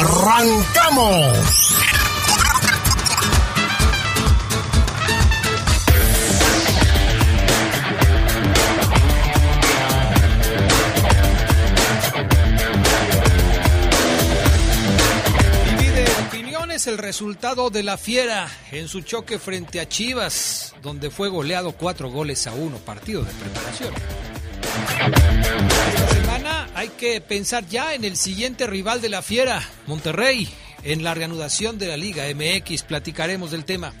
¡Arrancamos! Divide opiniones el resultado de la Fiera en su choque frente a Chivas, donde fue goleado cuatro goles a uno, partido de preparación. Hay que pensar ya en el siguiente rival de la Fiera, Monterrey, en la reanudación de la Liga MX. Platicaremos del tema.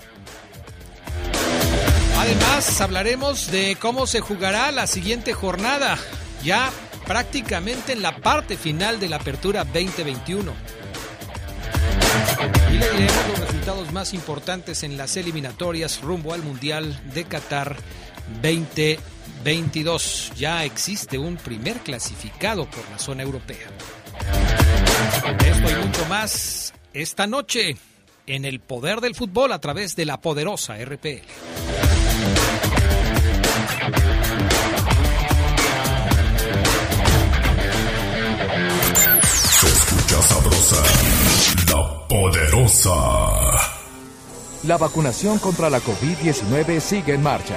Además, hablaremos de cómo se jugará la siguiente jornada, ya prácticamente en la parte final de la Apertura 2021. Y le diremos los resultados más importantes en las eliminatorias rumbo al Mundial de Qatar 2022. Ya existe un primer clasificado por la zona europea. Esto y mucho más esta noche en el poder del fútbol a través de la poderosa RPL. Se escucha sabrosa, la poderosa. La vacunación contra la COVID-19 sigue en marcha.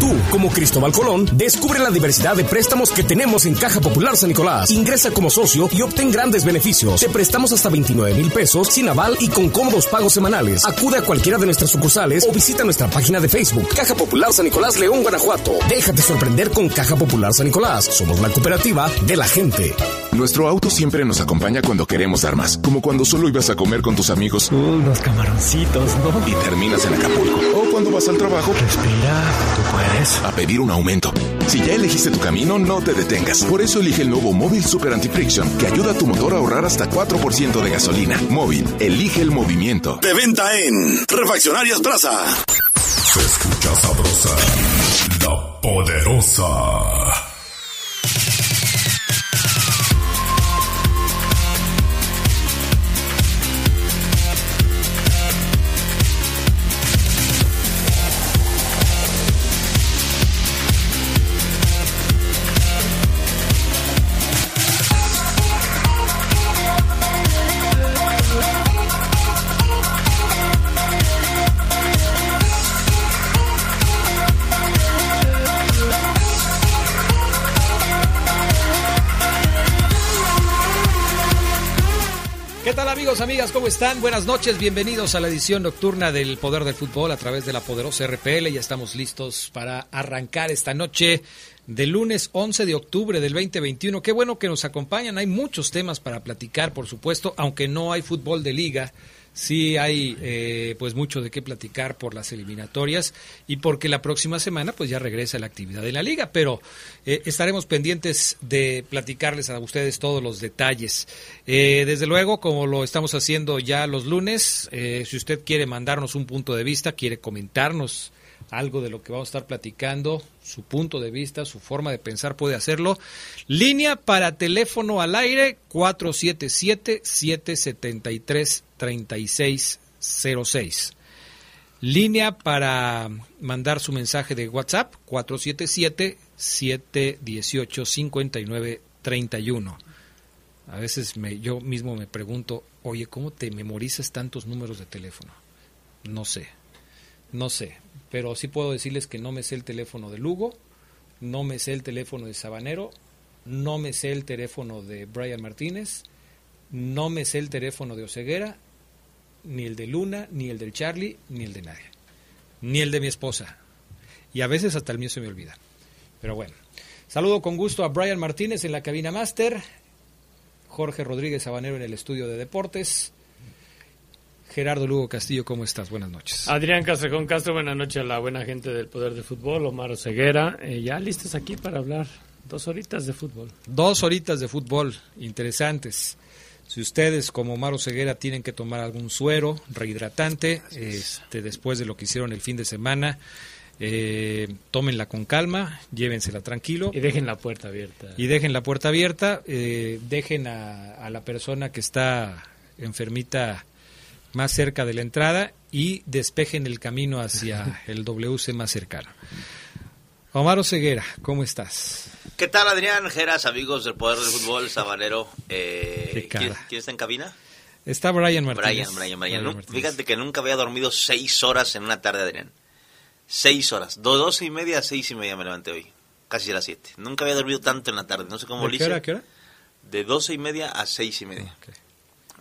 Tú, como Cristóbal Colón, descubre la diversidad de préstamos que tenemos en Caja Popular San Nicolás. Ingresa como socio y obtén grandes beneficios. Te prestamos hasta 29 mil pesos sin aval y con cómodos pagos semanales. Acude a cualquiera de nuestras sucursales o visita nuestra página de Facebook. Caja Popular San Nicolás León, Guanajuato. Déjate sorprender con Caja Popular San Nicolás. Somos la cooperativa de la gente. Nuestro auto siempre nos acompaña cuando queremos dar más, como cuando solo ibas a comer con tus amigos Unos camaroncitos, ¿no? y terminas en Acapulco. O cuando vas al trabajo Respira, tú puedes. A pedir un aumento. Si ya elegiste tu camino, no te detengas. Por eso elige el nuevo Móvil Super Anti-Friction, que ayuda a tu motor a ahorrar hasta 4% de gasolina. Móvil, elige el movimiento. De venta en Refaccionarias Plaza. Se escucha sabrosa, la poderosa. Amigos, amigas? ¿Cómo están? Buenas noches, bienvenidos a la edición nocturna del Poder del Fútbol a través de la poderosa RPL. Ya estamos listos para arrancar esta noche del lunes 11 de octubre del 2021. Qué bueno que nos acompañan. Hay muchos temas para platicar, por supuesto, aunque no hay fútbol de liga. Sí hay eh, pues mucho de qué platicar por las eliminatorias y porque la próxima semana pues ya regresa la actividad en la liga, pero eh, estaremos pendientes de platicarles a ustedes todos los detalles. Eh, desde luego, como lo estamos haciendo ya los lunes, eh, si usted quiere mandarnos un punto de vista, quiere comentarnos algo de lo que vamos a estar platicando, su punto de vista, su forma de pensar, puede hacerlo. Línea para teléfono al aire 477-773-3606. Línea para mandar su mensaje de WhatsApp 477-718-5931. A veces me, yo mismo me pregunto, oye, ¿cómo te memorizas tantos números de teléfono? No sé, no sé, pero sí puedo decirles que no me sé el teléfono de Lugo, no me sé el teléfono de Sabanero, no me sé el teléfono de Brian Martínez, no me sé el teléfono de Oceguera ni el de Luna, ni el del Charlie, ni el de nadie. Ni el de mi esposa. Y a veces hasta el mío se me olvida. Pero bueno. Saludo con gusto a Brian Martínez en la cabina máster. Jorge Rodríguez Sabanero en el estudio de deportes. Gerardo Lugo Castillo, ¿cómo estás? Buenas noches. Adrián Castrejón Castro, buenas noches a la buena gente del Poder de Fútbol, Omar Ceguera. Eh, ya listos aquí para hablar dos horitas de fútbol. Dos horitas de fútbol, interesantes. Si ustedes, como Omar Ceguera, tienen que tomar algún suero rehidratante este, después de lo que hicieron el fin de semana, eh, tómenla con calma, llévensela tranquilo. Y dejen la puerta abierta. Y dejen la puerta abierta, eh, dejen a, a la persona que está enfermita más cerca de la entrada y despejen el camino hacia el WC más cercano. Omar Ceguera, ¿cómo estás? ¿Qué tal, Adrián? Geras, amigos del Poder del Fútbol, Sabanero. Eh, ¿quién, quién está en cabina? Está Brian Martínez. Brian, Brian, Brian. No, fíjate que nunca había dormido seis horas en una tarde, Adrián. Seis horas. Do, doce y media a seis y media me levanté hoy. Casi a las siete. Nunca había dormido tanto en la tarde. No sé cómo ¿De lo qué hice. hora, qué hora? De doce y media a seis y media. Ok.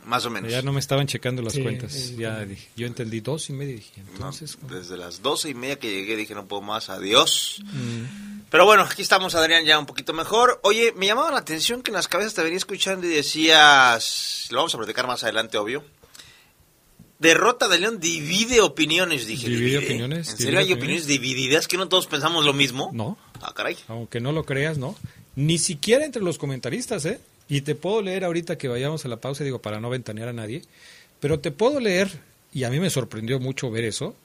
Más o menos. Ya no me estaban checando las Sí, cuentas. ya dije, yo entendí dos y media. Dije, No, entonces, ¿cómo? desde las doce y media que llegué dije no puedo más, adiós. Mm. Pero bueno, aquí estamos Adrián ya un poquito mejor. Oye, me llamaba la atención que en las cabezas te venía escuchando y decías, lo vamos a platicar más adelante, obvio. Derrota de León divide opiniones, dije. Divide opiniones, ¿En divide serio hay opiniones. opiniones divididas que no todos pensamos lo mismo? No, Ah, caray. aunque no lo creas, no. Ni siquiera entre los comentaristas, ¿eh? Y te puedo leer ahorita que vayamos a la pausa, digo, para no ventanear a nadie, pero te puedo leer, y a mí me sorprendió mucho ver eso,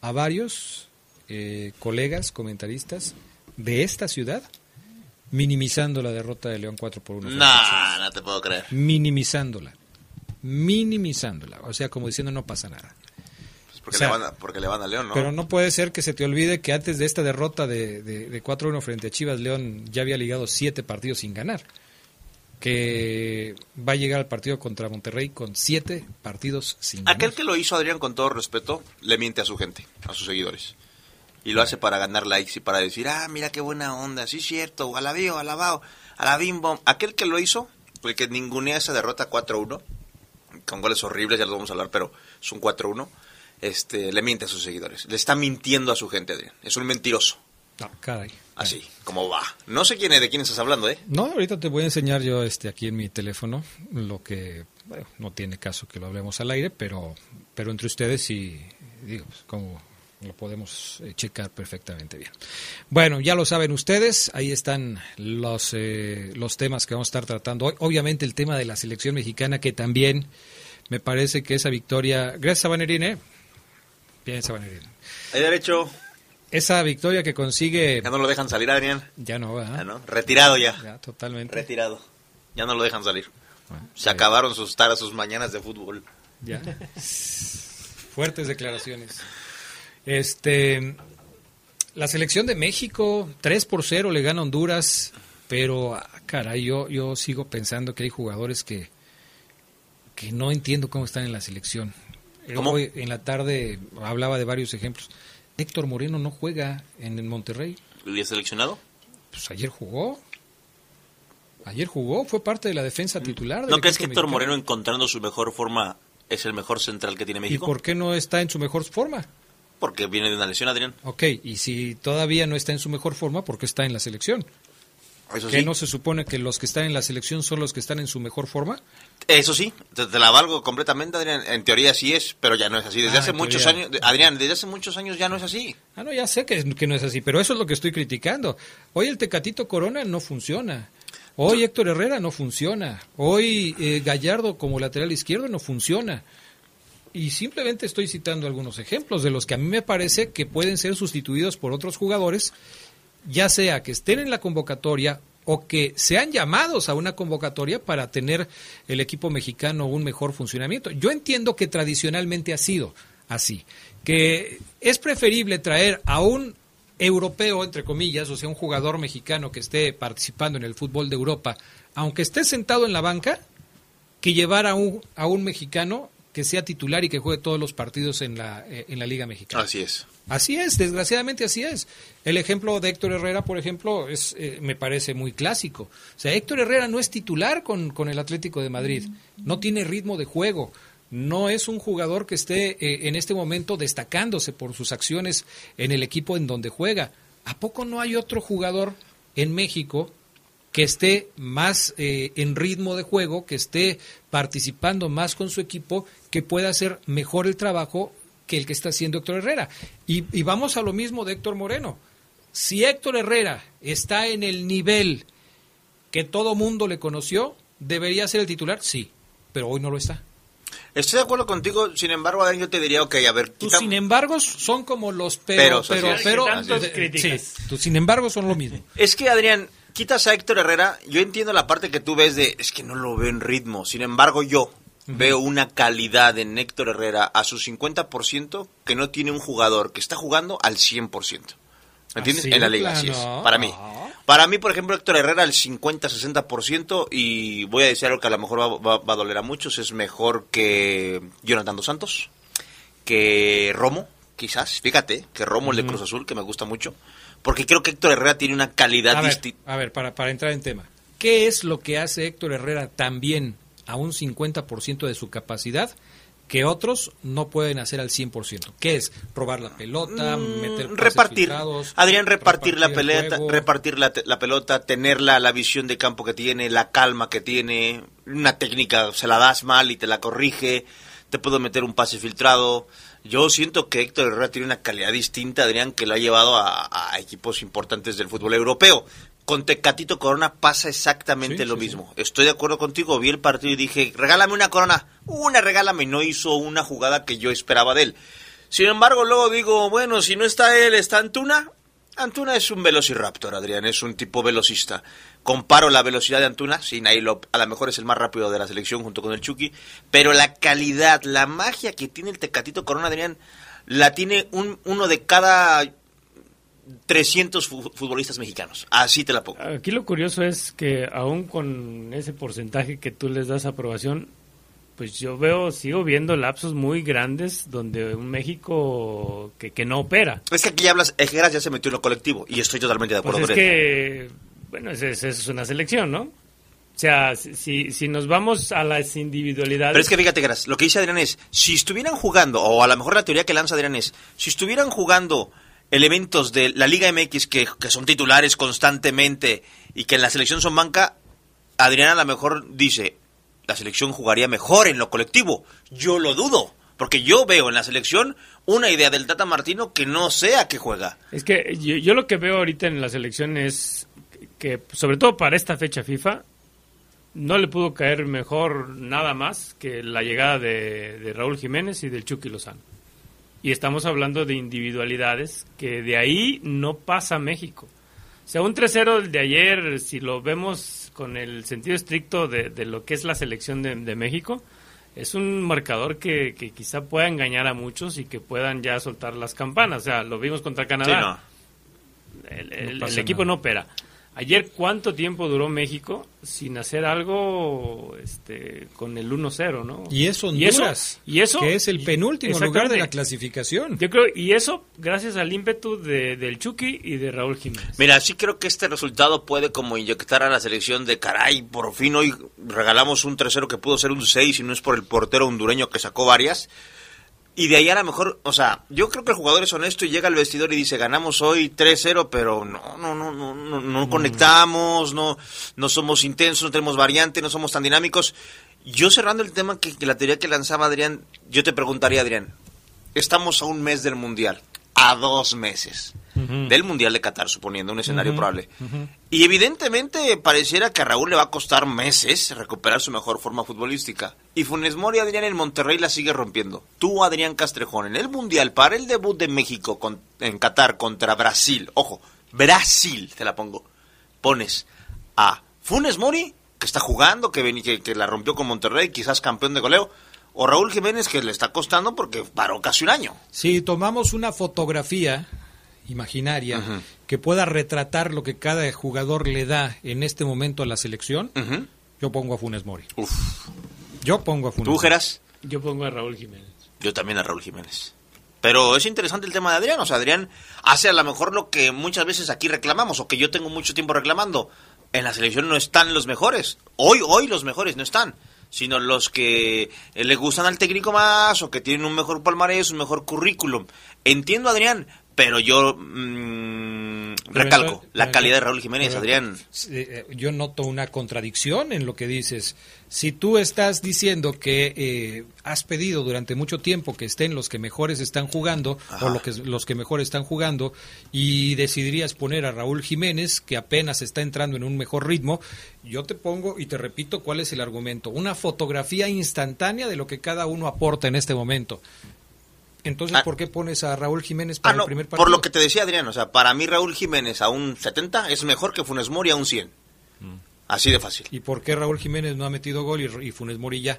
a varios eh, colegas comentaristas de esta ciudad minimizando la derrota de León 4 por 1. Nah, no te puedo creer. Minimizándola. Minimizándola. O sea, como diciendo no pasa nada. Pues porque, O sea, le van a, porque le van a León, ¿no? Pero no puede ser que se te olvide que antes de esta derrota de, de, de 4-1 frente a Chivas, León ya había ligado siete partidos sin ganar. Que va a llegar al partido contra Monterrey con siete partidos sin ganar. Aquel que lo hizo, Adrián, con todo respeto, le miente a su gente, a sus seguidores. Y lo hace para ganar likes y para decir, ah, mira qué buena onda, sí es cierto, alabío, alabao, alabim bom. Aquel que lo hizo, el que ningunea esa derrota 4-1, con goles horribles, ya los vamos a hablar, pero es un 4-1, este, le miente a sus seguidores. Le está mintiendo a su gente, Adrián. Es un mentiroso. No, caray. Así, como va. No sé quién es, de quién estás hablando, ¿eh? No, ahorita te voy a enseñar yo este aquí en mi teléfono lo que bueno, no tiene caso que lo hablemos al aire, pero pero entre ustedes sí digo, pues, como lo podemos eh, checar perfectamente bien. Bueno, ya lo saben ustedes, ahí están los eh, los temas que vamos a estar tratando hoy. Obviamente el tema de la selección mexicana que también me parece que esa victoria, gracias Sabanerine. Bien Sabanerine. Hay derecho. Esa victoria que consigue Ya no lo dejan salir, Adrián. ya no va, Ya no. Retirado ya. ya totalmente. Retirado. Ya no lo dejan salir. Bueno, Se acabaron sus taras, sus mañanas de fútbol. Ya. Fuertes declaraciones. Este, la selección de México, 3 por 0 le gana a Honduras, pero ah, caray, yo, yo sigo pensando que hay jugadores que, que no entiendo cómo están en la selección. ¿Cómo? Hoy en la tarde hablaba de varios ejemplos. Héctor Moreno no juega en el Monterrey. ¿Y es seleccionado? Pues ayer jugó. Ayer jugó, fue parte de la defensa titular. del ¿No crees que Héctor mexicano. Moreno encontrando su mejor forma es el mejor central que tiene ¿Y México? por qué no está en su mejor forma? Porque viene de una lesión, Adrián. Ok, y si todavía no está en su mejor forma, ¿por qué está en la selección? Eso ¿Que sí. no se supone que los que están en la selección son los que están en su mejor forma? Eso sí, te, te la valgo completamente, Adrián. En teoría sí es, pero ya no es así. Desde Ah, hace muchos teoría. años, Adrián, desde hace muchos años ya no es así. Ah, no, ya sé que, que no es así, pero eso es lo que estoy criticando. Hoy el Tecatito Corona no funciona. Hoy Héctor Herrera no funciona. Hoy eh, Gallardo como lateral izquierdo no funciona. Y simplemente estoy citando algunos ejemplos de los que a mí me parece que pueden ser sustituidos por otros jugadores, ya sea que estén en la convocatoria o que sean llamados a una convocatoria para tener el equipo mexicano un mejor funcionamiento. Yo entiendo que tradicionalmente ha sido así, que es preferible traer a un europeo, entre comillas, o sea, un jugador mexicano que esté participando en el fútbol de Europa, aunque esté sentado en la banca, que llevar a un, a un mexicano que sea titular y que juegue todos los partidos en la, eh, en la Liga Mexicana. Así es. Así es, desgraciadamente así es. El ejemplo de Héctor Herrera, por ejemplo, es eh, me parece muy clásico. O sea, Héctor Herrera no es titular con, con el Atlético de Madrid, no tiene ritmo de juego. no es un jugador que esté eh, en este momento destacándose por sus acciones en el equipo en donde juega. ¿A poco no hay otro jugador en México que esté más eh, en ritmo de juego, que esté participando más con su equipo, que pueda hacer mejor el trabajo que el que está haciendo Héctor Herrera? Y, y vamos a lo mismo de Héctor Moreno. Si Héctor Herrera está en el nivel que todo mundo le conoció, ¿debería ser el titular? Sí, pero hoy no lo está. Estoy de acuerdo contigo, sin embargo, Adrián, yo te diría, ok, a ver, Tus sin embargo son como los pero, pero, pero, críticas. sí, tus sin embargo son lo mismo. Es que, Adrián, quitas a Héctor Herrera, yo entiendo la parte que tú ves de, es que no lo veo en ritmo. Sin embargo, yo veo una calidad en Héctor Herrera a su 50% que no tiene un jugador que está jugando al 100%. ¿Me entiendes? Así en la liga, así es. Para mí. Ah. Para mí, por ejemplo, Héctor Herrera al 50-60% y voy a decir algo que a lo mejor va, va- va a doler a muchos, es mejor que Jonathan Dos Santos, que Romo, quizás, fíjate, que Romo el de Cruz Azul, que me gusta mucho, porque creo que Héctor Herrera tiene una calidad distinta. a ver, para, para entrar en tema. ¿Qué es lo que hace Héctor Herrera también a un 50% de su capacidad que otros no pueden hacer al 100%? ¿Qué es? Robar la pelota, meter Mm, repartir, filtrados, Adrián, repartir, la el pelota, repartir la, la pelota, tener la, la visión de campo que tiene, la calma que tiene, una técnica, se la das mal y te la corrige, te puedo meter un pase filtrado. Yo siento que Héctor Herrera tiene una calidad distinta, Adrián, que lo ha llevado a, a equipos importantes del fútbol europeo. Con Tecatito Corona pasa exactamente Sí, lo sí, sí. mismo. Estoy de acuerdo contigo, vi el partido y dije, regálame una corona, una regálame, y no hizo una jugada que yo esperaba de él. Sin embargo, luego digo, bueno, si no está él, está Antuna. Antuna es un velociraptor, Adrián, es un tipo velocista. Comparo la velocidad de Antuna, sí, Nailop a lo mejor es el más rápido de la selección junto con el Chucky, pero la calidad, la magia que tiene el Tecatito Corona, Adrián, la tiene un, uno de cada 300 fu- futbolistas mexicanos. Así te la pongo. Aquí lo curioso es que aún con ese porcentaje que tú les das aprobación, pues yo veo, sigo viendo lapsos muy grandes donde un México que, que no opera. Es que aquí ya hablas, Ejeras ya se metió en lo colectivo y estoy totalmente de Pues acuerdo es con él. que, bueno, eso es, eso es una selección, ¿no? O sea, si, si nos vamos a las individualidades... Pero es que fíjate, Geras, lo que dice Adrián es, si estuvieran jugando, o a lo mejor la teoría que lanza Adrián es, si estuvieran jugando elementos de la Liga MX que, que son titulares constantemente y que en la selección son banca, Adrián a lo mejor dice, la selección jugaría mejor en lo colectivo. Yo lo dudo, porque yo veo en la selección una idea del Tata Martino que no sé a qué juega. Es que yo, yo lo que veo ahorita en la selección es que, sobre todo para esta fecha FIFA, no le pudo caer mejor nada más que la llegada de, de Raúl Jiménez y del Chucky Lozano. Y estamos hablando de individualidades que de ahí no pasa México. O sea, un 3-0 de ayer, si lo vemos con el sentido estricto de, de lo que es la selección de, de México, es un marcador que, que quizá pueda engañar a muchos y que puedan ya soltar las campanas. O sea, lo vimos contra Canadá. El, el- No pasa el equipo nada. no opera. Ayer, ¿cuánto tiempo duró México sin hacer algo este, con el 1-0, no? Y eso Y eso- Honduras, y eso- que es el penúltimo lugar de la clasificación. Yo creo, y eso gracias al ímpetu de, del Chucky y de Raúl Jiménez. Mira, sí creo que este resultado puede como inyectar a la selección de caray, por fin hoy regalamos un 3-0 que pudo ser un 6 y no es por el portero hondureño que sacó varias. Y de ahí a lo mejor, o sea, yo creo que el jugador es honesto y llega al vestidor y dice, ganamos hoy 3-0, pero no, no, no, no, no, no conectamos, no, no somos intensos, no tenemos variante, no somos tan dinámicos. Yo cerrando el tema que, que la teoría que lanzaba Adrián, yo te preguntaría, Adrián, estamos a un mes del Mundial, a dos meses del Mundial de Qatar, suponiendo un escenario probable. Y evidentemente pareciera que a Raúl le va a costar meses recuperar su mejor forma futbolística. Y Funes Mori, Adrián, en Monterrey la sigue rompiendo. Tú, Adrián Castrejón, en el Mundial, para el debut de México con- en Qatar contra Brasil, ojo, Brasil, te la pongo, pones a Funes Mori, que está jugando, que, ven- que, que la rompió con Monterrey, quizás campeón de goleo, o Raúl Jiménez, que le está costando porque paró casi un año. Si tomamos una fotografía imaginaria que pueda retratar lo que cada jugador le da en este momento a la selección, yo pongo a Funes Mori. Uf. Yo pongo a Funes ¿Tú, Mori. Geras? Yo pongo a Raúl Jiménez. Yo también a Raúl Jiménez. Pero es interesante el tema de Adrián. O sea, Adrián hace a lo mejor lo que muchas veces aquí reclamamos, o que yo tengo mucho tiempo reclamando. En la selección no están los mejores. Hoy, hoy los mejores no están. sino los que eh, le gustan al técnico más o que tienen un mejor palmarés, un mejor currículum. Entiendo, Adrián, pero yo mm, recalco la calidad de Raúl Jiménez, Adrián. Eh, yo noto una contradicción en lo que dices. Si tú estás diciendo que eh, has pedido durante mucho tiempo que estén los que mejores están jugando o lo que, los que mejor están jugando y decidirías poner a Raúl Jiménez que apenas está entrando en un mejor ritmo, yo te pongo y te repito cuál es el argumento. Una fotografía instantánea de lo que cada uno aporta en este momento. Entonces, Ah. ¿por qué pones a Raúl Jiménez Ah, para no, el primer partido? por lo que te decía Adrián, o sea, para mí Raúl Jiménez a un 70 es mejor que Funes Mori a un 100. Así de fácil. ¿Y por qué Raúl Jiménez no ha metido gol y, y Funes Mori ya?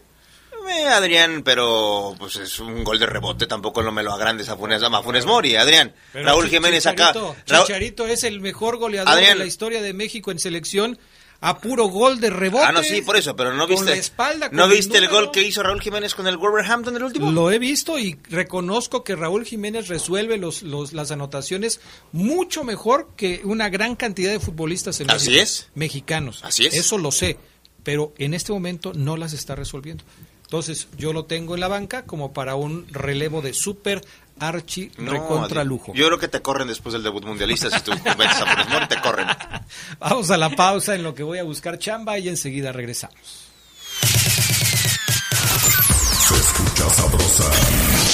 Eh, Adrián, pero pues es un gol de rebote, tampoco no me lo agrandes a Funes, a Funes Mori, Adrián. Pero Raúl Jiménez acá. Chicharito, Raúl- Chicharito es el mejor goleador Adrián. de la historia de México en selección a puro gol de rebote. Ah, no, sí, por eso, pero no Con viste. la espalda, ¿No con el viste el, gol que hizo Raúl Jiménez con el Wolverhampton el último? Lo he visto y reconozco que Raúl Jiménez resuelve los, los, las anotaciones mucho mejor que una gran cantidad de futbolistas en Así México, es. mexicanos. Así es. Eso lo sé, pero en este momento no las está resolviendo. Entonces yo lo tengo en la banca como para un relevo de super archi No, recontra lujo. Yo creo que te corren después del debut mundialista si tú metes a Funes Mori, te corren. Vamos a la pausa en lo que voy a buscar chamba y enseguida regresamos. Se escucha sabrosa,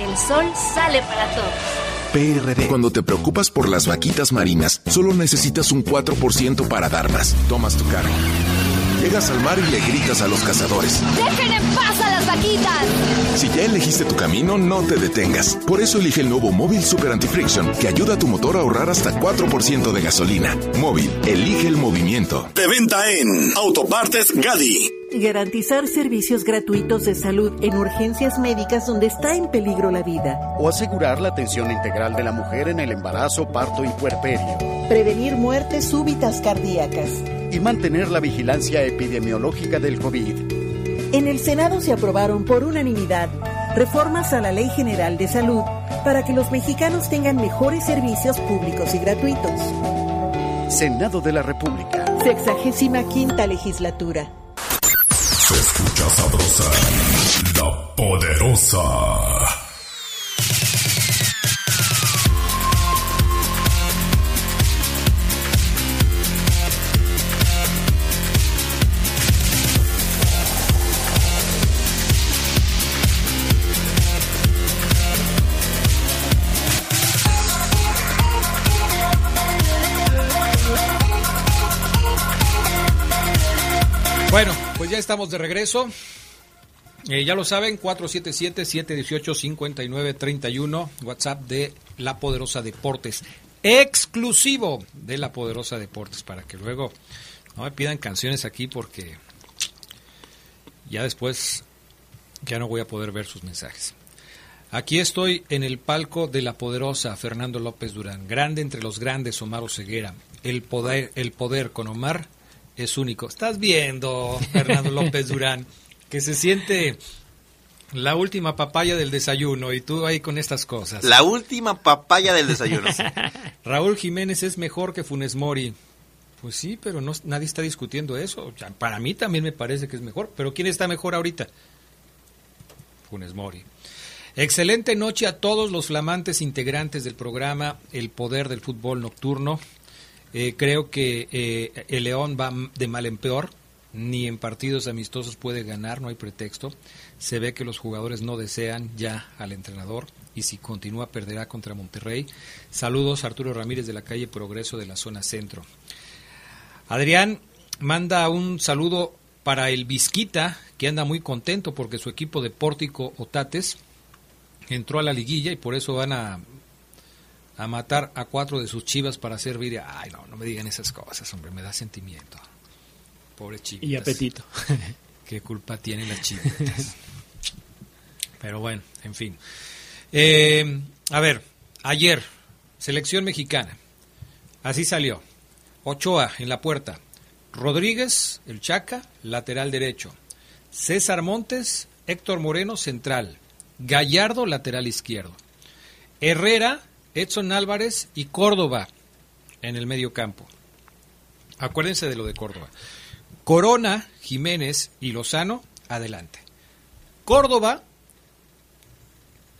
El sol sale para todos. PRD. Cuando te preocupas por las vaquitas marinas, solo necesitas un 4% para dar más. Tomas tu cargo. Llegas al mar y le gritas a los cazadores. ¡Dejen en paz a las vaquitas! Si ya elegiste tu camino, no te detengas. Por eso elige el nuevo Móvil Super Anti-Friction, que ayuda a tu motor a ahorrar hasta 4% de gasolina. Móvil, elige el movimiento. De venta en Autopartes Gadi. Garantizar servicios gratuitos de salud en urgencias médicas donde está en peligro la vida. O asegurar la atención integral de la mujer en el embarazo, parto y puerperio. Prevenir muertes súbitas cardíacas. Y mantener la vigilancia epidemiológica del COVID. En el Senado se aprobaron por unanimidad reformas a la Ley General de Salud para que los mexicanos tengan mejores servicios públicos y gratuitos. Senado de la República. Sexagésima quinta legislatura. Se escucha sabrosa, la poderosa. Bueno, pues ya estamos de regreso. Eh, ya lo saben, 477-718-5931, WhatsApp de La Poderosa Deportes. Exclusivo de La Poderosa Deportes, para que luego no me pidan canciones aquí porque ya después ya no voy a poder ver sus mensajes. Aquí estoy en el palco de La Poderosa, Fernando López Durán. Grande entre los grandes, Omar Ceguera. El poder, el poder con Omar es único. Estás viendo, Fernando López Durán, que se siente la última papaya del desayuno y tú ahí con estas cosas. La última papaya del desayuno. Raúl Jiménez es mejor que Funes Mori. Pues sí, pero no, nadie está discutiendo eso. Para mí también me parece que es mejor. Pero ¿quién está mejor ahorita? Funes Mori. Excelente noche a todos los flamantes integrantes del programa El Poder del Fútbol Nocturno. Eh, creo que eh, el León va de mal en peor. Ni en partidos amistosos puede ganar, no hay pretexto. Se ve que los jugadores no desean ya al entrenador y si continúa perderá contra Monterrey. Saludos Arturo Ramírez de la calle Progreso de la zona centro. Adrián manda un saludo para el Vizquita, que anda muy contento porque su equipo de Pórtico Otates entró a la liguilla y por eso van a, a matar a cuatro de sus chivas para hacer vida. Ay, no, no me digan esas cosas, hombre, me da sentimiento. Pobre chivas. Y apetito. ¿Qué culpa tienen las chivitas? Pero bueno, en fin. Eh, a ver, ayer, selección mexicana. Así salió. Ochoa en la puerta. Rodríguez, el Chaca, lateral derecho. César Montes, Héctor Moreno, central. Gallardo, lateral izquierdo. Herrera, Edson Álvarez y Córdoba en el medio campo. Acuérdense de lo de Córdoba. Corona, Jiménez y Lozano, adelante. Córdoba,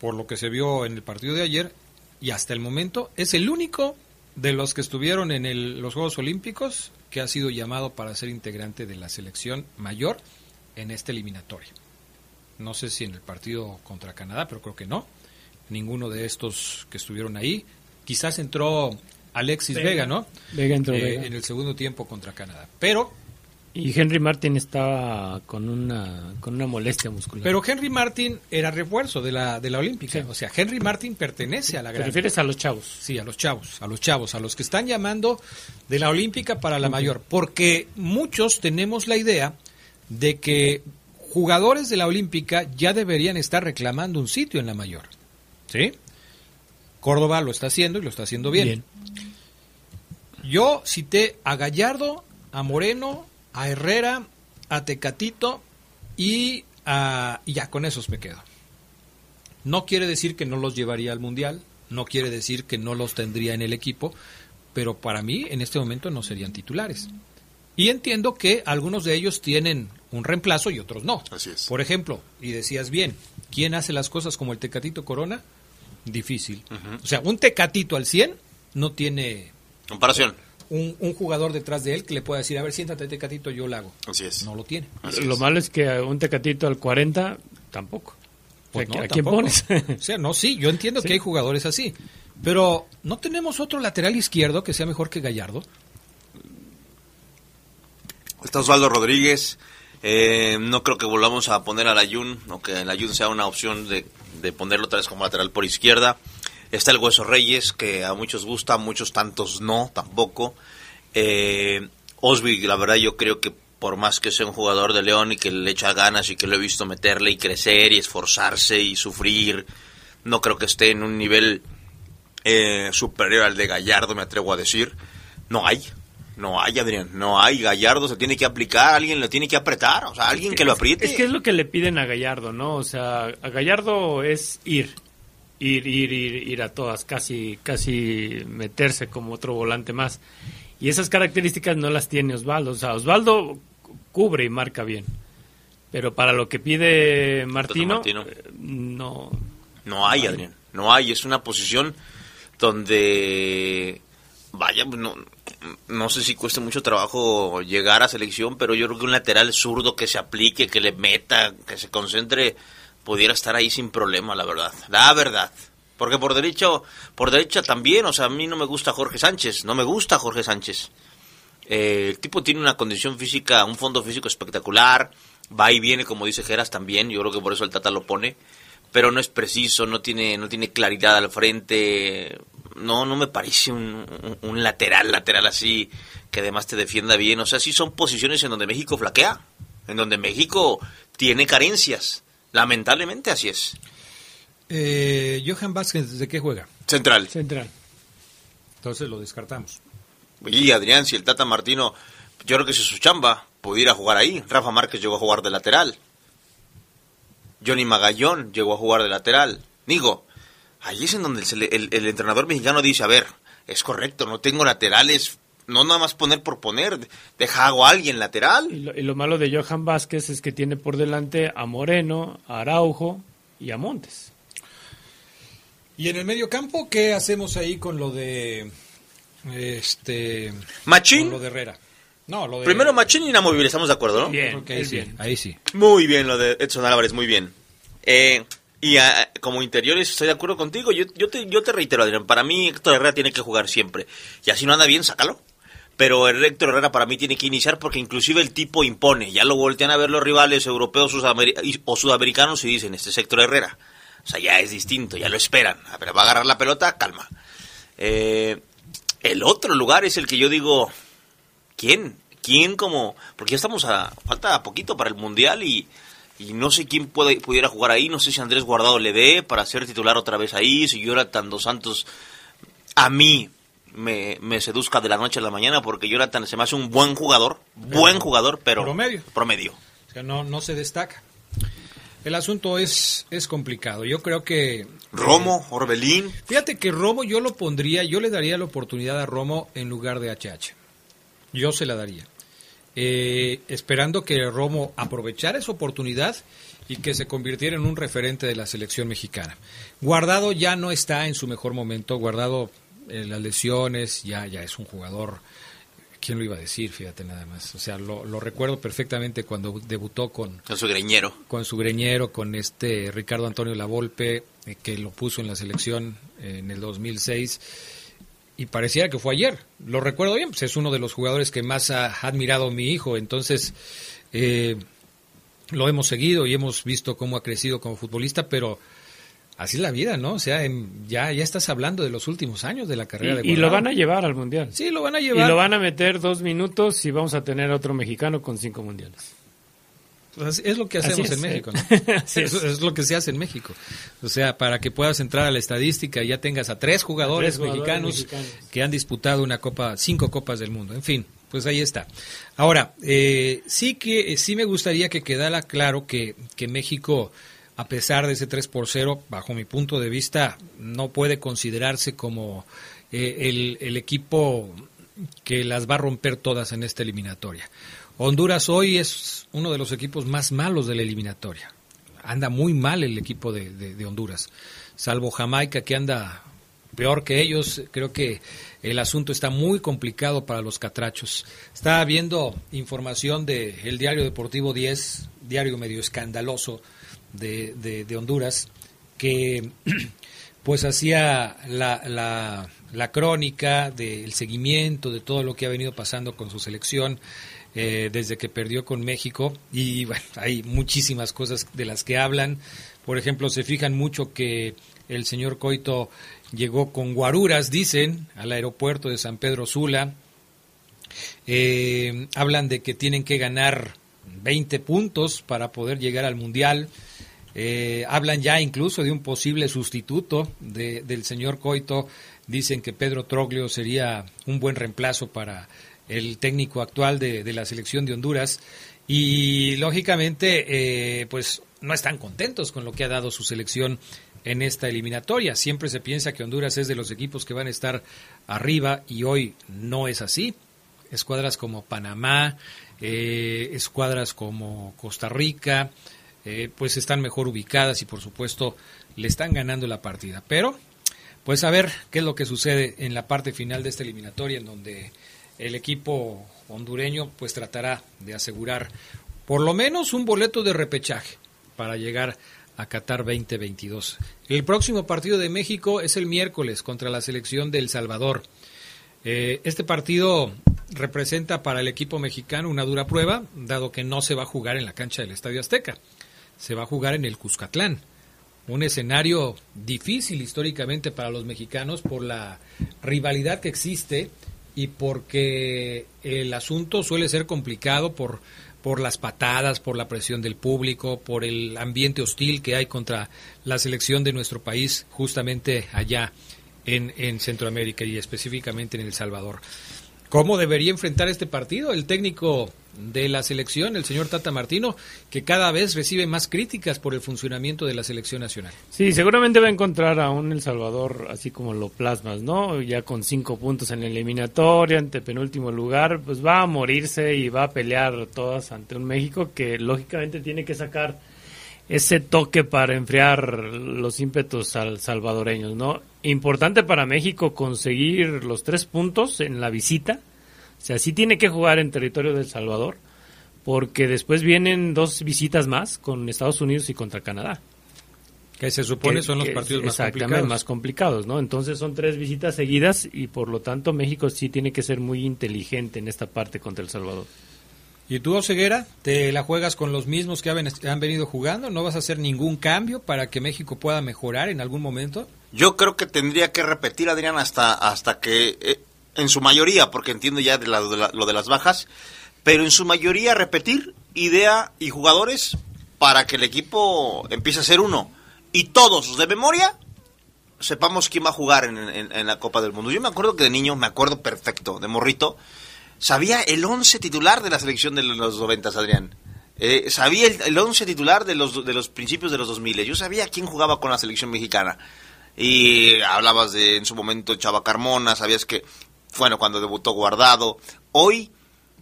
por lo que se vio en el partido de ayer, y hasta el momento, es el único de los que estuvieron en los Juegos Olímpicos que ha sido llamado para ser integrante de la selección mayor en esta eliminatoria. No sé si en el partido contra Canadá, pero creo que no. Ninguno de estos que estuvieron ahí. Quizás entró Alexis Vega, Vega. ¿no? Vega entró, Eh, Vega. en el segundo tiempo contra Canadá. Pero Y Henry Martin estaba con una, con una molestia muscular. Pero Henry Martin era refuerzo de la, de la Olímpica. O sea, Henry Martin pertenece a la ¿Te gran. refieres a los chavos? Sí, a los chavos, a los chavos, a los que están llamando de la Olímpica para la mayor. Porque muchos tenemos la idea de que jugadores de la Olímpica ya deberían estar reclamando un sitio en la mayor. ¿Sí? Córdoba lo está haciendo y lo está haciendo bien. Bien. Yo cité a Gallardo, a Moreno, a Herrera, a Tecatito y, a, y ya con esos me quedo. No quiere decir que no los llevaría al Mundial, no quiere decir que no los tendría en el equipo, pero para mí en este momento no serían titulares. Y entiendo que algunos de ellos tienen un reemplazo y otros no. Así es. Por ejemplo, y decías bien, ¿quién hace las cosas como el Tecatito Corona? Difícil. O sea, un Tecatito al 100 no tiene Comparación. un, un jugador detrás de él que le pueda decir, a ver, siéntate Tecatito, yo lo hago. Así es. No lo tiene. Lo malo es que a un tecatito al 40 tampoco. Pues O sea, no, ¿A quién pones? o sea, no, sí, yo entiendo que hay jugadores así. Pero, ¿no tenemos otro lateral izquierdo que sea mejor que Gallardo? Está Osvaldo Rodríguez. Eh, no creo que volvamos a poner al Ayun, o que el Ayun sea una opción de, de ponerlo otra vez como lateral por izquierda. Está el Hueso Reyes, que a muchos gusta, a muchos tantos no, tampoco. Eh, Osby, la verdad, yo creo que por más que sea un jugador de León y que le echa ganas y que lo he visto meterle y crecer y esforzarse y sufrir, no creo que esté en un nivel eh, superior al de Gallardo, me atrevo a decir. No hay. No hay, Adrián, no hay. Gallardo se tiene que aplicar, alguien lo tiene que apretar, o sea, alguien que lo apriete. Es que es lo que le piden a Gallardo, ¿no? O sea, a Gallardo es ir, ir, ir, ir, ir a todas, casi, casi meterse como otro volante más. Y esas características no las tiene Osvaldo. O sea, Osvaldo cubre y marca bien. Pero para lo que pide Martino, Martino. eh, no. No hay, Adrián, no hay. Es una posición donde, vaya, pues, no, no sé si cueste mucho trabajo llegar a selección, pero yo creo que un lateral zurdo que se aplique, que le meta, que se concentre, pudiera estar ahí sin problema, la verdad. La verdad. Porque por derecho, por derecha también, o sea, a mí no me gusta Jorge Sánchez, no me gusta Jorge Sánchez. Eh, el tipo tiene una condición física, un fondo físico espectacular, va y viene, como dice Geras también, yo creo que por eso el Tata lo pone, pero no es preciso, no tiene, no tiene claridad al frente, no, no me parece un, un- un lateral, lateral así, que además te defienda bien, o sea, sí son posiciones en donde México flaquea, en donde México tiene carencias, lamentablemente así es. Eh, Johan Vázquez, ¿de qué juega? Central. Central. Entonces lo descartamos. Y Adrián, si el Tata Martino, yo creo que si su chamba pudiera jugar ahí. Rafa Márquez llegó a jugar de lateral. Johnny Magallón llegó a jugar de lateral. Digo, ahí es en donde el, el- el entrenador mexicano dice, a ver, es correcto, no tengo laterales, no nada más poner por poner, deja hago a alguien lateral. Y lo, y lo malo de Johan Vázquez es que tiene por delante a Moreno, a Araujo y a Montes. Y en el medio campo, ¿qué hacemos ahí con lo de este Machín. con lo de Herrera? No, lo de Primero Machín y inamovible, estamos de acuerdo, ¿no? Que ahí sí, ahí sí. Muy bien lo de Edson Álvarez, muy bien. Eh, y ah, como interiores estoy de acuerdo contigo. Yo, yo, te, yo te reitero, Adrián, para mí Héctor Herrera tiene que jugar siempre. Y así no anda bien, sácalo. Pero el Héctor Herrera para mí tiene que iniciar porque inclusive el tipo impone. Ya lo voltean a ver los rivales europeos o sudamericanos y dicen, este es Héctor Herrera. O sea, ya es distinto, ya lo esperan. A ver, va a agarrar la pelota, calma. Eh, el otro lugar es el que yo digo, ¿quién? quién como... Porque ya estamos a... Falta poquito para el Mundial y, y no sé quién puede, pudiera jugar ahí. No sé si Andrés Guardado le dé para ser titular otra vez ahí. Si Jonathan Dos Santos a mí me, me seduzca de la noche a la mañana porque Jonathan se me hace un buen jugador. Buen jugador, pero... Promedio. Promedio. O sea, no, no se destaca. El asunto es, es complicado. Yo creo que... Romo, Orbelín. Fíjate que Romo yo lo pondría, yo le daría la oportunidad a Romo en lugar de HH. Yo se la daría. Eh, esperando que Romo aprovechara esa oportunidad y que se convirtiera en un referente de la selección mexicana. Guardado ya no está en su mejor momento. Guardado en las lesiones, ya, ya es un jugador ¿Quién lo iba a decir? Fíjate nada más. O sea, lo, lo recuerdo perfectamente cuando debutó con... Con su greñero. Con su greñero, con este Ricardo Antonio Lavolpe, eh, que lo puso en la selección eh, en el 2006. Y parecía que fue ayer. Lo recuerdo bien, pues es uno de los jugadores que más ha admirado mi hijo. Entonces, eh, lo hemos seguido y hemos visto cómo ha crecido como futbolista, pero así es la vida, ¿no? O sea, en- ya, ya estás hablando de los últimos años de la carrera de Y, y lo Guardado. van a llevar al Mundial. Sí, lo van a Y llevar. lo van a meter dos minutos y vamos a tener otro mexicano con cinco mundiales. Pues es lo que hacemos es, en eh. México. ¿no? Es. es lo que se hace en México. O sea, para que puedas entrar a la estadística y ya tengas a tres jugadores, Tres jugadores mexicanos, mexicanos. que han disputado una copa, cinco copas del mundo. En fin, pues ahí está. Ahora, eh, sí que sí me gustaría que quedara claro que, que México, a pesar de ese 3 por 0, bajo mi punto de vista, no puede considerarse como eh, el, el equipo que las va a romper todas en esta eliminatoria. Honduras hoy es uno de los equipos más malos de la eliminatoria. Anda muy mal el equipo de, de- de Honduras. Salvo Jamaica que anda peor que ellos. Creo que el asunto está muy complicado para los catrachos. Estaba viendo información del el diario Deportivo 10, diario medio escandaloso de, de- de Honduras, que pues hacía la, la, la crónica del seguimiento de todo lo que ha venido pasando con su selección eh, desde que perdió con México y hay muchísimas cosas de las que hablan. Por ejemplo, se fijan mucho que el señor Coito llegó con guaruras, dicen, al aeropuerto de San Pedro Sula. Eh, hablan de que tienen que ganar 20 puntos para poder llegar al Mundial. Eh, hablan ya incluso de un posible sustituto de- del señor Coito. Dicen que Pedro Troglio sería un buen reemplazo para el técnico actual de, de la selección de Honduras. Y lógicamente, eh, pues no están contentos con lo que ha dado su selección en esta eliminatoria. Siempre se piensa que Honduras es de los equipos que van a estar arriba y hoy no es así. Escuadras como Panamá, eh, escuadras como Costa Rica, eh, pues están mejor ubicadas y por supuesto le están ganando la partida. Pero, pues a ver qué es lo que sucede en la parte final de esta eliminatoria, en donde el equipo hondureño pues tratará de asegurar por lo menos un boleto de repechaje para llegar a Qatar 2022. El próximo partido de México es el miércoles contra la selección de El Salvador. Eh, este partido representa para el equipo mexicano una dura prueba, dado que no se va a jugar en la cancha del Estadio Azteca, se va a jugar en el Cuscatlán, un escenario difícil históricamente para los mexicanos por la rivalidad que existe y porque el asunto suele ser complicado por, por las patadas, por la presión del público, por el ambiente hostil que hay contra la selección de nuestro país justamente allá en, en Centroamérica y específicamente en El Salvador. ¿Cómo debería enfrentar este partido el técnico de la selección, el señor Tata Martino, que cada vez recibe más críticas por el funcionamiento de la selección nacional? Sí, seguramente va a encontrar a un El Salvador así como lo plasmas, ¿no? Ya con cinco puntos en la eliminatoria, ante penúltimo lugar, pues va a morirse y va a pelear todas ante un México que lógicamente tiene que sacar ese toque para enfriar los ímpetus al salvadoreños, ¿no? Importante para México conseguir los tres puntos en la visita. O sea, sí tiene que jugar en territorio del Salvador, porque después vienen dos visitas más con Estados Unidos y contra Canadá. Que se supone Que- son los partidos más exactamente, complicados. más complicados, ¿no? Entonces son tres visitas seguidas y por lo tanto México sí tiene que ser muy inteligente en esta parte contra El Salvador. ¿Y tú, Oseguera, te la juegas con los mismos que han, venido jugando? ¿No vas a hacer ningún cambio para que México pueda mejorar en algún momento? Yo creo que tendría que repetir, Adrián, hasta, hasta que, eh, en su mayoría, porque entiendo ya de lo de las bajas, pero en su mayoría repetir idea y jugadores para que el equipo empiece a ser uno. Y todos de memoria sepamos quién va a jugar en la Copa del Mundo. Yo me acuerdo que de niño, me acuerdo perfecto, de morrito, sabía el 11 titular de la selección de los 90, Adrián. Eh, sabía el, el 11 titular de los, de los principios de los 2000. Yo sabía quién jugaba con la selección mexicana. Y hablabas de en su momento Chava Carmona, sabías que, bueno, cuando debutó Guardado. Hoy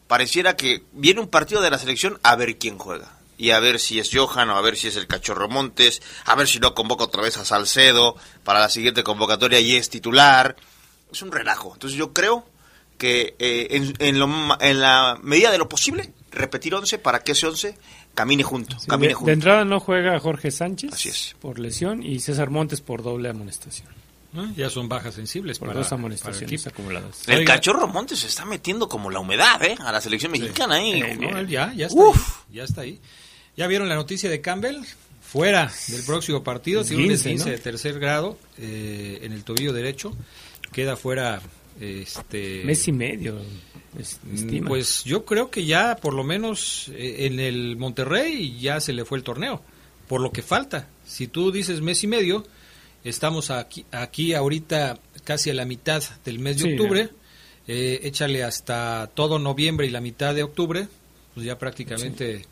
pareciera que viene un partido de la selección a ver quién juega. Y a ver si es Johan o a ver si es el Cachorro Montes, a ver si no convoca otra vez a Salcedo para la siguiente convocatoria y es titular. Es un relajo. Entonces yo creo que eh, en, en lo ma- en la medida de lo posible, repetir 11 para que ese 11 camine junto. Sí, camine de, junto. de entrada no juega Jorge Sánchez por lesión y César Montes por doble amonestación. ¿no? Ya son bajas sensibles Por para, dos para el amonestaciones acumuladas. El Oiga, Cachorro Montes se está metiendo como la humedad, ¿eh? A la selección mexicana, ¿eh? Eh, no, él ya, ya está ahí, ya está ahí. ¿Ya vieron la noticia de Campbell? Fuera del próximo partido, tiene un ¿no? de tercer grado eh, en el tobillo derecho. Queda fuera este Mes y medio. Mm, estima. Pues yo creo que ya por lo menos eh, en el Monterrey ya se le fue el torneo, por lo que falta. Si tú dices mes y medio, estamos aquí, aquí ahorita casi a la mitad del mes de Sí, octubre, eh, échale hasta todo noviembre y la mitad de octubre, pues ya prácticamente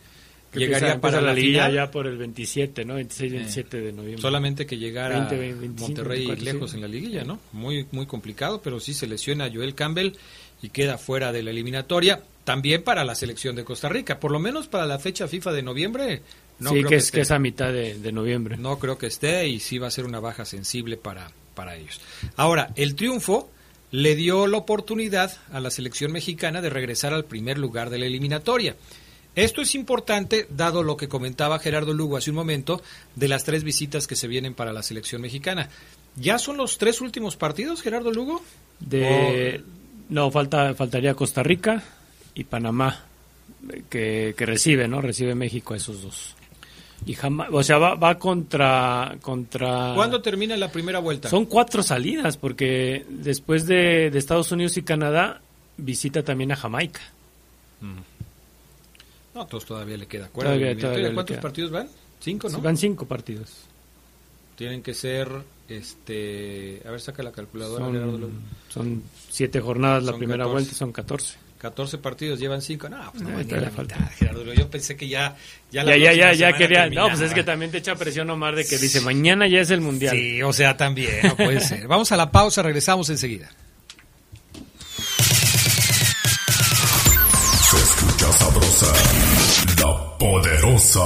llegaría empieza- para empieza la, la liguilla final. ya por el 27, ¿no? 26, Eh, 27 de noviembre. Solamente que llegara 20, 25, Monterrey 24, lejos sí. en la liguilla, ¿no? Muy muy complicado, pero sí se lesiona Joel Campbell y queda fuera de la eliminatoria. También para la selección de Costa Rica, por lo menos para la fecha FIFA de noviembre. No sí, creo que, es, que es a mitad de, de noviembre. No creo que esté y sí va a ser una baja sensible para, para ellos. Ahora, el triunfo le dio la oportunidad a la selección mexicana de regresar al primer lugar de la eliminatoria. Esto es importante, dado lo que comentaba Gerardo Lugo hace un momento, de las tres visitas que se vienen para la selección mexicana. ¿Ya son los tres últimos partidos, Gerardo Lugo? De, no, falta, faltaría Costa Rica y Panamá, eh, que, que recibe, ¿no? Recibe México a esos dos. Y jamás, o sea, va, va contra, contra... ¿Cuándo termina la primera vuelta? Son cuatro salidas, porque después de, de Estados Unidos y Canadá, visita también a Jamaica. No, entonces todavía le queda. Todavía- Todavía, todavía le ¿Cuántos queda. partidos van? Cinco, ¿no? Sí, Van cinco partidos. Tienen que ser, este, a ver, saca la calculadora. Son, son siete jornadas la primera 14. vuelta, son 14. 14 partidos, llevan 5. No, pues no, No, la falta. mitad, Gerardo. Yo pensé que ya ya Ya, la ya, ya, ya, quería. No, pues es que también te echa presión Omar de que dice mañana ya es el mundial. Sí, o sea, también, no puede ser. Vamos a la pausa, regresamos enseguida. Se escucha sabrosa, la poderosa.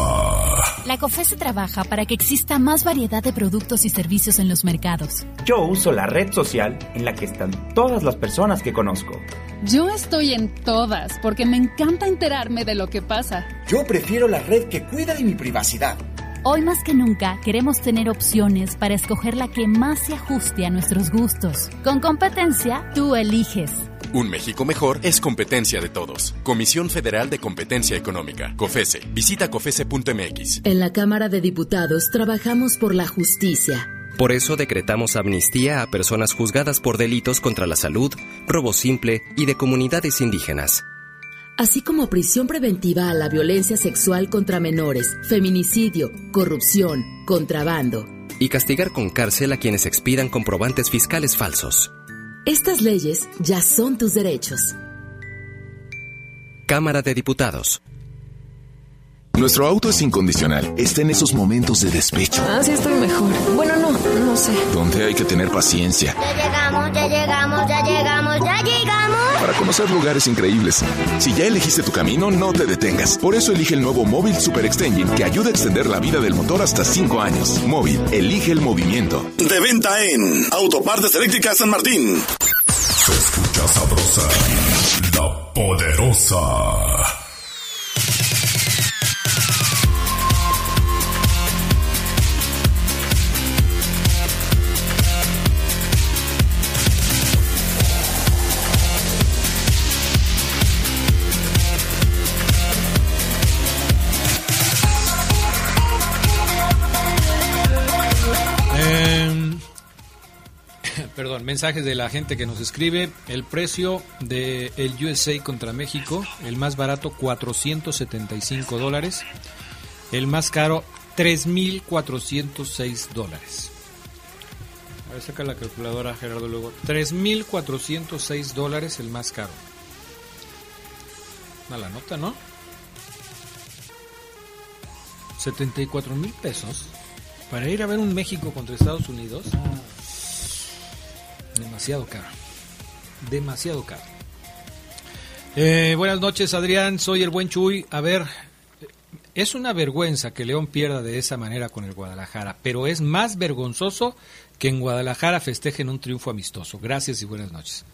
La COFESE trabaja para que exista más variedad de productos y servicios en los mercados. Yo uso la red social en la que están todas las personas que conozco. Yo estoy en todas porque me encanta enterarme de lo que pasa. Yo prefiero la red que cuida de mi privacidad. Hoy más que nunca queremos tener opciones para escoger la que más se ajuste a nuestros gustos. Con competencia, tú eliges. Un México mejor es competencia de todos. Comisión Federal de Competencia Económica. COFESE. Visita COFESE.mx. En la Cámara de Diputados trabajamos por la justicia. Por eso decretamos amnistía a personas juzgadas por delitos contra la salud, robo simple y de comunidades indígenas. Así como prisión preventiva a la violencia sexual contra menores, feminicidio, corrupción, contrabando. Y castigar con cárcel a quienes expidan comprobantes fiscales falsos. Estas leyes ya son tus derechos. Cámara de Diputados. Nuestro auto es incondicional. Está en esos momentos de despecho, Ah, sí estoy mejor. Bueno, no, no sé. donde hay que tener paciencia Ya llegamos, ya llegamos, ya llegamos, ya llegamos. Para conocer lugares increíbles. Si ya elegiste tu camino, no te detengas. Por eso elige el nuevo Móvil Super Extension que ayuda a extender la vida del motor hasta 5 años. Móvil, elige el movimiento. De venta en Autopartes Eléctricas San Martín. Se escucha sabrosa, la poderosa. Perdón, mensajes de la gente que nos escribe. El precio de el USA contra México, el más barato 475 dólares, el más caro 3.406 dólares. A ver, saca la calculadora Gerardo luego. 3.406 dólares el más caro. Mala nota, ¿no? 74 mil pesos para ir a ver un México contra Estados Unidos. Demasiado caro. Demasiado caro. Eh, buenas noches, Adrián. Soy el buen Chuy. A ver, es una vergüenza que León pierda de esa manera con el Guadalajara, pero es más vergonzoso que en Guadalajara festejen un triunfo amistoso. Gracias y buenas noches.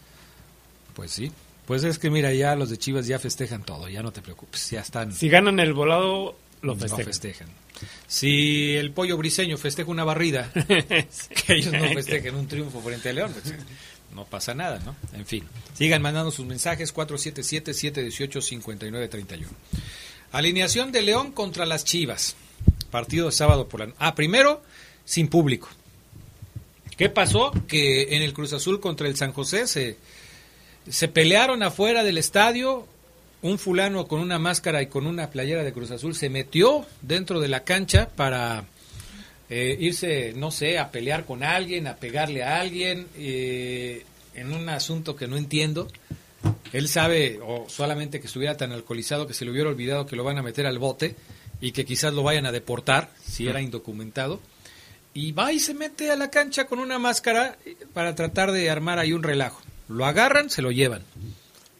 Pues sí. Pues es que mira, ya los de Chivas ya festejan todo, ya no te preocupes, ya están. Si ganan el volado, lo festejan. Lo festejan. Si el pollo briseño festeja una barrida, que ellos no festejen un triunfo frente a León, pues, no pasa nada, ¿no? En fin, sigan mandando sus mensajes 477-718-5931. Alineación de León contra las Chivas. Partido de sábado por la Ah, primero, sin público. ¿Qué pasó? Que en el Cruz Azul contra el San José se, se pelearon afuera del estadio, un fulano con una máscara y con una playera de Cruz Azul se metió dentro de la cancha para eh, irse, no sé, a pelear con alguien, a pegarle a alguien, eh, en un asunto que no entiendo. Él sabe, o solamente que estuviera tan alcoholizado que se le hubiera olvidado que lo van a meter al bote y que quizás lo vayan a deportar si era indocumentado. Y va y se mete a la cancha con una máscara para tratar de armar ahí un relajo. Lo agarran, se lo llevan.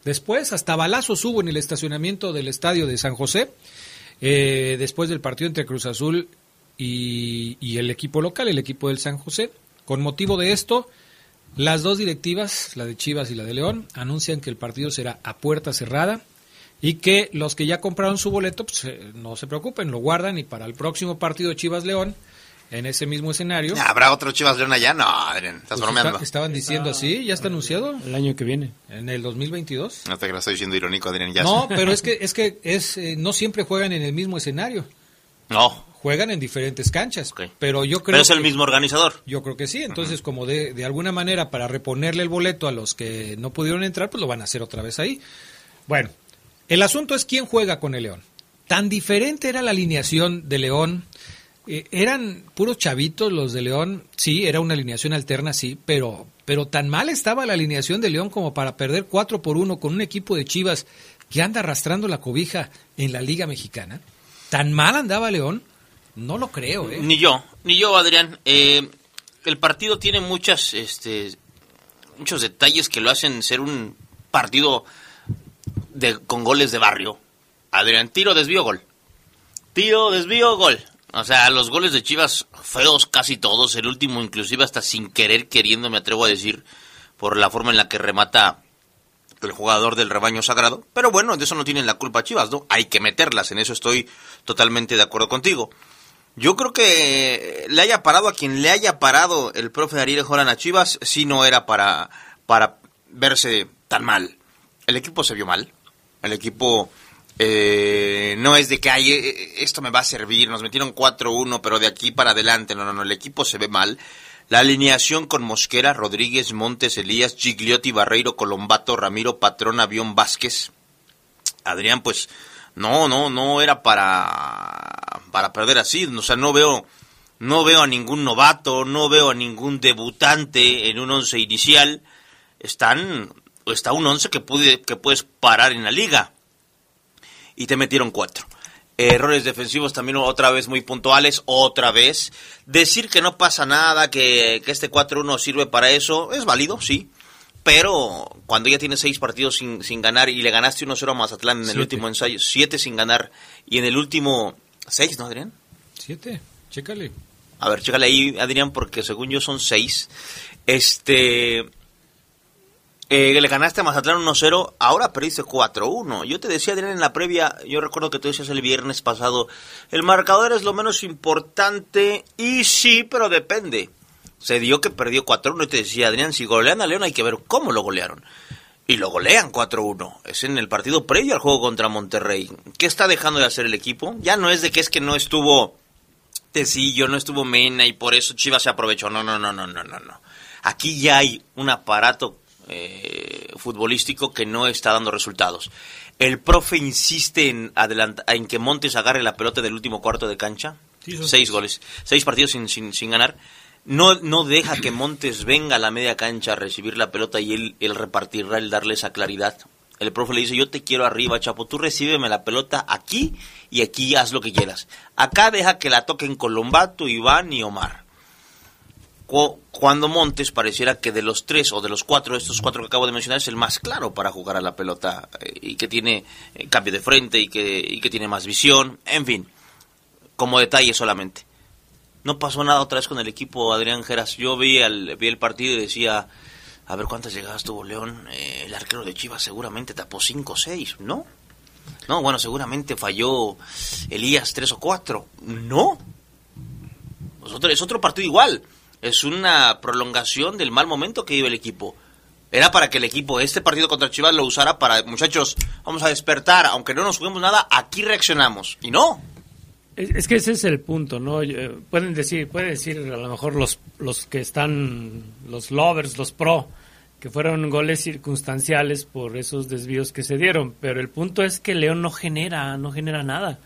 Después, hasta balazos hubo en el estacionamiento del estadio de San José, eh, después del partido entre Cruz Azul y, el equipo local, el equipo del San José. Con motivo de esto, las dos directivas, la de Chivas y la de León, anuncian que el partido será a puerta cerrada y que los que ya compraron su boleto, pues, eh, no se preocupen, lo guardan y para el próximo partido Chivas-León, en ese mismo escenario. ¿Habrá otro Chivas León allá? No, Adrián, estás Pues bromeando. está- estaban diciendo así, ya está anunciado. El año que viene. En el 2022. No te que lo estoy diciendo irónico, Adrián. Ya No, sé. pero es que es que es eh, no siempre juegan en el mismo escenario. No, Juegan en diferentes canchas, pero yo creo pero es el que- mismo organizador. Yo creo que sí, entonces como de, de alguna manera para reponerle el boleto a los que no pudieron entrar, pues lo van a hacer otra vez ahí. Bueno, el asunto es quién juega con el León. Tan diferente era la alineación de León. Eh, eran puros chavitos los de León, sí, era una alineación alterna, sí, pero, pero tan mal estaba la alineación de León como para perder 4 por 1 con un equipo de Chivas que anda arrastrando la cobija en la Liga Mexicana. ¿Tan mal andaba León? No lo creo, ¿eh? Ni yo, ni yo, Adrián. Eh, el partido tiene muchas, este, muchos detalles que lo hacen ser un partido de, con goles de barrio. Adrián, tiro, desvío, gol. Tiro, desvío, gol. O sea, los goles de Chivas feos casi todos. El último inclusive hasta sin querer queriendo, me atrevo a decir, por la forma en la que remata el jugador del rebaño sagrado. Pero bueno, de eso no tienen la culpa Chivas, ¿no? Hay que meterlas, en eso estoy totalmente de acuerdo contigo. Yo creo que le haya parado a quien le haya parado el profe Ariel Joran a Chivas, si no era para, para verse tan mal. El equipo se vio mal. El equipo eh, no es de que "Ay, eh, esto me va a servir, nos metieron 4-1, pero de aquí para adelante. No, no, no, el equipo se ve mal. La alineación con Mosquera, Rodríguez, Montes, Elías, Gigliotti, Barreiro, Colombato, Ramiro, Patrón, Avión, Vázquez. Adrián, pues no, no, no era para, para perder así. O sea, no veo, no veo a ningún novato, no veo a ningún debutante en un once inicial. Están, está un once que, pude, que puedes parar en la liga. Y te metieron cuatro. Errores defensivos también otra vez muy puntuales, otra vez. Decir que no pasa nada, que, que este 4-1 sirve para eso, es válido, sí. Pero cuando ya tienes seis partidos sin, sin ganar y le ganaste 1-0 a Mazatlán en el Siete. último ensayo, siete sin ganar y en el último seis, ¿no, Adrián? Siete, chécale. A ver, chécale ahí, Adrián, porque según yo son seis. Este. Eh, le ganaste a Mazatlán 1-0, ahora perdiste 4-1. Yo te decía, Adrián, en la previa, yo recuerdo que tú decías el viernes pasado, el marcador es lo menos importante, y sí, pero depende. Se dio que perdió 4-1 y te decía, Adrián, si golean a León hay que ver cómo lo golearon. Y lo golean 4-1. Es en el partido previo al juego contra Monterrey. ¿Qué está dejando de hacer el equipo? Ya no es de que es que no estuvo Tecillo, no estuvo Mena y por eso Chivas se aprovechó. No, no, no, no, no, no, no. Aquí ya hay un aparato eh, futbolístico que no está dando resultados. El profe insiste en, en que Montes agarre la pelota del último cuarto de cancha. Sí, seis goles, seis partidos sin, sin, sin ganar. No, no deja que Montes venga a la media cancha a recibir la pelota y él, él repartirla, el darle esa claridad. El profe le dice, yo te quiero arriba, Chapo, tú recíbeme la pelota aquí y aquí haz lo que quieras. Acá deja que la toquen Colombato, Iván y Omar. Cu- Cuando Montes pareciera que de los tres o de los cuatro, estos cuatro que acabo de mencionar, es el más claro para jugar a la pelota eh, y que tiene eh, cambio de frente y que, y que tiene más visión, en fin, como detalle solamente. No pasó nada otra vez con el equipo Adrián Geras. Yo vi, al, vi el partido y decía, a ver cuántas llegadas tuvo León. Eh, el arquero de Chivas seguramente tapó cinco o seis, ¿no? No, bueno, seguramente falló Elías tres o cuatro. No, es es otro partido igual. Es una prolongación del mal momento que vive el equipo. Era para que el equipo, este partido contra Chivas, lo usara para, muchachos, vamos a despertar, aunque no nos juguemos nada, aquí reaccionamos. Y no. Es, que ese es el punto, ¿no? Eh, Pueden decir, pueden decir a lo mejor los, los que están, los lovers, los pro, que fueron goles circunstanciales por esos desvíos que se dieron, pero el punto es que León no genera, no genera nada.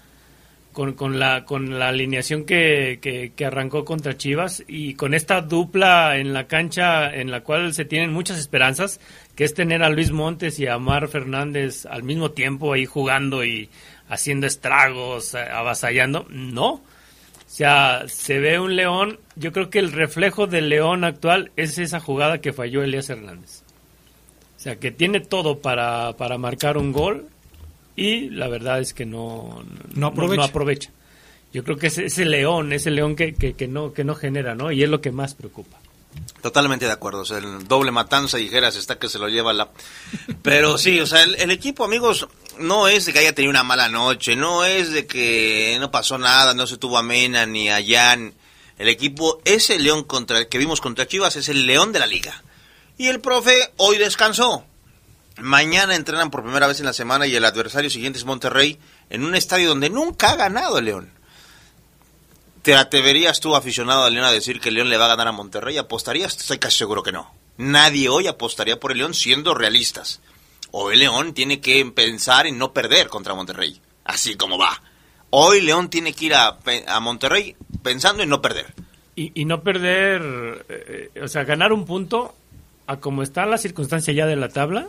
Con, con la con la alineación que, que, arrancó contra Chivas y con esta dupla en la cancha en la cual se tienen muchas esperanzas, que es tener a Luis Montes y a Mar Fernández al mismo tiempo ahí jugando y haciendo estragos, eh, avasallando, no. O sea, se ve un León, yo creo que el reflejo del León actual es esa jugada que falló Elías Hernández. O sea, que tiene todo para, para marcar un gol y la verdad es que no, No aprovecha. aprovecha. Yo creo que es ese León, ese León que, que, que no, que no genera, ¿no? Y es lo que más preocupa. Totalmente de acuerdo. O sea, el doble matanza y Geras está que se lo lleva la. Pero sí, o sea, el, el equipo, amigos, no es de que haya tenido una mala noche, no es de que no pasó nada, no se tuvo a Mena ni a Jan. El equipo, ese León contra el que vimos contra Chivas, es el León de la liga. Y el profe hoy descansó. Mañana entrenan por primera vez en la semana y el adversario siguiente es Monterrey en un estadio donde nunca ha ganado León. ¿Te atreverías tú, aficionado a León, a decir que León le va a ganar a Monterrey? ¿Apostarías? Estoy casi seguro que no. Nadie hoy apostaría por el León siendo realistas. Hoy León tiene que pensar en no perder contra Monterrey. Así como va. Hoy León tiene que ir a, Monterrey pensando en no perder. Y, no perder, eh, o sea, ganar un punto a como está la circunstancia ya de la tabla,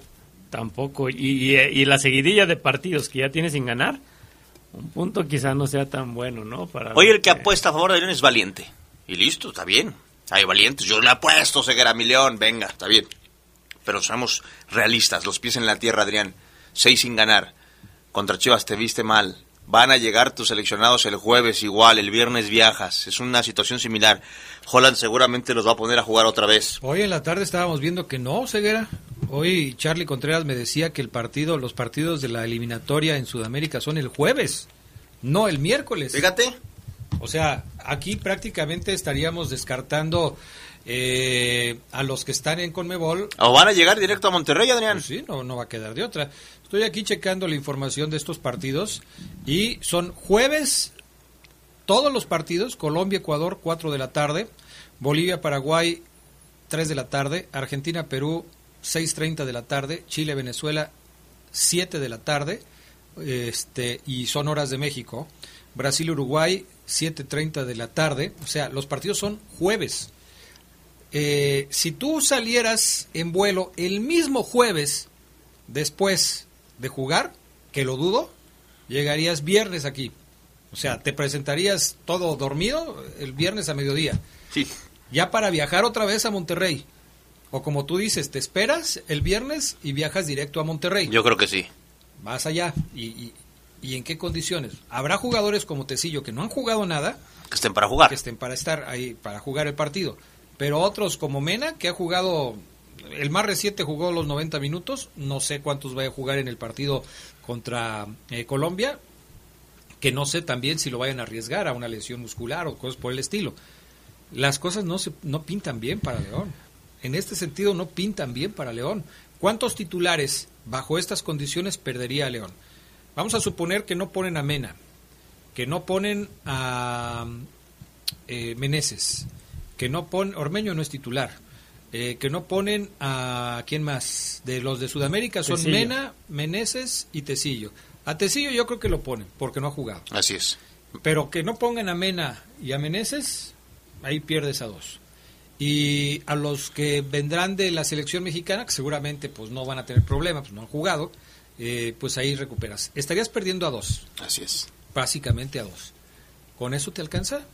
tampoco. Y, y, y la seguidilla de partidos que ya tiene sin ganar, un punto quizá no sea tan bueno, ¿no? Para Hoy el que apuesta a favor de León es valiente. Y listo, está bien. Hay valientes. Yo le apuesto, Ceguera, a mi León. Venga, está bien. Pero somos realistas. Los pies en la tierra, Adrián. Seis sin ganar. Contra Chivas te viste mal. Van a llegar tus seleccionados el jueves igual. El viernes viajas. Es una situación similar. Holland seguramente los va a poner a jugar otra vez. Hoy en la tarde estábamos viendo que no, Ceguera. Hoy Charlie Contreras me decía que el partido, los partidos de la eliminatoria en Sudamérica son el jueves, no el miércoles. Fíjate. O sea, aquí prácticamente estaríamos descartando eh, a los que están en Conmebol. ¿O van a llegar directo a Monterrey, Adrián? Pues sí, no, no va a quedar de otra. Estoy aquí checando la información de estos partidos y son jueves todos los partidos, Colombia, Ecuador, 4 de la tarde, Bolivia, Paraguay, 3 de la tarde, Argentina, Perú, 6.30 de la tarde, Chile, Venezuela, 7 de la tarde, este, y son horas de México, Brasil, Uruguay, 7.30 de la tarde, o sea, los partidos son jueves. Eh, si tú salieras en vuelo el mismo jueves después de jugar, que lo dudo, llegarías viernes aquí. O sea, te presentarías todo dormido el viernes a mediodía. Sí. Ya para viajar otra vez a Monterrey. O como tú dices, te esperas el viernes y viajas directo a Monterrey. Yo creo que sí. Vas allá. ¿Y, y, y en qué condiciones? Habrá jugadores como Tecillo que no han jugado nada. Que estén para jugar. Que estén para estar ahí, para jugar el partido. Pero otros como Mena, que ha jugado, el más reciente jugó los 90 minutos, no sé cuántos vaya a jugar en el partido contra eh, Colombia, que no sé también si lo vayan a arriesgar a una lesión muscular o cosas por el estilo. Las cosas no, se, no pintan bien para León. En este sentido no pintan bien para León. ¿Cuántos titulares bajo estas condiciones perdería León? Vamos a suponer que no ponen a Mena, que no ponen a eh, que no ponen, Ormeño no es titular, eh, que no ponen a quién más de los de Sudamérica son Tecillo. Mena, Meneses y Tecillo. A Tecillo yo creo que lo ponen porque no ha jugado. Así es. Pero que no pongan a Mena y a Meneses, ahí pierdes a dos. Y a los que vendrán de la selección mexicana, que seguramente pues no van a tener problemas, pues no han jugado, eh, pues ahí recuperas. Estarías perdiendo a dos, Así es. básicamente a dos. ¿Con eso te alcanza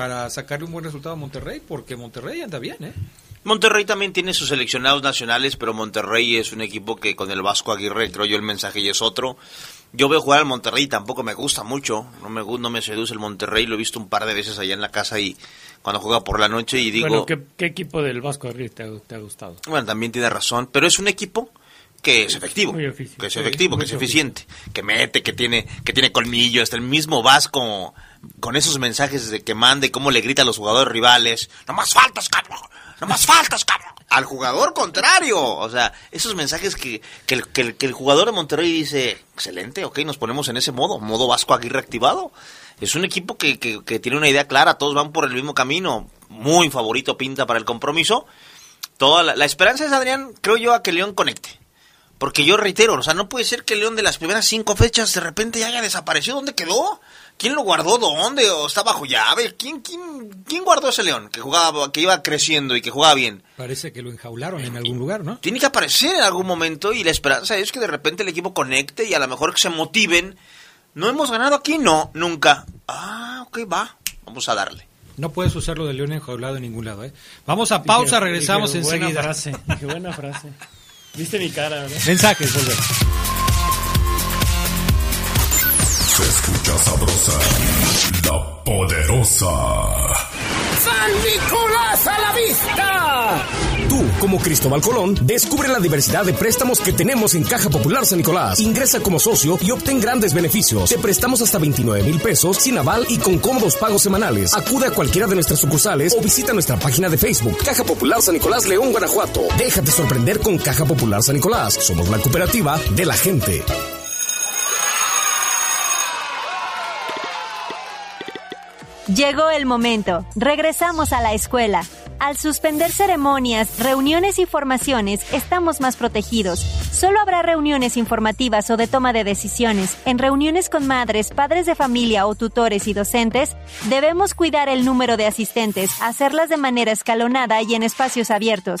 para sacarle un buen resultado a Monterrey? Porque Monterrey anda bien, ¿eh? Monterrey también tiene sus seleccionados nacionales, pero Monterrey es un equipo que con el Vasco Aguirre creo yo el mensaje ya es otro. Yo veo jugar al Monterrey y tampoco me gusta mucho, no me no me seduce el Monterrey, lo he visto un par de veces allá en la casa y cuando juega por la noche y digo, Bueno, bueno, ¿qué, qué equipo del Vasco Aguirre te ha, te ha gustado? también tiene razón, pero es un equipo que es efectivo, Muy eficiente. que es Sí, efectivo, que es eficiente, que mete, que tiene, que tiene colmillo, hasta el mismo Vasco con esos mensajes de que manda y cómo le grita a los jugadores rivales, no más faltas, cabrón, no más faltas, cabrón, al jugador contrario, o sea, esos mensajes que, que, el, que el- que el jugador de Monterrey dice, excelente, ok, nos ponemos en ese modo, modo Vasco Aguirre activado, es un equipo que, que, que tiene una idea clara, todos van por el mismo camino, muy favorito pinta para el compromiso, toda la, la esperanza es, Adrián, creo yo, a que León conecte. Porque yo reitero, o sea, no puede ser que León de las primeras cinco fechas de repente ya haya desaparecido. ¿Dónde quedó? ¿Quién lo guardó? ¿Dónde? ¿O está bajo llave? ¿Quién, quién, quién guardó ese León que jugaba, que iba creciendo y que jugaba bien? Parece que lo enjaularon en algún lugar, ¿no? Tiene que aparecer en algún momento y la esperanza es que de repente el equipo conecte y a lo mejor que se motiven. ¿No hemos ganado aquí? No, nunca. Ah, ok, va. Vamos a darle. No puedes usarlo de león enjaulado en ningún lado, ¿eh? Vamos a pausa, Dije- regresamos dije, enseguida. Buena frase, dije, buena frase. Viste mi cara, ¿verdad? Mensajes, volvemos. Se escucha sabrosa, la poderosa. ¡San Nicolás a la vista! Tú, como Cristóbal Colón, descubre la diversidad de préstamos que tenemos en Caja Popular San Nicolás. Ingresa como socio y obtén grandes beneficios. Te prestamos hasta 29 mil pesos sin aval y con cómodos pagos semanales. Acude a cualquiera de nuestras sucursales o visita nuestra página de Facebook, Caja Popular San Nicolás León, Guanajuato. Déjate sorprender con Caja Popular San Nicolás. Somos la cooperativa de la gente. Llegó el momento. Regresamos a la escuela. Al suspender ceremonias, reuniones y formaciones, estamos más protegidos. Solo habrá reuniones informativas o de toma de decisiones. En reuniones con madres, padres de familia o tutores y docentes, debemos cuidar el número de asistentes, hacerlas de manera escalonada y en espacios abiertos.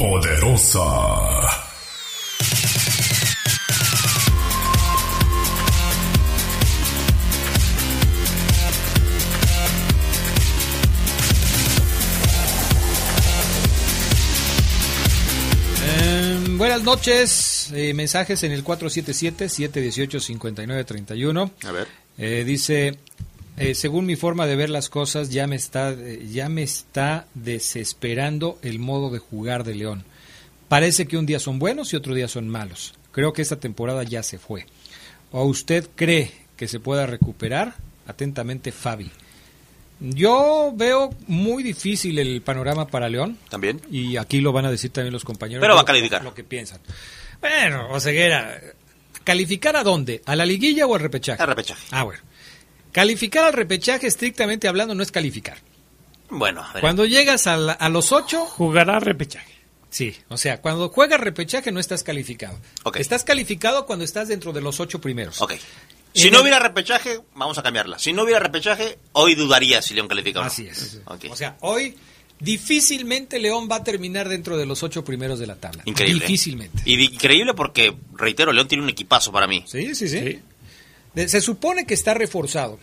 poderosa. Eh, buenas noches. Eh, mensajes en el 477-718-5931. A ver. Eh, dice, eh, según mi forma de ver las cosas, ya me está, eh, ya me está desesperando el modo de jugar de León. Parece que un día son buenos y otro día son malos. Creo que esta temporada ya se fue. ¿O usted cree que se pueda recuperar? Atentamente, Fabi. Yo veo muy difícil el panorama para León. También. Y aquí lo van a decir también los compañeros. Pero va a calificar. Lo que piensan. Bueno, Oseguera, ¿calificar a dónde? ¿A la liguilla o al repechaje? Al repechaje. Ah, bueno. Calificar al repechaje, estrictamente hablando, no es calificar. Bueno, a ver. Cuando llegas a, la- a los ocho... Jugará repechaje. Sí, o sea, cuando juegas repechaje no estás calificado. Estás calificado cuando estás dentro de los ocho primeros. Ok. Si En no el- hubiera repechaje, vamos a cambiarla. Si no hubiera repechaje, hoy dudaría si León califica o no. Así es. Ok. O sea, hoy difícilmente León va a terminar dentro de los ocho primeros de la tabla. Increíble. Difícilmente. Y increíble porque, reitero, León tiene un equipazo para mí. Sí, sí, sí. Se supone que está reforzado.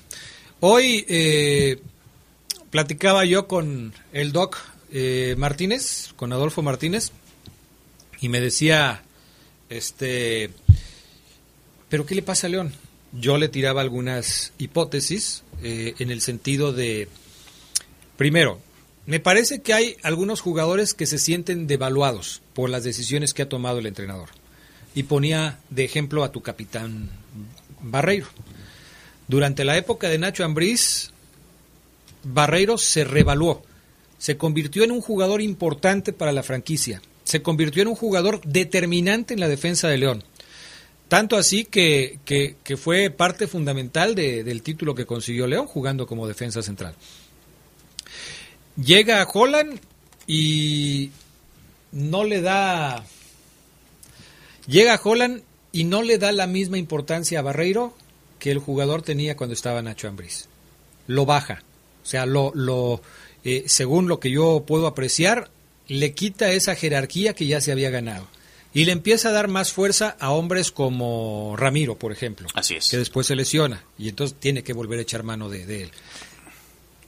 Hoy eh, platicaba yo con el doc eh, Martínez, con Adolfo Martínez, y me decía, este, pero ¿qué le pasa a León? Yo le tiraba algunas hipótesis eh, en el sentido de, primero, Me parece que hay algunos jugadores que se sienten devaluados por las decisiones que ha tomado el entrenador. Y ponía de ejemplo a tu capitán Barreiro. Durante la época de Nacho Ambriz, Barreiro se revaluó, se convirtió en un jugador importante para la franquicia, se convirtió en un jugador determinante en la defensa de León. Tanto así que, que, fue parte fundamental de, del título que consiguió León jugando como defensa central. Llega a Holland y no le da. Llega a Holland y no le da la misma importancia a Barreiro que el jugador tenía cuando estaba Nacho Ambriz. Lo baja. O sea, lo, lo eh, según lo que yo puedo apreciar, le quita esa jerarquía que ya se había ganado. Y le empieza a dar más fuerza a hombres como Ramiro, por ejemplo. Así es. Que después se lesiona y entonces tiene que volver a echar mano de, de él.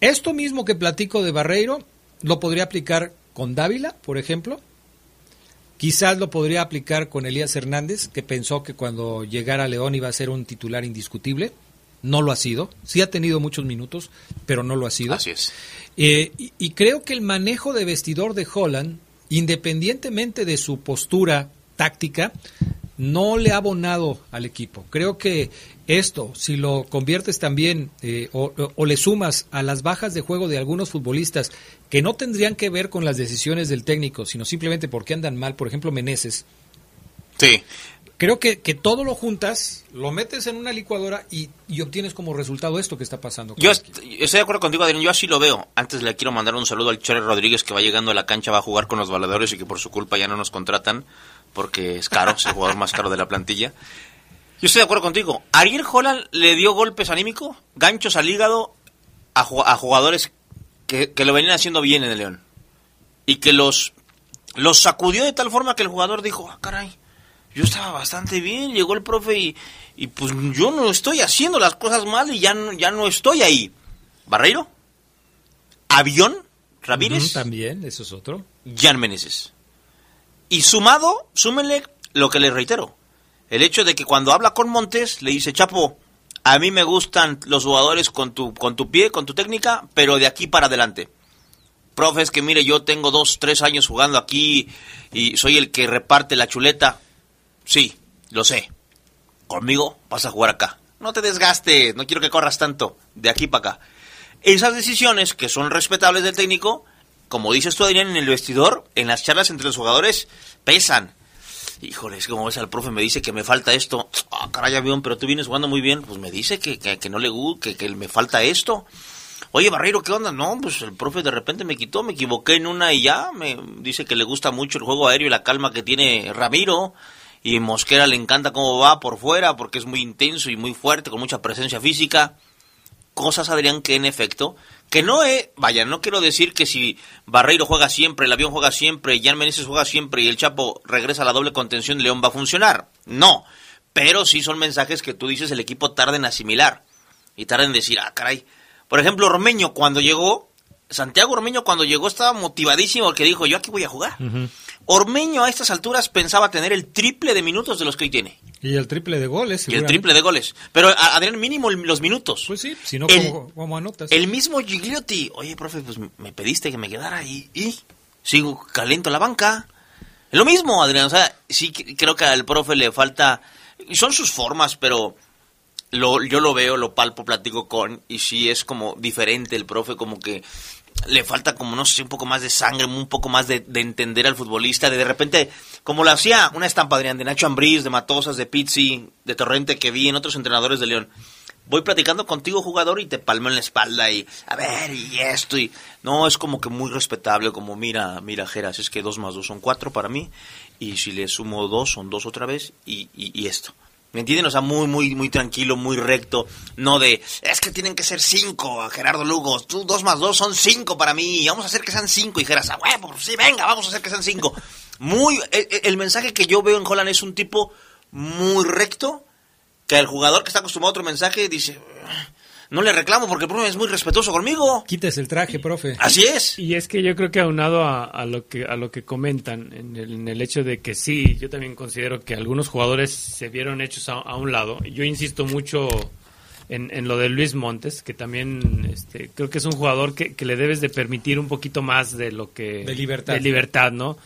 Esto mismo que platico de Barreiro lo podría aplicar con Dávila, por ejemplo. Quizás lo podría aplicar con Elías Hernández, que pensó que cuando llegara a León iba a ser un titular indiscutible. No lo ha sido. Sí ha tenido muchos minutos, pero no lo ha sido. Así es. Eh, y, y creo que el manejo de vestidor de Holland, independientemente de su postura táctica, no le ha abonado al equipo. Creo que esto, si lo conviertes también eh, o, o, le sumas a las bajas de juego de algunos futbolistas que no tendrían que ver con las decisiones del técnico, sino simplemente porque andan mal, por ejemplo, Meneses. Sí. Creo que, que todo lo juntas, lo metes en una licuadora y, y obtienes como resultado esto que está pasando. Yo est estoy de acuerdo contigo, Adrián. Yo así lo veo. Antes le quiero mandar un saludo al Chore Rodríguez que va llegando a la cancha, va a jugar con los valedores y que por su culpa ya no nos contratan porque es caro, es el jugador más caro de la plantilla. Yo estoy de acuerdo contigo. Ariel Holland le dio golpes anímicos, ganchos al hígado a, a jugadores que, que, lo venían haciendo bien en el León. Y que los, los sacudió de tal forma que el jugador dijo, ah, caray, yo estaba bastante bien, llegó el profe y, y pues yo no estoy haciendo las cosas mal y ya no, ya no estoy ahí. Barreiro, Avión, Ramírez. Uh -huh, también, eso es otro. Jan Meneses. Y sumado, súmenle lo que les reitero. El hecho de que cuando habla con Montes le dice, Chapo, a mí me gustan los jugadores con tu, con tu pie, con tu técnica, pero de aquí para adelante. Profe, es que mire, yo tengo dos, tres años jugando aquí y soy el que reparte la chuleta. Sí, lo sé. Conmigo vas a jugar acá. No te desgastes, no quiero que corras tanto, de aquí para acá. Esas decisiones, que son respetables del técnico, como dices tú, Adrián, en el vestidor, en las charlas entre los jugadores, pesan. Híjole, es como ves al profe, me dice que me falta esto. Ah, caray, avión, pero tú vienes jugando muy bien. Pues me dice que, que, que no le que, que, me falta esto. Oye, Barreiro, ¿qué onda? No, pues el profe de repente me quitó, me equivoqué en una y ya. Me dice que le gusta mucho el juego aéreo y la calma que tiene Ramiro. Y Mosquera le encanta cómo va por fuera, porque es muy intenso y muy fuerte, con mucha presencia física. Cosas, Adrián, que en efecto que no es, vaya, no quiero decir que si Barreiro juega siempre, el avión juega siempre, Jan Meneses juega siempre y el Chapo regresa a la doble contención León va a funcionar. No, pero sí son mensajes que tú dices el equipo tarda en asimilar y tarda en decir, ah, caray. Por ejemplo, Ormeño cuando llegó, Santiago Ormeño cuando llegó estaba motivadísimo porque dijo, yo aquí voy a jugar. Ormeño a estas alturas pensaba tener el triple de minutos de los que hoy tiene. Y el triple de goles. Y el triple de goles. Pero, Adrián, mínimo los minutos. Pues sí, si no, ¿cómo, ¿cómo, anotas? El mismo Gigliotti. Oye, profe, pues me pediste que me quedara ahí. Y sigo calento la banca. Lo mismo, Adrián. O sea, sí creo que al profe le falta... Son sus formas, pero lo, yo lo veo, lo palpo, platico con... Y sí es como diferente el profe, como que le falta como, no sé, un poco más de sangre, un poco más de, de, entender al futbolista, de de repente, como lo hacía una estampa, Adrián, de Nacho Ambriz, de Matosas, de Pizzi, de Torrente, que vi en otros entrenadores de León. Voy platicando contigo, jugador, y te palmo en la espalda y, a ver, y esto, y... No, es como que muy respetable, como, mira, mira, Geras, es que dos más dos son cuatro para mí, y si le sumo dos, son dos otra vez, y, y, y esto. ¿Me entienden? O sea, muy, muy, muy tranquilo, muy recto. No de, es que tienen que ser cinco, Gerardo Lugo. Tú, dos más dos son cinco para mí. Vamos a hacer que sean cinco. Y Geras, ah, huevo, sí, venga, vamos a hacer que sean cinco. Muy, el, el, mensaje que yo veo en Holland es un tipo muy recto. Que el jugador que está acostumbrado a otro mensaje dice, no le reclamo porque el profe es muy respetuoso conmigo. Quites el traje, profe. Así es. Y es que yo creo que aunado a, a lo que a lo que comentan en el, en el, hecho de que sí, yo también considero que algunos jugadores se vieron hechos a, a, un lado. Yo insisto mucho en, en lo de Luis Montes, que también este, creo que es un jugador que, que le debes de permitir un poquito más de lo que... De libertad. De libertad, ¿no?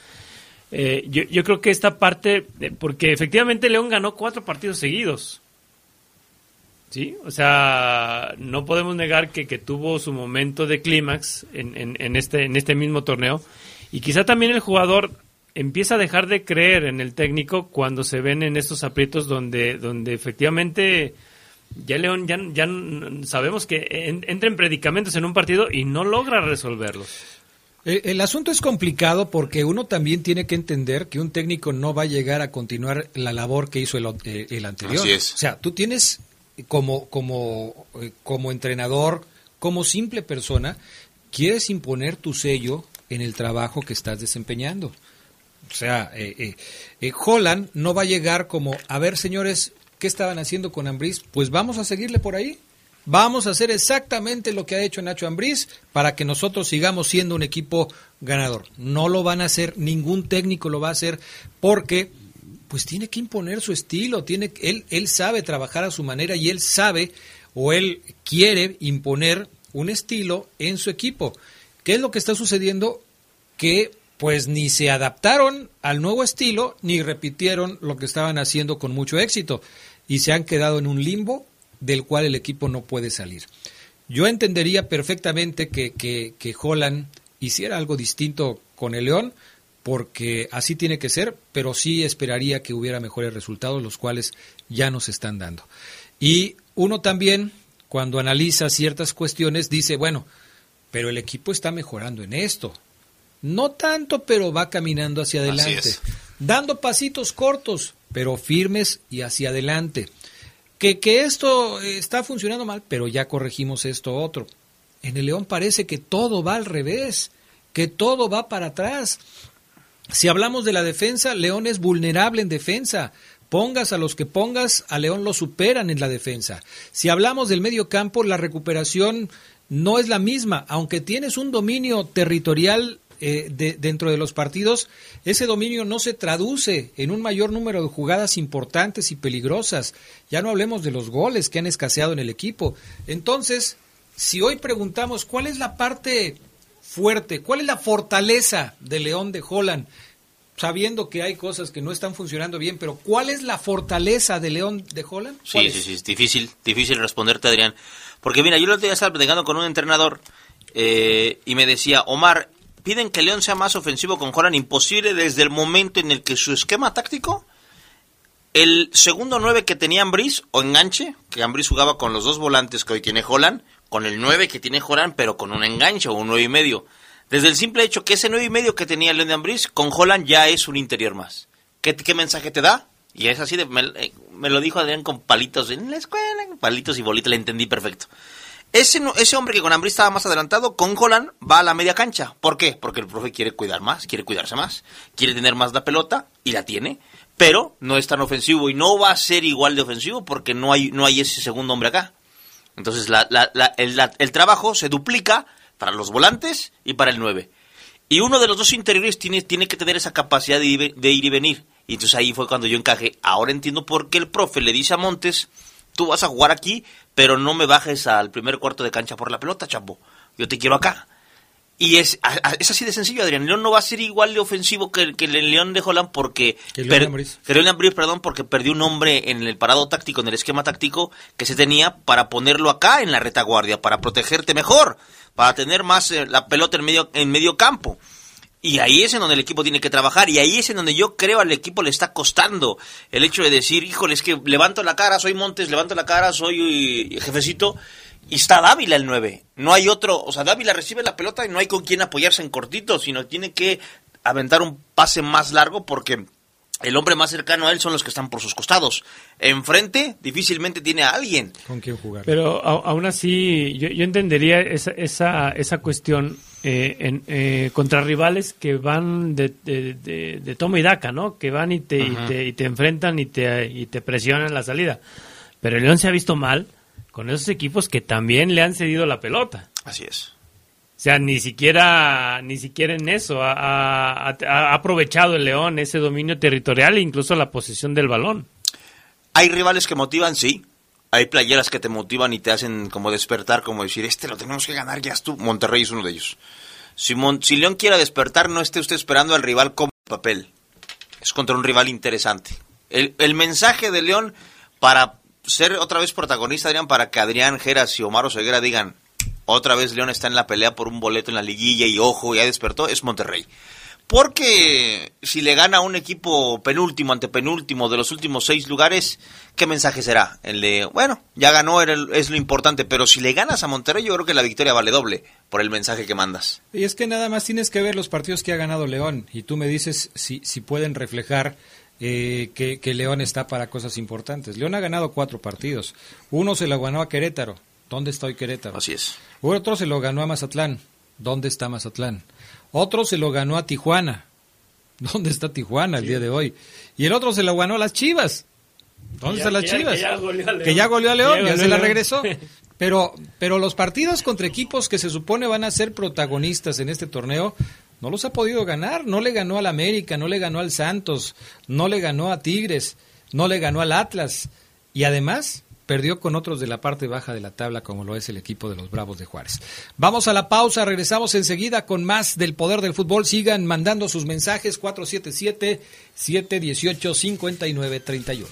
Eh, yo, yo creo que esta parte, eh, porque efectivamente León ganó cuatro partidos seguidos. Sí, o sea, no podemos negar que, que tuvo su momento de clímax en, en, en, este, en este mismo torneo. Y quizá también el jugador empieza a dejar de creer en el técnico cuando se ven en estos aprietos donde, donde efectivamente ya León ya, ya sabemos que en, entra en predicamentos en un partido y no logra resolverlos. El, el, asunto es complicado porque uno también tiene que entender que un técnico no va a llegar a continuar la labor que hizo el, eh, el anterior. Así es. O sea, tú tienes como, como, eh, como entrenador, como simple persona, quieres imponer tu sello en el trabajo que estás desempeñando. O sea, eh, eh, eh, Holland no va a llegar como, a ver, señores, ¿qué estaban haciendo con Ambriz? Pues vamos a seguirle por ahí. Vamos a hacer exactamente lo que ha hecho Nacho Ambriz para que nosotros sigamos siendo un equipo ganador. No lo van a hacer, ningún técnico lo va a hacer porque pues tiene que imponer su estilo, tiene él él sabe trabajar a su manera y él sabe o él quiere imponer un estilo en su equipo. ¿Qué es lo que está sucediendo? Que pues ni se adaptaron al nuevo estilo ni repitieron lo que estaban haciendo con mucho éxito y se han quedado en un limbo del cual el equipo no puede salir. Yo entendería perfectamente que, que, que Holland hiciera algo distinto con el León, porque así tiene que ser, pero sí esperaría que hubiera mejores resultados, los cuales ya nos están dando. Y uno también, cuando analiza ciertas cuestiones, dice, bueno, pero el equipo está mejorando en esto. No tanto, pero va caminando hacia adelante. Dando pasitos cortos, pero firmes y hacia adelante. Que, que esto está funcionando mal, pero ya corregimos esto otro. En el León parece que todo va al revés, que todo va para atrás. Si hablamos de la defensa, León es vulnerable en defensa. Pongas a los que pongas, a León lo superan en la defensa. Si hablamos del medio campo, la recuperación no es la misma, aunque tienes un dominio territorial eh, de, dentro de los partidos, ese dominio no se traduce en un mayor número de jugadas importantes y peligrosas. Ya no hablemos de los goles que han escaseado en el equipo. Entonces, si hoy preguntamos cuál es la parte fuerte, cuál es la fortaleza de León de Holland, sabiendo que hay cosas que no están funcionando bien, pero ¿cuál es la fortaleza de León de Holland? Sí, sí, sí, es difícil, difícil responderte, Adrián. Porque mira, yo lo tenía estaba platicando con un entrenador eh, y me decía, Omar, piden que León sea más ofensivo con Holland, imposible desde el momento en el que su esquema táctico, el segundo nueve que tenía Ambris, o enganche, que Ambris jugaba con los dos volantes que hoy tiene Holland, con el 9 que tiene Holland, pero con un enganche o un nueve y medio. Desde el simple hecho que ese nueve y medio que tenía León de Ambris, con Holland ya es un interior más. ¿Qué, ¿Qué, mensaje te da? Y es así de, me, me, lo dijo Adrián con palitos en la escuela, palitos y bolitas, le entendí perfecto. Ese, ese hombre que con Ambris estaba más adelantado, con Holland va a la media cancha. ¿Por qué? Porque el profe quiere cuidar más, quiere cuidarse más, quiere tener más la pelota y la tiene, pero no es tan ofensivo y no va a ser igual de ofensivo porque no hay, no hay ese segundo hombre acá. Entonces la, la, la, el, el, trabajo se duplica para los volantes y para el 9. Y uno de los dos interiores tiene, tiene que tener esa capacidad de ir, de ir y venir. Y entonces ahí fue cuando yo encajé. Ahora entiendo por qué el profe le dice a Montes, tú vas a jugar aquí, pero no me bajes al primer cuarto de cancha por la pelota, chapo. Yo te quiero acá. Y es, es así de sencillo, Adrián. León no va a ser igual de ofensivo que, que el León de Holland porque... Que León que perdón, porque perdió un hombre en el parado táctico, en el esquema táctico que se tenía para ponerlo acá en la retaguardia, para protegerte mejor, para tener más eh, la pelota en medio, en medio campo. Y ahí es en donde el equipo tiene que trabajar y ahí es en donde yo creo al equipo le está costando el hecho de decir, híjole, es que levanto la cara, soy Montes, levanto la cara, soy jefecito y está Dávila el 9. No hay otro, o sea, Dávila recibe la pelota y no hay con quien apoyarse en cortito, sino tiene que aventar un pase más largo porque el hombre más cercano a él son los que están por sus costados. Enfrente difícilmente tiene a alguien. Con quien jugar. Pero a, aún así, yo, yo entendería esa, esa, esa cuestión eh, en, eh, contra rivales que van de, de, de, de, toma y daca, ¿no? Que van y te, y te, y te, enfrentan y te, y te presionan la salida. Pero el León se ha visto mal con esos equipos que también le han cedido la pelota. Así es. O sea, ni siquiera, ni siquiera en eso ha, ha, ha aprovechado el León ese dominio territorial e incluso la posesión del balón. Hay rivales que motivan, sí. hay playeras que te motivan y te hacen como despertar, como decir, este lo tenemos que ganar, ya es tú. Monterrey es uno de ellos. Si, si León quiere despertar, no esté usted esperando al rival como papel. Es contra un rival interesante. El, el mensaje de León para ser otra vez protagonista, Adrián, para que Adrián Geras y Omar Oseguera digan, otra vez León está en la pelea por un boleto en la liguilla y ojo, ya despertó, es Monterrey. Porque si le gana un equipo penúltimo, antepenúltimo de los últimos seis lugares, ¿qué mensaje será? El de, bueno, ya ganó, es lo importante, pero si le ganas a Monterrey, yo creo que la victoria vale doble por el mensaje que mandas. Y es que nada más tienes que ver los partidos que ha ganado León y tú me dices si, si pueden reflejar eh, que, que León está para cosas importantes. León ha ganado cuatro partidos. Uno se lo ganó a Querétaro. ¿Dónde está hoy Querétaro? Así es. Otro se lo ganó a Mazatlán. ¿Dónde está Mazatlán? Otro se lo ganó a Tijuana. ¿Dónde está Tijuana el día de hoy? Y el otro se lo ganó a las Chivas. ¿Dónde están las Chivas? Que ya goleó a León. Que ya goleó a León, ya, se la regresó. Pero, pero los partidos contra equipos que se supone van a ser protagonistas en este torneo, no los ha podido ganar. No le ganó al América, no le ganó al Santos, no le ganó a Tigres, no le ganó al Atlas. Y además, perdió con otros de la parte baja de la tabla como lo es el equipo de los Bravos de Juárez. Vamos a la pausa, regresamos enseguida con más del poder del fútbol. Sigan mandando sus mensajes 477 718 5931.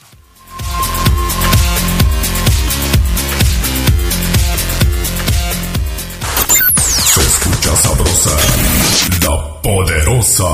Se escucha sabrosa, la poderosa.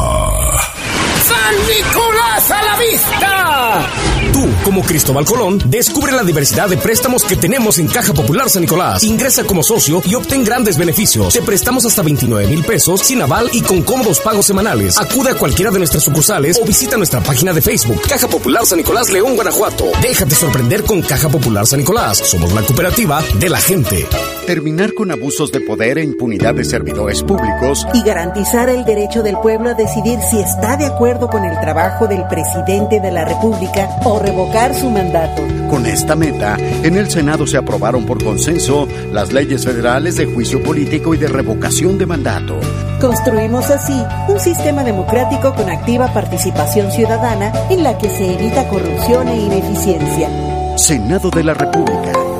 ¡San Nicolás a la vista! Tú, como Cristóbal Colón, descubre la diversidad de préstamos que tenemos en Caja Popular San Nicolás. Ingresa como socio y obtén grandes beneficios. Te prestamos hasta 29 mil pesos sin aval y con cómodos pagos semanales. Acude a cualquiera de nuestras sucursales o visita nuestra página de Facebook, Caja Popular San Nicolás León, Guanajuato. Déjate sorprender con Caja Popular San Nicolás. Somos la cooperativa de la gente. Terminar con abusos de poder e impunidad de servidores públicos y garantizar el derecho del pueblo a decidir si está de acuerdo con el trabajo del presidente de la República o revocar su mandato. Con esta meta, en el Senado se aprobaron por consenso las leyes federales de juicio político y de revocación de mandato. Construimos así un sistema democrático con activa participación ciudadana en la que se evita corrupción e ineficiencia. Senado de la República.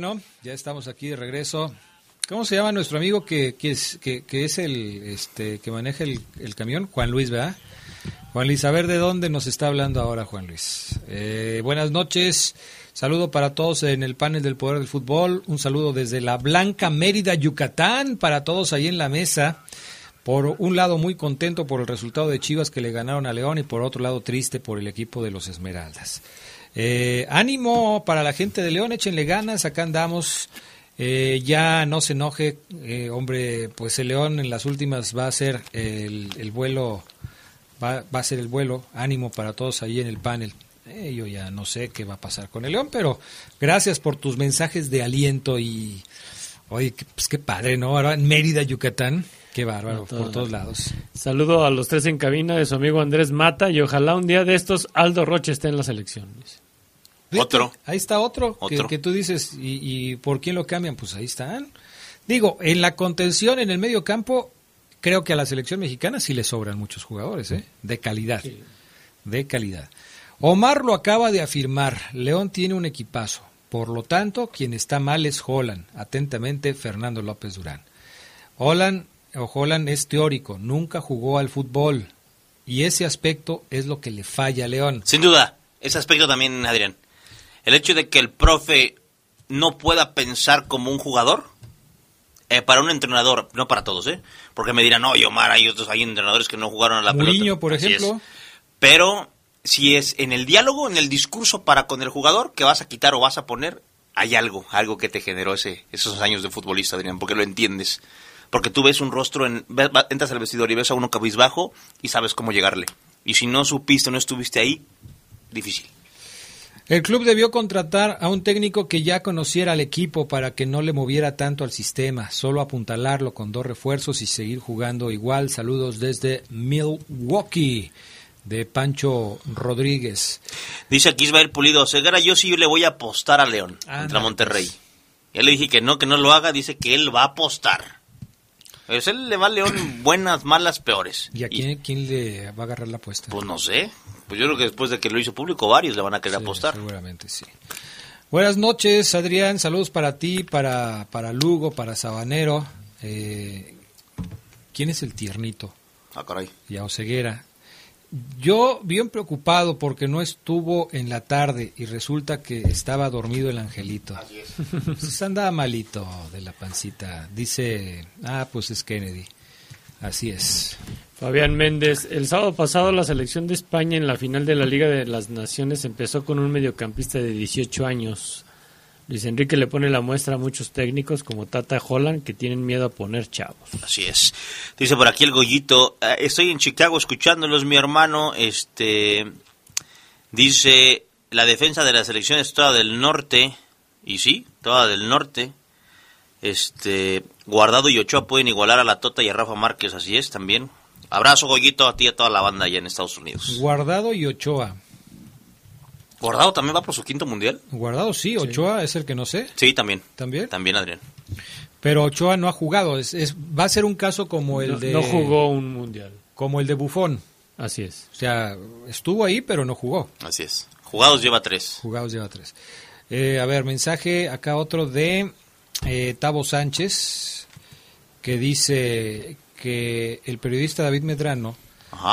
Bueno, ya estamos aquí de regreso. ¿Cómo se llama nuestro amigo que, es, que, es el este, que maneja el, el, camión? Juan Luis, ¿verdad? Juan Luis, a ver de dónde nos está hablando ahora Juan Luis. Eh, buenas noches, saludo para todos en el panel del Poder del Fútbol, un saludo desde la Blanca Mérida, Yucatán, para todos ahí en la mesa. Por un lado muy contento por el resultado de Chivas que le ganaron a León y por otro lado triste por el equipo de los Esmeraldas. Eh, ánimo para la gente de León, échenle ganas, acá andamos. Eh, ya no se enoje, eh, hombre, pues el León en las últimas va a ser el, el vuelo, va, va, a ser el vuelo, ánimo para todos ahí en el panel. Eh, yo ya no sé qué va a pasar con el León, pero gracias por tus mensajes de aliento y, oye, pues qué padre, ¿no? Ahora en Mérida, Yucatán. Qué bárbaro, por todos lados. Saludo a los tres en cabina de su amigo Andrés Mata y ojalá un día de estos Aldo Roche esté en la selección. Otro. Ahí está otro, otro. Que, que, tú dices, ¿y, ¿y, por quién lo cambian? Pues ahí están. Digo, en la contención, en el medio campo, creo que a la selección mexicana sí le sobran muchos jugadores, ¿eh? De calidad. Sí. De calidad. Omar lo acaba de afirmar, León tiene un equipazo. Por lo tanto, quien está mal es Holland. Atentamente, Fernando López Durán. Holland Holland es teórico, nunca jugó al fútbol y ese aspecto es lo que le falla a León. Sin duda, ese aspecto también, Adrián. El hecho de que el profe no pueda pensar como un jugador, eh, para un entrenador, no para todos, ¿eh? Porque me dirán, no, Omar, hay otros, hay entrenadores que no jugaron a la Muriño, pelota. por ejemplo. Es. Pero si es en el diálogo, en el discurso para con el jugador, que vas a quitar o vas a poner, hay algo, algo que te generó ese, esos años de futbolista, Adrián, porque lo entiendes. Porque tú ves un rostro, en, entras al vestidor y ves a uno cabizbajo y sabes cómo llegarle. Y si no supiste, no estuviste ahí, difícil. El club debió contratar a un técnico que ya conociera al equipo para que no le moviera tanto al sistema, solo apuntalarlo con dos refuerzos y seguir jugando igual. Saludos desde Milwaukee de Pancho Rodríguez. Dice aquí Ismael Pulido, Segara, yo sí le voy a apostar a León contra Monterrey. Pues. Ya le dije que no, que no lo haga, dice que él va a apostar. Pues él le va a León buenas, malas, peores. ¿Y a quién, quién le va a agarrar la apuesta? Pues no sé. Pues yo creo que después de que lo hizo público, varios le van a querer apostar. Seguramente sí. Buenas noches, Adrián. Saludos para ti, para, para Lugo, para Sabanero. Eh, ¿Quién es el tiernito? Ah, caray. Y a Oseguera. Yo bien preocupado porque no estuvo en la tarde y resulta que estaba dormido el angelito. Así es. Pues andaba malito de la pancita. Dice, ah, pues es Kennedy. Así es. Fabián Méndez, el sábado pasado la selección de España en la final de la Liga de las Naciones empezó con un mediocampista de 18 años. Luis Enrique le pone la muestra a muchos técnicos como Tata Holland que tienen miedo a poner chavos. Así es. Dice por aquí el Gollito, eh, estoy en Chicago escuchándolos, mi hermano, este dice la defensa de la selección es toda del norte y sí, toda del norte. Este, Guardado y Ochoa pueden igualar a la Tota y a Rafa Márquez, así es también. Abrazo, Goyito, a ti y a toda la banda allá en Estados Unidos. Guardado y Ochoa. ¿Guardado también va por su quinto mundial? Guardado sí, Ochoa es el que no sé. Sí, también. ¿También? También, Adrián. Pero Ochoa no ha jugado. Es, va a ser un caso como el de... No jugó un mundial. Como el de Bufón. Así es. O sea, estuvo ahí, pero no jugó. Así es. Jugados lleva tres. Jugados lleva tres. Eh, a ver, mensaje acá otro de eh, Tavo Sánchez, que dice que el periodista David Medrano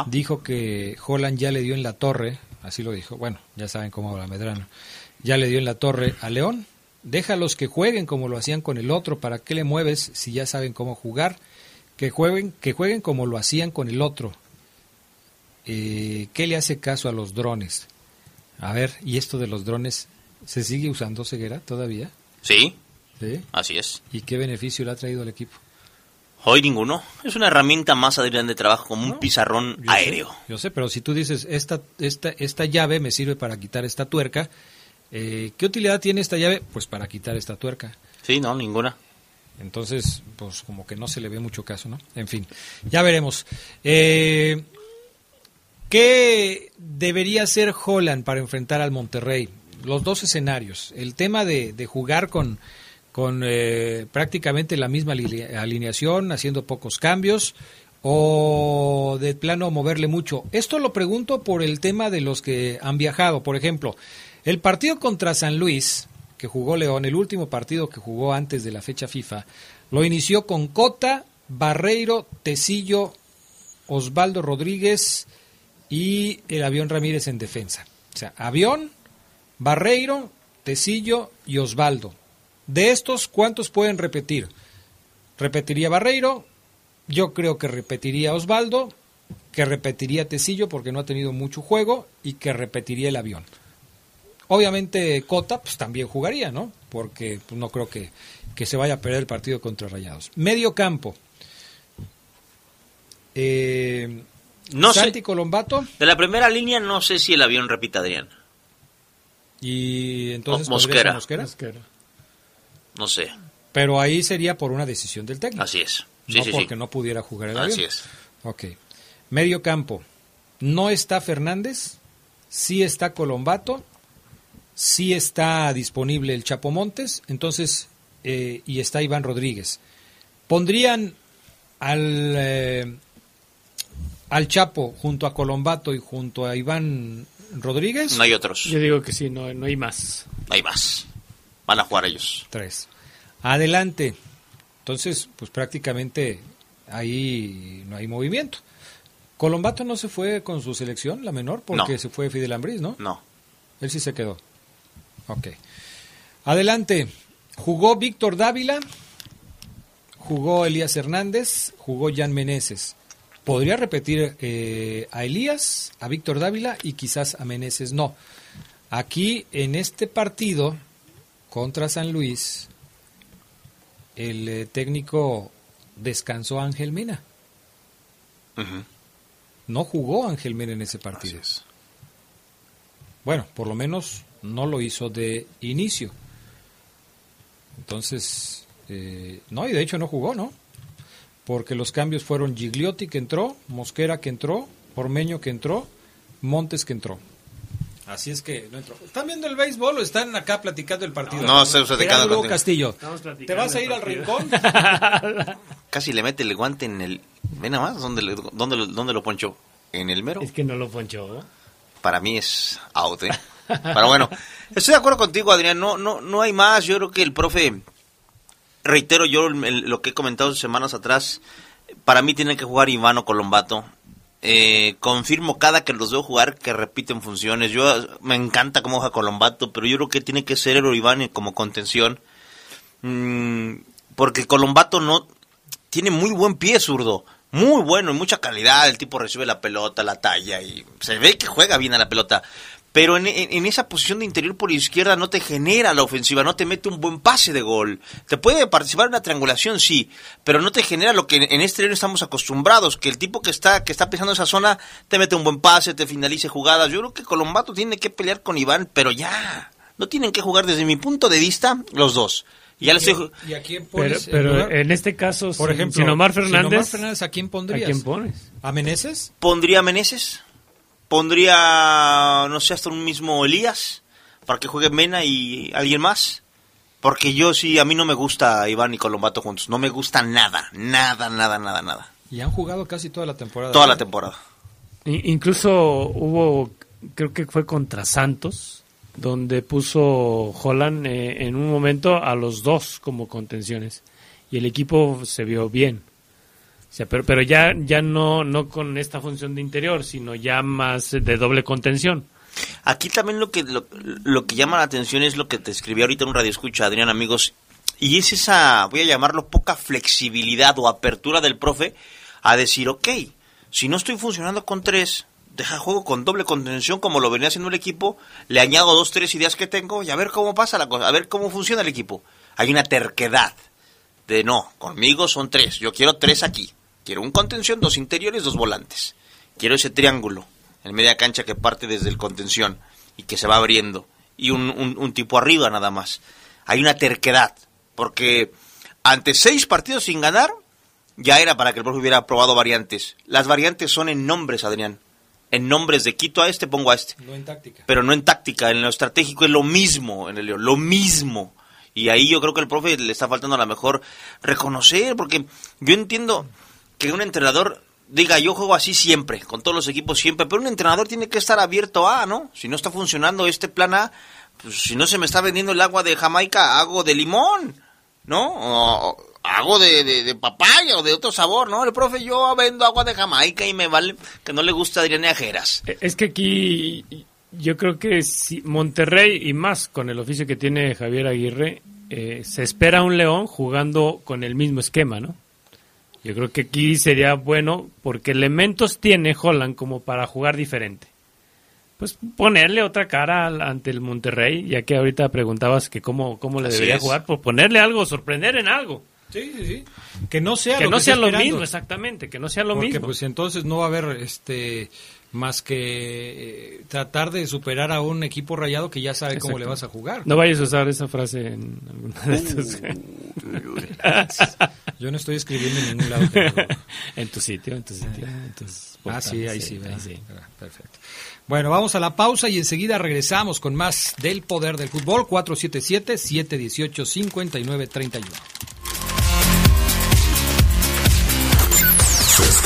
dijo que Holland ya le dio en la torre, así lo dijo, bueno, ya saben cómo habla Medrano, ya le dio en la torre a León, déjalos que jueguen como lo hacían con el otro, ¿para qué le mueves si ya saben cómo jugar? Que jueguen, que jueguen como lo hacían con el otro. Eh, ¿Qué le hace caso a los drones? A ver, ¿y esto de los drones se sigue usando ceguera todavía? Sí, así es. ¿Y qué beneficio le ha traído al equipo? Hoy ninguno. Es una herramienta más, Adrián, de trabajo, como un pizarrón aéreo. yo sé, pero si tú dices, esta, esta, esta llave me sirve para quitar esta tuerca, eh, ¿qué utilidad tiene esta llave? Pues para quitar esta tuerca. Sí, no, ninguna. Entonces, pues como que no se le ve mucho caso, ¿no? En fin, ya veremos. Eh, ¿Qué debería hacer Holland para enfrentar al Monterrey? Los dos escenarios. El tema de jugar con con eh, prácticamente la misma alineación, haciendo pocos cambios, o de plano moverle mucho. Esto lo pregunto por el tema de los que han viajado. Por ejemplo, el partido contra San Luis, que jugó León, el último partido que jugó antes de la fecha FIFA, lo inició con Cota, Barreiro, Tecillo, Osvaldo Rodríguez y el avión Ramírez en defensa. O sea, avión, Barreiro, Tecillo y Osvaldo. De estos, ¿cuántos pueden repetir? Repetiría Barreiro, yo creo que repetiría Osvaldo, que repetiría Tecillo porque no ha tenido mucho juego y que repetiría el avión. Obviamente Cota pues, también jugaría, ¿no? Porque pues, no creo que, se vaya a perder el partido contra Rayados. Medio campo. Eh, no Santi Colombato. De la primera línea no sé si el avión repita Adrián. Y entonces Mosquera. Mosquera. No sé. Pero ahí sería por una decisión del técnico. Así es. no porque no pudiera jugar el Así es. Ok. Medio campo. No está Fernández, sí está Colombato, sí está disponible el Chapo Montes, entonces, eh, y está Iván Rodríguez. ¿Pondrían al, eh, al Chapo junto a Colombato y junto a Iván Rodríguez? No hay otros. Yo digo que sí, no, no hay más. No hay más. Van a jugar ellos. Tres. Adelante. Entonces, pues prácticamente ahí no hay movimiento. Colombato no se fue con su selección, la menor, porque se fue Fidel Ambriz, ¿no? No. Él sí se quedó. Ok. Adelante. Jugó Víctor Dávila, jugó Elías Hernández, jugó Jan Meneses. Podría repetir eh, a Elías, a Víctor Dávila y quizás a Meneses no. Aquí en este partido contra San Luis, el eh, técnico descansó a Ángel Mena. No jugó Ángel Mena en ese partido. Bueno, por lo menos no lo hizo de inicio. Entonces, eh, no, y de hecho no jugó, ¿no? Porque los cambios fueron Gigliotti que entró, Mosquera que entró, Ormeño que entró, Montes que entró. Así es que no entró. ¿Están viendo el béisbol o están acá platicando el partido? No, se usa de cada Luego partido. Castillo. ¿Te vas a ir al rincón? Casi le mete el guante en el... Ve nada más, ¿dónde, le- dónde, lo- dónde lo ponchó? ¿En el mero? Es que no lo ponchó. Para mí es out, ¿eh? Pero bueno, estoy de acuerdo contigo, Adrián. No, no, no hay más. Yo creo que el profe, reitero yo el- el- lo que he comentado semanas atrás, para mí tiene que jugar Ivano Colombato. Eh, confirmo cada que los veo jugar que repiten funciones. Yo me encanta cómo juega Colombato, pero yo creo que tiene que ser el Iván como contención. Mm, porque Colombato no tiene muy buen pie zurdo, muy bueno y mucha calidad. El tipo recibe la pelota, la talla y se ve que juega bien a la pelota. Pero en, en- en esa posición de interior por izquierda no te genera la ofensiva, no te mete un buen pase de gol. Te puede participar en una triangulación, sí, pero no te genera lo que en, en este año estamos acostumbrados, que el tipo que está que está pisando esa zona te mete un buen pase, te finalice jugadas. Yo creo que Colombato tiene que pelear con Iván, pero ya. No tienen que jugar desde mi punto de vista los dos. Ya les estoy... ¿Y a quién Pero, pones en pero en este caso, Por sin- ejemplo, sin Omar Fernández, sin Omar Fernández, ¿a quién pondrías? ¿A quién pones? ¿A Meneses? Pondría a Meneses, pondría, no sé, hasta un mismo Elías, para que juegue Mena y alguien más. Porque yo sí, a mí no me gusta Iván y Colombato juntos. No me gusta nada, nada, nada, nada, nada. Y han jugado casi toda la temporada. Toda la temporada. Incluso hubo, creo que fue contra Santos, donde puso Holland eh, en un momento a los dos como contenciones. Y el equipo se vio bien. Pero, pero ya, ya no, no con esta función de interior, sino ya más de doble contención. Aquí también lo que, lo, lo que llama la atención es lo que te escribí ahorita en un radio escucha, Adrián, amigos, y es esa, voy a llamarlo, poca flexibilidad o apertura del profe a decir, ok, si no estoy funcionando con tres, deja juego con doble contención como lo venía haciendo el equipo, le añado dos, tres ideas que tengo y a ver cómo pasa la cosa, a ver cómo funciona el equipo. Hay una terquedad de no, conmigo son tres, yo quiero tres aquí, quiero un contención, dos interiores, dos volantes, quiero ese triángulo en media cancha que parte desde el contención y que se va abriendo y un, un- un tipo arriba nada más. Hay una terquedad, porque ante seis partidos sin ganar, ya era para que el profe hubiera probado variantes. Las variantes son en nombres, Adrián. En nombres de quito a este, pongo a este. No en táctica. Pero no en táctica, en lo estratégico es lo mismo, en el León, lo mismo. Y ahí yo creo que el profe le está faltando a lo mejor reconocer, porque yo entiendo que un entrenador diga yo juego así siempre, con todos los equipos siempre, pero un entrenador tiene que estar abierto a, ¿no? Si no está funcionando este plan A, pues si no se me está vendiendo el agua de Jamaica, hago de limón, ¿no? O- hago de, papaya o de otro sabor, ¿no? El profe, yo vendo agua de Jamaica y me vale que no le gusta Adrián Ajeras. Es que aquí yo creo que si Monterrey y más con el oficio que tiene Javier Aguirre, eh, se espera un León jugando con el mismo esquema, ¿no? Yo creo que aquí sería bueno porque elementos tiene Holland como para jugar diferente. Pues ponerle otra cara al- ante el Monterrey, ya que ahorita preguntabas que cómo, cómo le Así debería es. jugar, pues ponerle algo, sorprender en algo. Sí, sí, sí. Que no sea que lo no que sea lo mismo, exactamente, que no sea lo Porque mismo. pues entonces no va a haber este más que eh, tratar de superar a un equipo rayado que ya sabe cómo le vas a jugar. No vayas a usar esa frase en alguna de estos. Yo no estoy escribiendo en ningún lado. pero- en tu sitio, en tu sitio. en tus Ah, sí, ahí sí, ahí sí. Perfecto. Bueno, vamos a la pausa y enseguida regresamos con más del poder del fútbol 477-718-5931. Se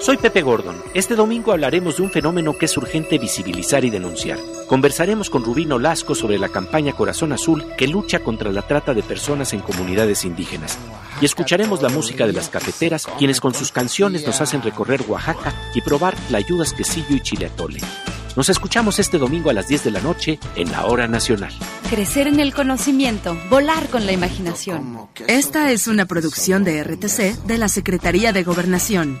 Soy Pepe Gordon. Este domingo hablaremos de un fenómeno que es urgente visibilizar y denunciar. Conversaremos con Rubino Lasco sobre la campaña Corazón Azul que lucha contra la trata de personas en comunidades indígenas. Y escucharemos la música de las cafeteras, quienes con sus canciones nos hacen recorrer Oaxaca y probar la ayudas quesillo y chile atole. Nos escuchamos este domingo a las 10 de la noche en la Hora Nacional. Crecer en el conocimiento, volar con la imaginación. Esta es una producción de RTC de la Secretaría de Gobernación.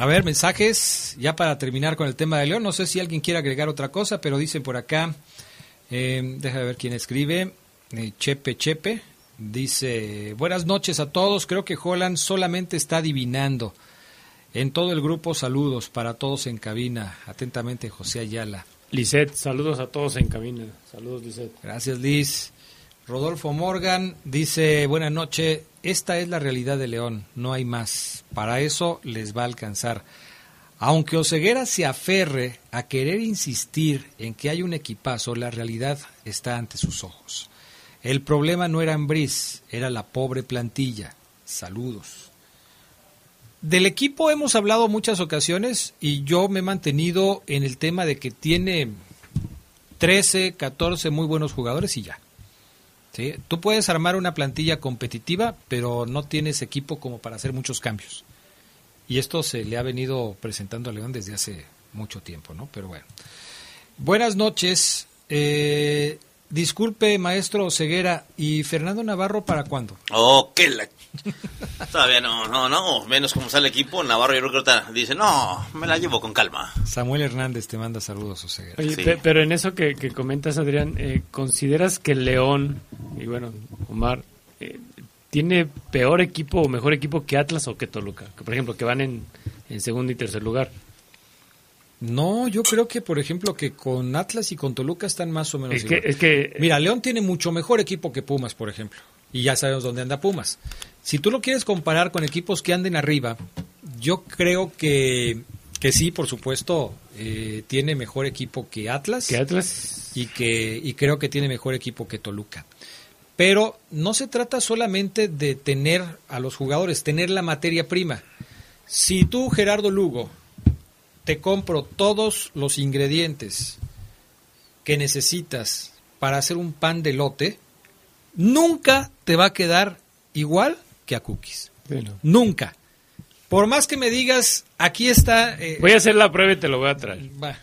A ver, mensajes, ya para terminar con el tema de León. No sé si alguien quiere agregar otra cosa, pero dicen por acá, eh, déjame ver quién escribe, eh, Chepe Chepe, dice, buenas noches a todos, creo que Holland solamente está adivinando. En todo el grupo, saludos para todos en cabina. Atentamente, José Ayala. Lisette, saludos a todos en cabina. Saludos, Lisette. Gracias, Liz. Rodolfo Morgan dice, buenas noches, esta es la realidad de León, no hay más. Para eso les va a alcanzar. Aunque Oseguera se aferre a querer insistir en que hay un equipazo, la realidad está ante sus ojos. El problema no era Ambriz, era la pobre plantilla. Saludos. Del equipo hemos hablado muchas ocasiones y yo me he mantenido en el tema de que tiene 13, 14 muy buenos jugadores y ya. ¿Sí? Tú puedes armar una plantilla competitiva, pero no tienes equipo como para hacer muchos cambios. Y esto se le ha venido presentando a León desde hace mucho tiempo, ¿no? Pero bueno. Buenas noches. Eh, disculpe, maestro Ceguera. ¿Y Fernando Navarro para cuándo? Oh, qué la... Todavía no, no, no. Menos como sale el equipo, Navarro yo creo que dice, no, me la llevo con calma. Samuel Hernández te manda saludos, Oseguera. Oye, pe- pero en eso que, que comentas, Adrián, eh, ¿consideras que León, y bueno, Omar, eh, tiene peor equipo o mejor equipo que Atlas o que Toluca? Que, por ejemplo, que van en, en segundo y tercer lugar. No, yo creo que, por ejemplo, que con Atlas y con Toluca están más o menos Es que- igual. es que- Mira, León tiene mucho mejor equipo que Pumas, por ejemplo. Y ya sabemos dónde anda Pumas. Si tú lo quieres comparar con equipos que anden arriba, yo creo que, que sí, por supuesto, eh, tiene mejor equipo que Atlas. Que Atlas. Y, que, y creo que tiene mejor equipo que Toluca. Pero no se trata solamente de tener a los jugadores, tener la materia prima. Si tú, Gerardo Lugo, te compro todos los ingredientes que necesitas para hacer un pan de lote, nunca te va a quedar igual que a cookies. Nunca. Por más que me digas, aquí está... eh, Voy a hacer la prueba y te lo voy a traer. va, eh,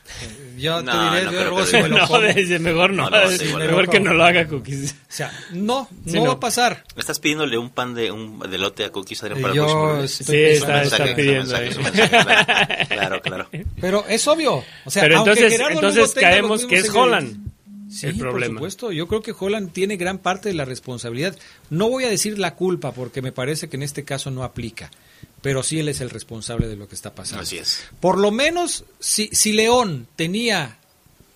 yo No, te diré, no yo luego si me lo no, dice, mejor no, No, no, sí, mejor bueno. que no lo haga cookies. O sea, no, Sí, no, no. va a pasar. ¿Estás pidiéndole un pan de un de lote a Cookies Adrián, para Yo el Sí, está- Mensaje, está mensaje, pidiendo mensaje, mensaje, Claro, claro. Pero es obvio. O sea, Pero aunque entonces- entonces caemos que es Holland. Sí, el problema. por supuesto. Yo creo que Holland tiene gran parte de la responsabilidad. No voy a decir la culpa porque me parece que en este caso no aplica. Pero sí él es el responsable de lo que está pasando. Así es. Por lo menos, si, si León tenía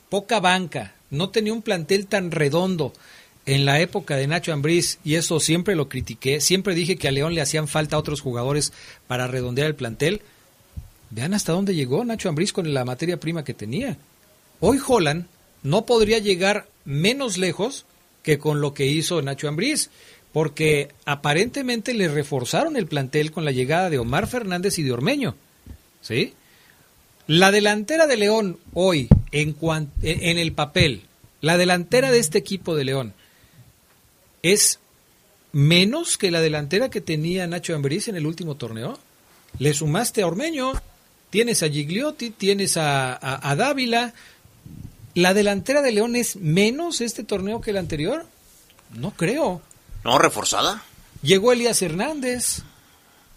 poca banca, no tenía un plantel tan redondo en la época de Nacho Ambriz, y eso siempre lo critiqué, siempre dije que a León le hacían falta otros jugadores para redondear el plantel. Vean hasta dónde llegó Nacho Ambriz con la materia prima que tenía. Hoy Holland no podría llegar menos lejos que con lo que hizo Nacho Ambriz, porque aparentemente le reforzaron el plantel con la llegada de Omar Fernández y de Ormeño. ¿Sí? La delantera de León hoy, en, cuan- en en el papel, la delantera de este equipo de León, es menos que la delantera que tenía Nacho Ambriz en el último torneo. Le sumaste a Ormeño, tienes a Gigliotti, tienes a, a- a Dávila. ¿La delantera de León es menos este torneo que el anterior? No creo. ¿No reforzada? Llegó Elías Hernández.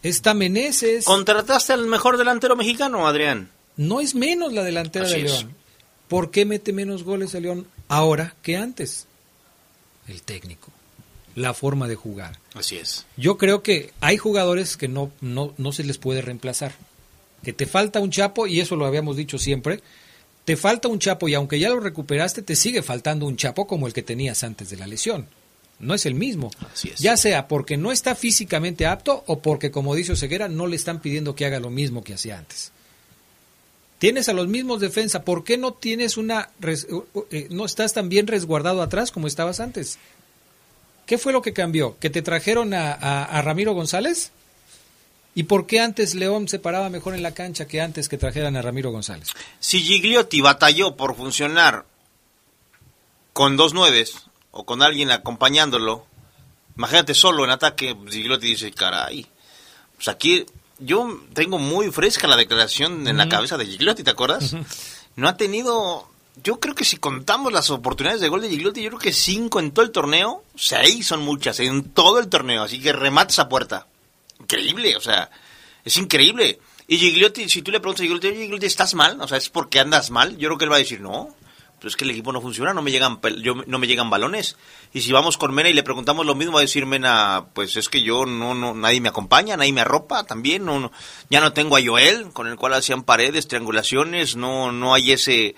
Está Meneses. ¿Contrataste al mejor delantero mexicano, Adrián? No es menos la delantera Así de es. León. ¿Por qué mete menos goles el León ahora que antes? El técnico. La forma de jugar. Así es. Yo creo que hay jugadores que no, no, no se les puede reemplazar. Que te falta un chapo, y eso lo habíamos dicho siempre, te falta un chapo y aunque ya lo recuperaste, te sigue faltando un chapo como el que tenías antes de la lesión. No es el mismo. Así es. Ya sea porque no está físicamente apto o porque, como dice Oseguera, no le están pidiendo que haga lo mismo que hacía antes. Tienes a los mismos defensa, ¿por qué no tienes una res- eh, no estás tan bien resguardado atrás como estabas antes? ¿Qué fue lo que cambió? ¿Que te trajeron a, a- a Ramiro González? ¿Y por qué antes León se paraba mejor en la cancha que antes que trajeran a Ramiro González? Si Gigliotti batalló por funcionar con dos nueves o con alguien acompañándolo, imagínate solo en ataque, Gigliotti dice, caray, pues aquí yo tengo muy fresca la declaración en la cabeza de Gigliotti, ¿te acuerdas? No ha tenido, yo creo que si contamos las oportunidades de gol de Gigliotti, yo creo que cinco en todo el torneo, seis son muchas, en todo el torneo, así que remata esa puerta. Increíble, o sea, es increíble. Y Gigliotti, si tú le preguntas a Gigliotti, "Oye, Gigliotti, ¿estás mal? O sea, ¿es porque andas mal? Yo creo que él va a decir, no, pues es que el equipo no funciona, no me llegan yo, no me llegan balones. Y si vamos con Mena y le preguntamos lo mismo, va a decir Mena, pues es que yo no, no, nadie me acompaña, nadie me arropa también, no, no, ya no tengo a Joel, con el cual hacían paredes, triangulaciones, no, no hay ese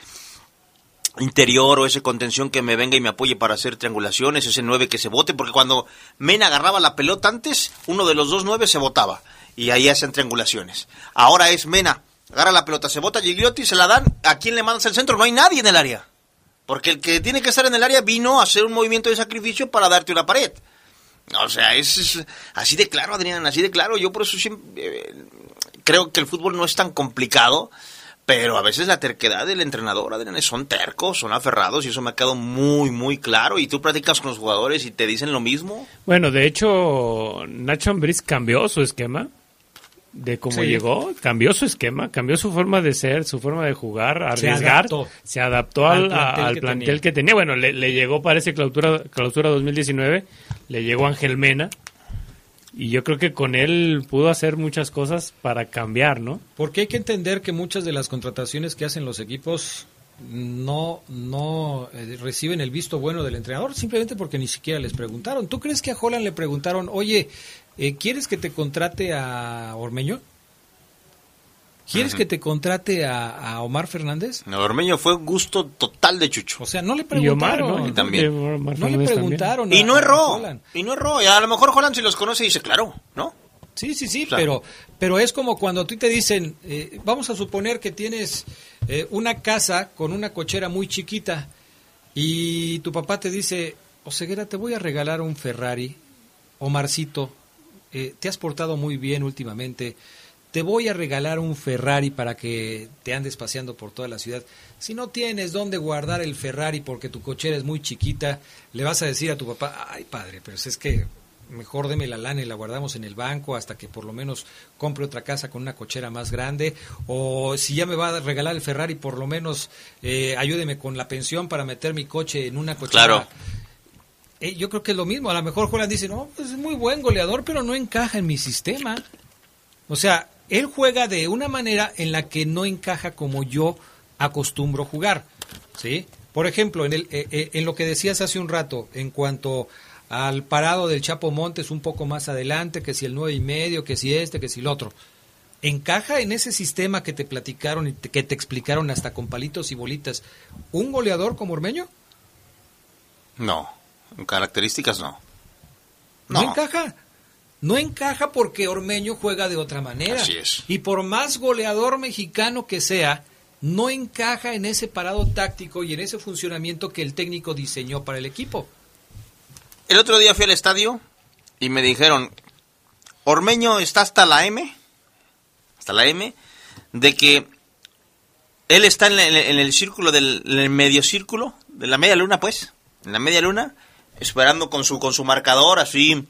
interior o ese contención que me venga y me apoye para hacer triangulaciones, ese 9 que se bote, porque cuando Mena agarraba la pelota antes, uno de los dos 9 se botaba y ahí hacen triangulaciones. Ahora es Mena, agarra la pelota, se bota Gigliotti, se la dan, ¿a quién le mandas el centro? No hay nadie en el área. Porque el que tiene que estar en el área vino a hacer un movimiento de sacrificio para darte una pared. O sea, es, así de claro, Adrián, así de claro. Yo por eso siempre eh, creo que el fútbol no es tan complicado, pero a veces la terquedad del entrenador, Adrián, son tercos, son aferrados y eso me ha quedado muy, muy claro. Y tú platicas con los jugadores y te dicen lo mismo. Bueno, de hecho, Nacho Ambriz cambió su esquema de cómo Sí. llegó, cambió su esquema, cambió su forma de ser, su forma de jugar, Se arriesgar, adaptó. se adaptó al, Al plantel al que plantel tenía. que tenía. Bueno, le, le llegó, parece, clausura, clausura 2019, le llegó Ángel Mena, y yo creo que con él pudo hacer muchas cosas para cambiar, ¿no? Porque hay que entender que muchas de las contrataciones que hacen los equipos no, no eh, reciben el visto bueno del entrenador simplemente porque ni siquiera les preguntaron. ¿Tú crees que a Holland le preguntaron, oye, eh, ¿quieres que te contrate a Ormeño? ¿Quieres que te contrate a, a Omar Fernández? No, Ormeño fue gusto total de Chucho. O sea, no le Y Omar, preguntaron. ¿no? Y también. Omar No le preguntaron. Y no erró. Y no erró. Y a lo mejor Holland si los conoce dice, claro, ¿no? Sí, sí, sí, O sea, pero, pero es como cuando a ti te dicen, eh, vamos a suponer que tienes eh, una casa con una cochera muy chiquita y tu papá te dice, Oseguera, te voy a regalar un Ferrari, Omarcito, eh, te has portado muy bien últimamente, te voy a regalar un Ferrari para que te andes paseando por toda la ciudad. Si no tienes dónde guardar el Ferrari porque tu cochera es muy chiquita, le vas a decir a tu papá, ay padre, pero es que mejor deme la lana y la guardamos en el banco hasta que por lo menos compre otra casa con una cochera más grande. O si ya me va a regalar el Ferrari por lo menos eh, ayúdeme con la pensión para meter mi coche en una cochera. Claro. Eh, yo creo que es lo mismo. A lo mejor Juan dice no pues es muy buen goleador pero no encaja en mi sistema o sea él juega de una manera en la que no encaja como yo acostumbro jugar sí por ejemplo en el eh, en lo que decías hace un rato en cuanto al parado del Chapo Montes un poco más adelante, que si el nueve y medio, que si este, que si el otro. ¿Encaja en ese sistema que te platicaron y te- que te explicaron hasta con palitos y bolitas un goleador como Ormeño? No. En características no. No, No. encaja. No encaja porque Ormeño juega de otra manera. Así es. Y por más goleador mexicano que sea, no encaja en ese parado táctico y en ese funcionamiento que el técnico diseñó para el equipo. El otro día fui al estadio y me dijeron, Ormeño está hasta la M, hasta la M, de que él está en, el- círculo del en el medio círculo, de la media luna pues, en la media luna, esperando con su con su marcador, así,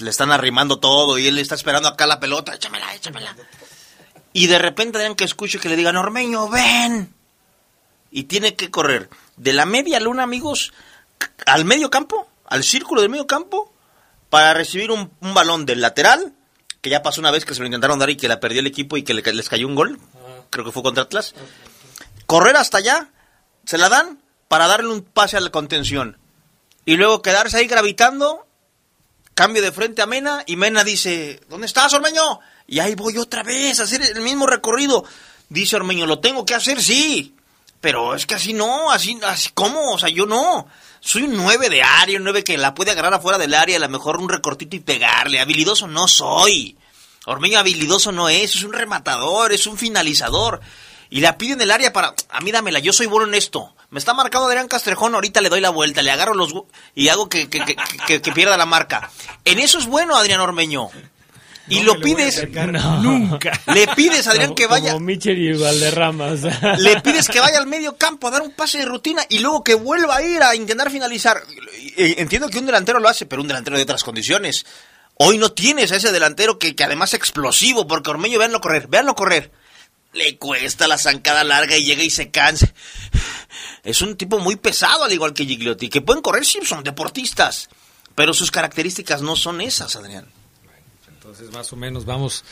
le están arrimando todo y él está esperando acá la pelota, échamela, échamela. Y de repente dan que escuche que le digan, Ormeño, ven. Y tiene que correr de la media luna, amigos, al medio campo, al círculo del medio campo, para recibir un, un balón del lateral, que ya pasó una vez que se lo intentaron dar y que la perdió el equipo y que le- les cayó un gol. Creo que fue contra Atlas. Correr hasta allá, se la dan para darle un pase a la contención. Y luego quedarse ahí gravitando, cambio de frente a Mena y Mena dice, ¿dónde estás, Ormeño? Y ahí voy otra vez a hacer el mismo recorrido. Dice Ormeño, lo tengo que hacer, sí. Pero es que así no, así, así ¿cómo? O sea, yo no. Soy un 9 de área, un 9 que la puede agarrar afuera del área, a lo mejor un recortito y pegarle. Habilidoso no soy. Ormeño habilidoso no es, es un rematador, es un finalizador. Y la pide en el área para, a mí dámela, yo soy bueno en esto. Me está marcando Adrián Castrejón, ahorita le doy la vuelta, le agarro los... y hago que, que- que- que pierda la marca. En eso es bueno Adrián Ormeño. Y lo pides... Nunca. Le pides a Adrián Como- que vaya... Como Michel y Valderrama. o sea. Le pides que vaya al medio campo a dar un pase de rutina y luego que vuelva a ir a intentar finalizar. Entiendo que un delantero lo hace, pero un delantero de otras condiciones. Hoy no tienes a ese delantero que, que además es explosivo, porque Ormeño, véanlo correr, véanlo correr. Le cuesta la zancada larga y llega y se cansa. Es un tipo muy pesado, al igual que Gigliotti, que pueden correr, sí, son deportistas. Pero sus características no son esas, Adrián. Entonces, más o menos vamos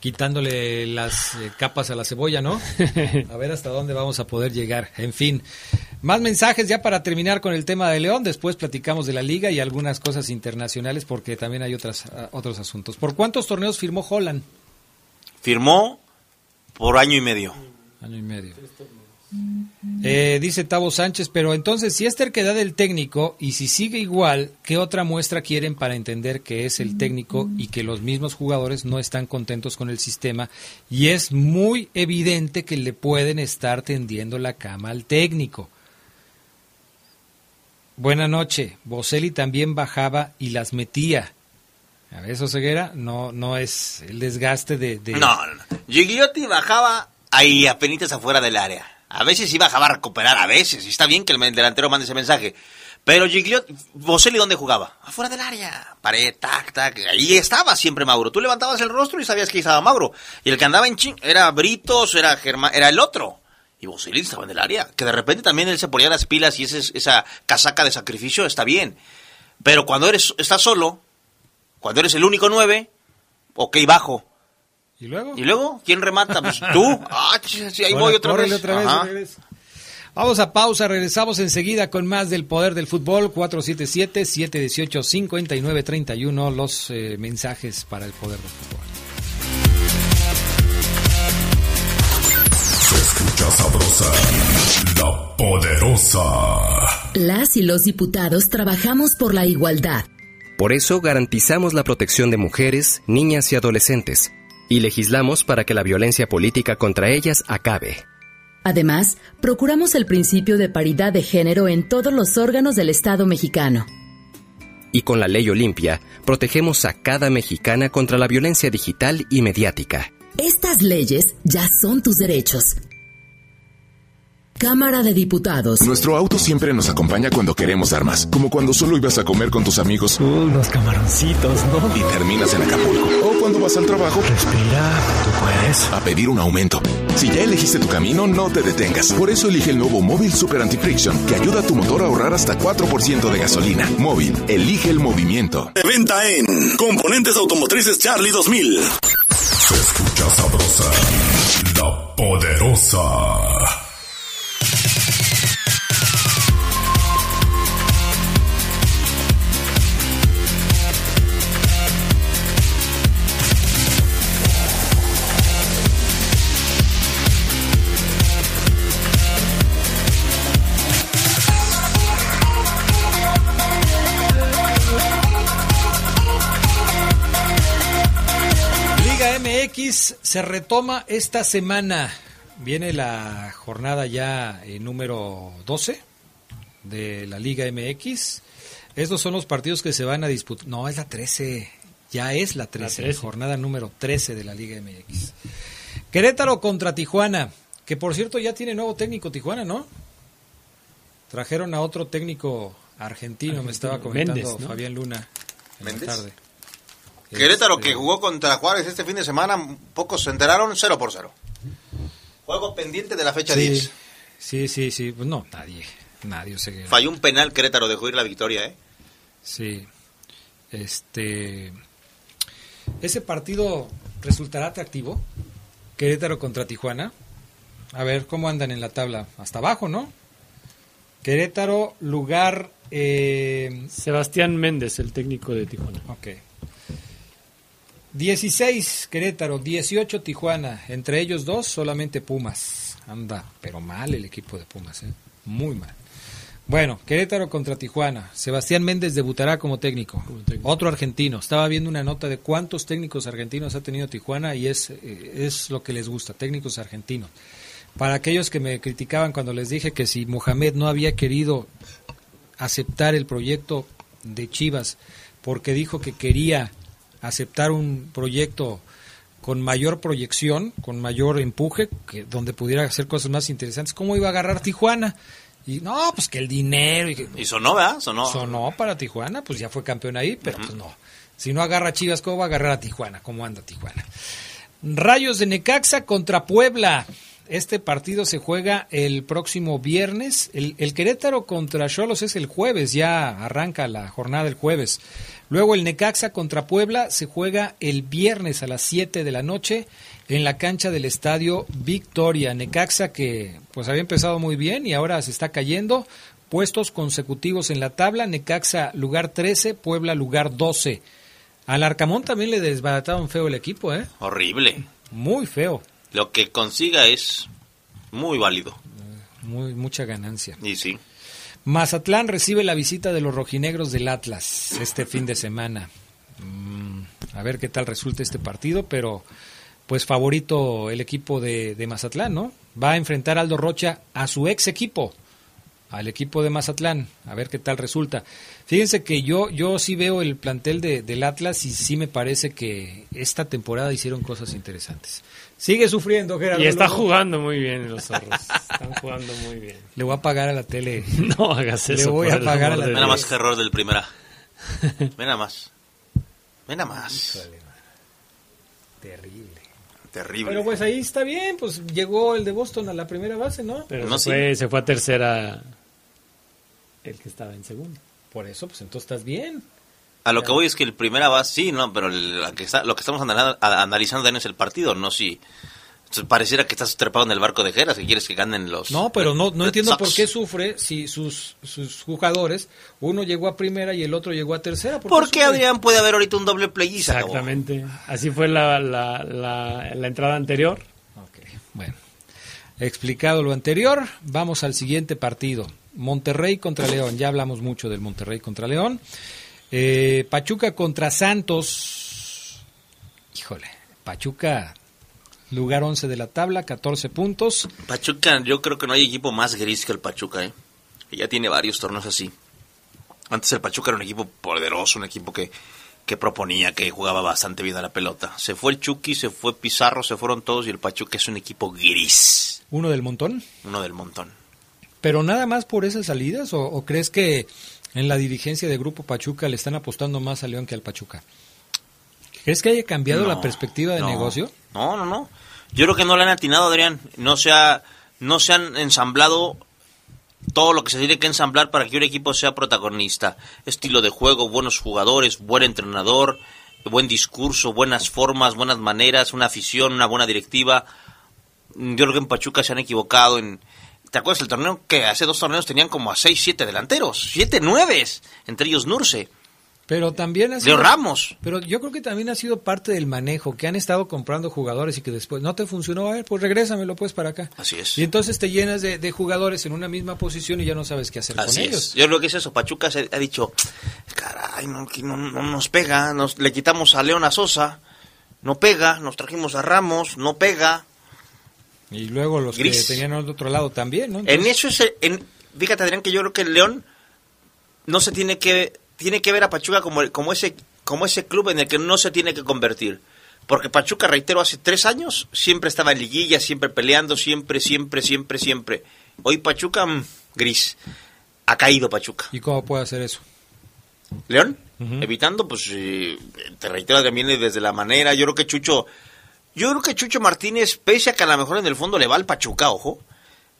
quitándole las eh, capas a la cebolla, ¿no? A ver hasta dónde vamos a poder llegar. En fin, más mensajes ya para terminar con el tema de León. Después platicamos de la liga y algunas cosas internacionales porque también hay otras, ah, otros asuntos. ¿Por cuántos torneos firmó Holland? Firmó por año y medio. Año y medio. Eh, dice Tavo Sánchez, pero entonces si es terquedad del técnico y si sigue igual, ¿qué otra muestra quieren para entender que es el técnico y que los mismos jugadores no están contentos con el sistema? Y es muy evidente que le pueden estar tendiendo la cama al técnico. Buena noche. Boselli también bajaba y las metía. A ver, eso ceguera no, no es el desgaste de... de- no, no. Gigliotti bajaba ahí apenas afuera del área. A veces bajaba a recuperar, a veces. Y está bien que el delantero mande ese mensaje. Pero Gigliotti, Boselli, ¿dónde jugaba? Afuera del área. Pared, tac, tac. Ahí estaba siempre Mauro. Tú levantabas el rostro y sabías que estaba Mauro. Y el que andaba en ching era Britos, era Germán, era el otro. Y Boselli estaba en el área. Que de repente también él se ponía las pilas y esa casaca de sacrificio está bien. Pero cuando eres, estás solo, cuando eres el único nueve, ok, bajo. ¿Y luego? ¿Y luego? ¿Quién remata? Pues tú. Ah, sí, ahí voy otra vez. otra vez, Ajá. regresa. Vamos a pausa, regresamos enseguida con más del poder del fútbol 477-718-5931, los eh, mensajes para el poder del fútbol. Se escucha sabrosa, la poderosa. Las y los diputados trabajamos por la igualdad. Por eso garantizamos la protección de mujeres, niñas y adolescentes, y legislamos para que la violencia política contra ellas acabe. Además, procuramos el principio de paridad de género en todos los órganos del Estado mexicano. Y con la ley Olimpia, protegemos a cada mexicana contra la violencia digital y mediática. Estas leyes ya son tus derechos. Cámara de Diputados. Nuestro auto siempre nos acompaña cuando queremos armas, como cuando solo ibas a comer con tus amigos. Unos camaroncitos, ¿no? Y terminas en Acapulco. O cuando vas al trabajo. Respira, tú puedes. A pedir un aumento. Si ya elegiste tu camino, no te detengas. Por eso elige el nuevo Móvil Super Anti-Friction, que ayuda a tu motor a ahorrar hasta 4% de gasolina. Móvil, elige el movimiento. De venta en Componentes Automotrices Charlie 2000. Se escucha sabrosa, la poderosa. MX se retoma esta semana. Viene la jornada ya eh, número 12 de la Liga MX. Estos son los partidos que se van a disputar. No, es la 13. Ya es la 13, La 13. jornada número 13 de la Liga MX. Querétaro contra Tijuana, que por cierto ya tiene nuevo técnico Tijuana, ¿no? Trajeron a otro técnico argentino, me estaba comentando Méndez, ¿no? Fabián Luna en la tarde. Querétaro Este, que jugó contra Juárez este fin de semana, pocos se enteraron, 0 por 0. Juego pendiente de la fecha Sí, 10. sí, sí, sí. Pues no, nadie. Nadie se Falló un penal Querétaro, dejó ir la victoria, ¿eh? Sí. Este. ¿Ese partido resultará atractivo? Querétaro contra Tijuana. A ver, ¿cómo andan en la tabla? Hasta abajo, ¿no? Querétaro, lugar... Eh... Sebastián Méndez, el técnico de Tijuana. Ok. 16 Querétaro, 18 Tijuana. Entre ellos dos, solamente Pumas. Anda, pero mal el equipo de Pumas, ¿eh? Muy mal. Bueno, Querétaro contra Tijuana. Sebastián Méndez debutará como técnico. Otro argentino. Estaba viendo una nota de cuántos técnicos argentinos ha tenido Tijuana y es, eh, es lo que les gusta, técnicos argentinos. Para aquellos que me criticaban cuando les dije que si Mohamed no había querido aceptar el proyecto de Chivas porque dijo que quería aceptar un proyecto con mayor proyección, con mayor empuje, que donde pudiera hacer cosas más interesantes, ¿cómo iba a agarrar Tijuana? Y no, pues que el dinero. Y, y sonó, ¿verdad? Sonó. Sonó para Tijuana, pues ya fue campeón ahí, pero pues no. Si no agarra a Chivas, ¿cómo va a agarrar a Tijuana? ¿Cómo anda Tijuana? Rayos de Necaxa contra Puebla. Este partido se juega el próximo viernes. El, el Querétaro contra Cholos es el jueves, ya arranca la jornada el jueves. Luego el Necaxa contra Puebla se juega el viernes a las 7 de la noche en la cancha del estadio Victoria. Necaxa que pues había empezado muy bien y ahora se está cayendo. Puestos consecutivos en la tabla. Necaxa lugar 13, Puebla lugar 12. Al Arcamón también le desbarataron feo el equipo, ¿eh? Horrible. Muy feo. Lo que consiga es muy válido. Muy, mucha ganancia. Y sí. Mazatlán recibe la visita de los rojinegros del Atlas este fin de semana. Mm, a ver qué tal resulta este partido, pero pues favorito el equipo de, Mazatlán, ¿no? Va a enfrentar Aldo Rocha a su ex equipo, al equipo de Mazatlán, a ver qué tal resulta. Fíjense que yo, yo sí veo el plantel de, del Atlas y sí me parece que esta temporada hicieron cosas interesantes. Sigue sufriendo, Gerardo. Y está Lugo. jugando muy bien los zorros. Están jugando muy bien. Le voy a pagar a la tele. No hagas eso. Le voy a pagar a la tele. nada más que error del primera. Ven nada más. Ven nada más. Híjole, Terrible. Terrible. Pero pues ahí está bien, pues llegó el de Boston a la primera base, ¿no? Pero No, se, fue, se fue a tercera el que estaba en segundo. Por eso, pues entonces estás bien. A lo que voy es que el primera va, sí, no, pero la que está- lo que estamos anal- a- analizando también es el partido, no si entonces, pareciera que estás trepado en el barco de Geras, que quieres que ganen los... No, pero no, no entiendo Sox. por qué sufre si sus, sus jugadores, uno llegó a primera y el otro llegó a tercera. ¿Por qué ¿Por qué, sufre? Adrián, puede haber ahorita un doble play y se acabó? Exactamente. Así fue la, la, la, la entrada anterior. Bueno, explicado lo anterior, vamos al siguiente partido. Monterrey contra León. Ya hablamos mucho del Monterrey contra León. Eh, Pachuca contra Santos. Híjole, Pachuca, lugar 11 de la tabla, 14 puntos. Pachuca, yo creo que no hay equipo más gris que el Pachuca, ¿eh? Ya tiene varios torneos así. Antes el Pachuca era un equipo poderoso, un equipo que, que proponía, que jugaba bastante bien a la pelota. Se fue el Chucky, se fue Pizarro, se fueron todos y el Pachuca es un equipo gris, Uno del montón. uno del montón. ¿Pero nada más por esas salidas? ¿O, o crees que en la dirigencia de Grupo Pachuca le están apostando más a León que al Pachuca? ¿Crees que haya cambiado No, la perspectiva de no. negocio? No, no, no. Yo creo que no le han atinado, Adrián. No se, ha- no se han ensamblado todo lo que se tiene que ensamblar para que un equipo sea protagonista. Estilo de juego, buenos jugadores, buen entrenador, buen discurso, buenas formas, buenas maneras, una afición, una buena directiva. Yo creo que en Pachuca se han equivocado en... ¿Te acuerdas el torneo que hace dos torneos tenían como a seis, siete delanteros? Siete, nueves, entre ellos Nurse. Pero también ha Leo Ramos. Pero yo creo que también ha sido parte del manejo, que han estado comprando jugadores y que después no te funcionó, a ver, pues regrésamelo pues para acá. Así es. Y entonces te llenas de, de jugadores en una misma posición y ya no sabes qué hacer Así con es. ellos. Yo creo que es eso. Pachuca se ha dicho, caray, no, no, no nos pega. Nos, le quitamos a León a Sosa, no pega. Nos trajimos a Ramos, no pega. Y luego los Gris. que tenían al otro lado también, ¿no? En eso es, el- en, fíjate Adrián que yo creo que el León no se tiene que, tiene que ver a Pachuca como, el- como ese, como ese club en el que no se tiene que convertir. Porque Pachuca, reitero, hace tres años siempre estaba en liguilla, siempre peleando, siempre, siempre, siempre, siempre. Hoy Pachuca, mm, gris. Ha caído Pachuca. ¿Y cómo puede hacer eso? León, evitando, pues, eh, te reitero también desde la manera, yo creo que Chucho, yo creo que Chucho Martínez, pese a que a lo mejor en el fondo le va al Pachuca, ojo,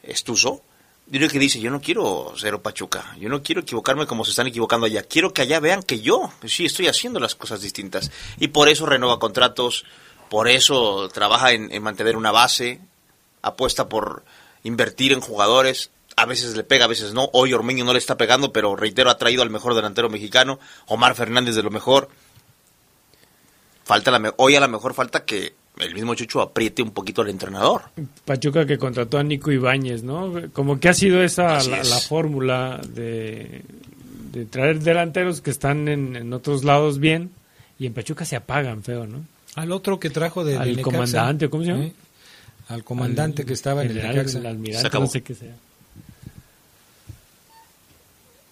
estuso, Diría que dice, yo no quiero ser Pachuca, yo no quiero equivocarme como se están equivocando allá, quiero que allá vean que yo pues sí estoy haciendo las cosas distintas. Y por eso renueva contratos, por eso trabaja en, en mantener una base, apuesta por invertir en jugadores, a veces le pega, a veces no. Hoy Ormeño no le está pegando, pero reitero, ha traído al mejor delantero mexicano, Omar Fernández de lo mejor. Falta la hoy a lo mejor falta que el mismo Chucho apriete un poquito al entrenador. Pachuca que contrató a Nico Ibáñez, ¿no? Como que ha sido esa Así la, es. la fórmula de, de traer delanteros que están en, en otros lados bien y en Pachuca se apagan feo, ¿no? Al otro que trajo de, Al de comandante, ¿cómo se llama? ¿Eh? Al comandante Al que estaba en el general, el almirante, Se acabó. no sé qué sea.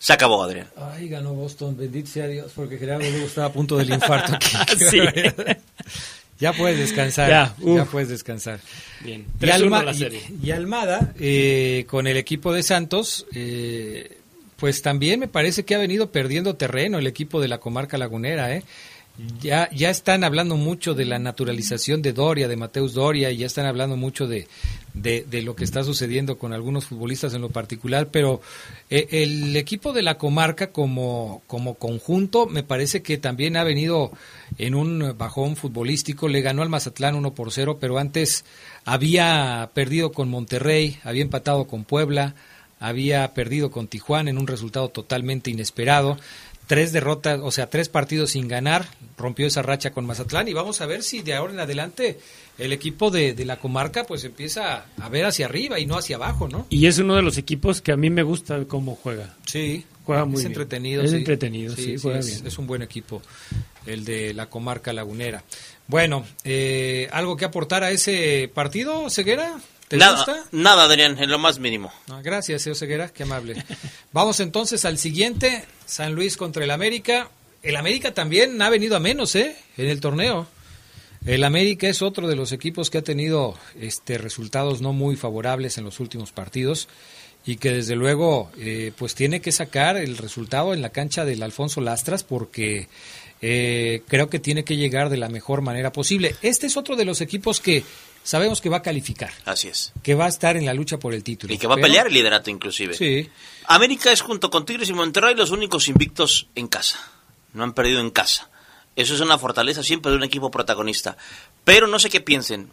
Se acabó, Adrián. Ay, ganó Boston, bendito sea Dios, porque Gerardo luego estaba a punto del infarto. Qué Sí. Ya puedes descansar. Ya, puedes descansar. Bien. Y, 3-1 Alma- la y- serie. y Almada, eh, con el equipo de Santos, eh, pues también me parece que ha venido perdiendo terreno el equipo de la comarca lagunera. ¿eh? Ya, ya están hablando mucho de la naturalización de Doria, de Mateus Doria, y ya están hablando mucho de, de, lo que está sucediendo con algunos futbolistas en lo particular, pero eh, el equipo de la comarca como, como conjunto me parece que también ha venido en un bajón futbolístico, le ganó al Mazatlán 1 por 0, pero antes había perdido con Monterrey, había empatado con Puebla, había perdido con Tijuana en un resultado totalmente inesperado. Tres derrotas, o sea, tres partidos sin ganar, rompió esa racha con Mazatlán y vamos a ver si de ahora en adelante el equipo de, de la comarca pues empieza a ver hacia arriba y no hacia abajo, ¿no? Y es uno de los equipos que a mí me gusta cómo juega. Sí, Juega muy es bien. entretenido. Es sí. entretenido, sí, juega es, bien. es un buen equipo, el de la comarca lagunera. Bueno, eh, ¿algo que aportar a ese partido, Ceguera? ¿Te nada, gusta? nada, Adrián, en lo más mínimo. Gracias, señor Ceguera, qué amable. Vamos entonces al siguiente, San Luis contra el América. El América también ha venido a menos, ¿eh? En el torneo. El América es otro de los equipos que ha tenido este resultados no muy favorables en los últimos partidos y que desde luego eh, pues tiene que sacar el resultado en la cancha del Alfonso Lastras porque eh, creo que tiene que llegar de la mejor manera posible. Este es otro de los equipos que sabemos que va a calificar, Así es. que va a estar en la lucha por el título. Y que va a pelear el liderato inclusive. Sí. América es junto con Tigres y Monterrey los únicos invictos en casa. No han perdido en casa. Eso es una fortaleza siempre de un equipo protagonista. Pero no sé qué piensen.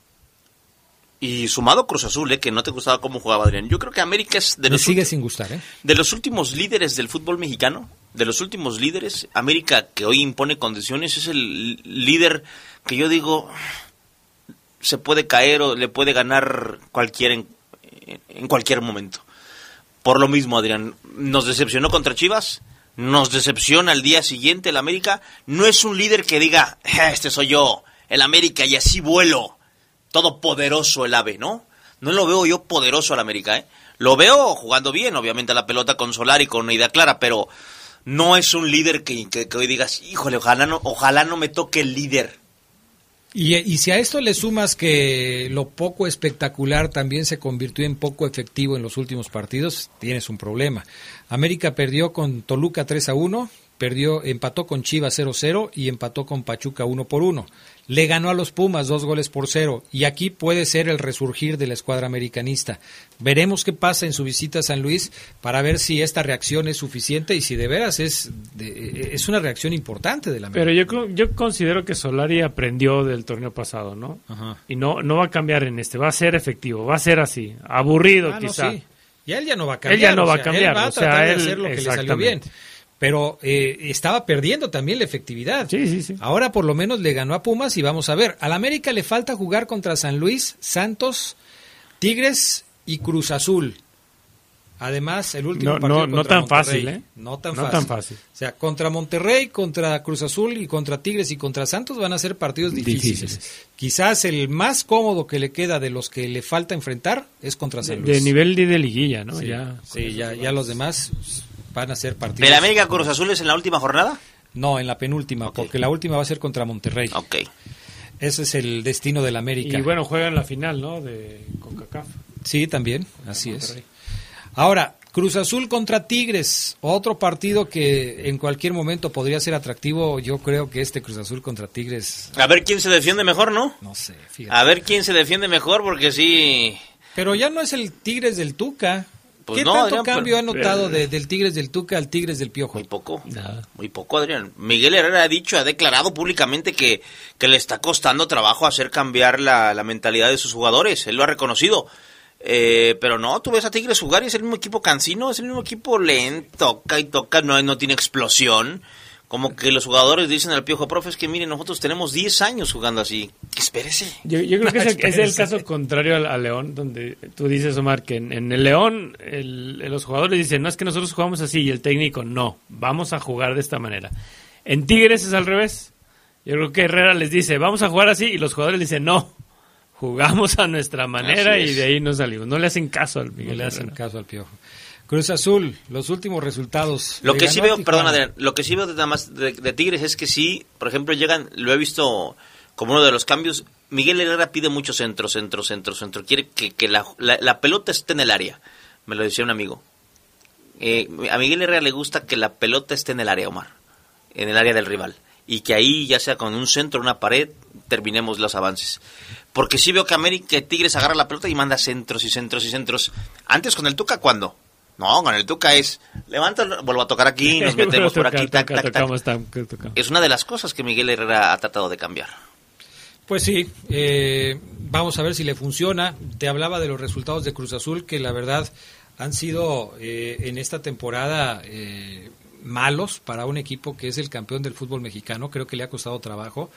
Y sumado Cruz Azul, eh, que no te gustaba cómo jugaba Adrián. Yo creo que América es de Me los, sigue sin gustar, ¿eh? de los últimos líderes del fútbol mexicano. De los últimos líderes. América, que hoy impone condiciones, es el líder que yo digo se puede caer o le puede ganar cualquiera en, en cualquier momento. Por lo mismo, Adrián, nos decepcionó contra Chivas, nos decepciona al día siguiente el América. No es un líder que diga, "Ja, este soy yo, el América, y así vuelo. Todopoderoso el ave, ¿no? No lo veo yo poderoso al América, ¿eh? Lo veo jugando bien, obviamente, a la pelota con Solar y con una idea clara, pero no es un líder que, que- que hoy digas, híjole, ojalá no, ojalá no me toque el líder. Y, y si a esto le sumas que lo poco espectacular también se convirtió en poco efectivo en los últimos partidos, tienes un problema. América perdió con Toluca 3 a 1, perdió, empató con Chivas 0-0 y empató con Pachuca 1 por 1. Le ganó a los Pumas dos goles por cero y aquí puede ser el resurgir de la escuadra americanista. Veremos qué pasa en su visita a San Luis para ver si esta reacción es suficiente y si de veras es, de- es una reacción importante de la América. Pero yo, yo considero que Solari aprendió del torneo pasado, ¿no? Ajá. Y no, no va a cambiar en este, va a ser efectivo, va a ser así, aburrido Ah, no, quizá. sí. Y él ya no va a cambiar. Él ya no o va a cambiar, Él va a o sea, de él- hacer lo que le salió bien. Pero eh, estaba perdiendo también la efectividad. Ahora por lo menos le ganó a Pumas y vamos a ver. Al América le falta jugar contra San Luis, Santos, Tigres y Cruz Azul. Además, el último No, partido no, tan Monterrey. fácil, ¿eh? No tan No fácil. tan fácil. O sea, contra Monterrey, contra Cruz Azul y contra Tigres y contra Santos van a ser partidos difíciles. Difíciles. Quizás el más cómodo que le queda de los que le falta enfrentar es contra San Luis. de nivel de, de liguilla, ¿no? Sí, ya. sí, ya, ya los demás van a ser partidos. ¿Del América Cruz Azul es en la última jornada? No, en la penúltima, porque la última va a ser contra Monterrey. Ok. Ese es el destino del América. Y bueno, juegan la final, ¿no? De CONCACAF. Sí, también, así es. Ahora, Cruz Azul contra Tigres, otro partido que en cualquier momento podría ser atractivo. Yo creo que este Cruz Azul contra Tigres, A ver quién se defiende mejor, ¿no? no sé, fíjate. A ver quién se defiende mejor, porque sí. Pero ya no es el Tigres del Tuca. Pues ¿Qué no, tanto Adrián, cambio pero- ha notado de- del Tigres del Tuca al Tigres del Piojo? Muy poco. Muy poco, Adrián. Miguel Herrera ha dicho, ha declarado públicamente que, que le está costando trabajo hacer cambiar la, la mentalidad de sus jugadores. Él lo ha reconocido. Eh, pero no, tú ves a Tigres jugar y es el mismo equipo cansino, es el mismo equipo lento, toca y toca, no, no tiene explosión. Como que los jugadores dicen al piojo, profe, es que miren, nosotros tenemos 10 años jugando así. Espérese. Yo, yo creo que es el, es el caso contrario al, al León, donde tú dices, Omar, que en, en el León el- los jugadores dicen, no es que nosotros jugamos así, y el técnico, no, vamos a jugar de esta manera. En Tigres es al revés. Yo creo que Herrera les dice, vamos a jugar así, y los jugadores dicen, no, jugamos a nuestra manera y de ahí nos salimos. No le hacen caso al No Miguel le hacen Herrera. caso al Piojo. Cruz Azul, los últimos resultados. Lo que sí veo, perdón. Adrián, lo que sí veo de, nada más de, de Tigres es que sí, por ejemplo, llegan, lo he visto como uno de los cambios, Miguel Herrera pide mucho centro, centro, centro, centro, quiere que, que la, la- la pelota esté en el área, me lo decía un amigo. Eh, a Miguel Herrera le gusta que la pelota esté en el área, Omar, en el área del rival, y que ahí, ya sea con un centro o una pared, terminemos los avances. Porque sí veo que América, que Tigres agarra la pelota y manda centros y centros y centros. Antes con el Tuca, ¿cuándo? No, con el Tuca es, levanta, vuelvo a tocar aquí, nos metemos por aquí, tac, tac. Es una de las cosas que Miguel Herrera ha tratado de cambiar. Pues sí, eh, vamos a ver si le funciona. Te hablaba de los resultados de Cruz Azul, que la verdad han sido eh, en esta temporada eh, malos para un equipo que es el campeón del fútbol mexicano. Creo que le ha costado trabajo.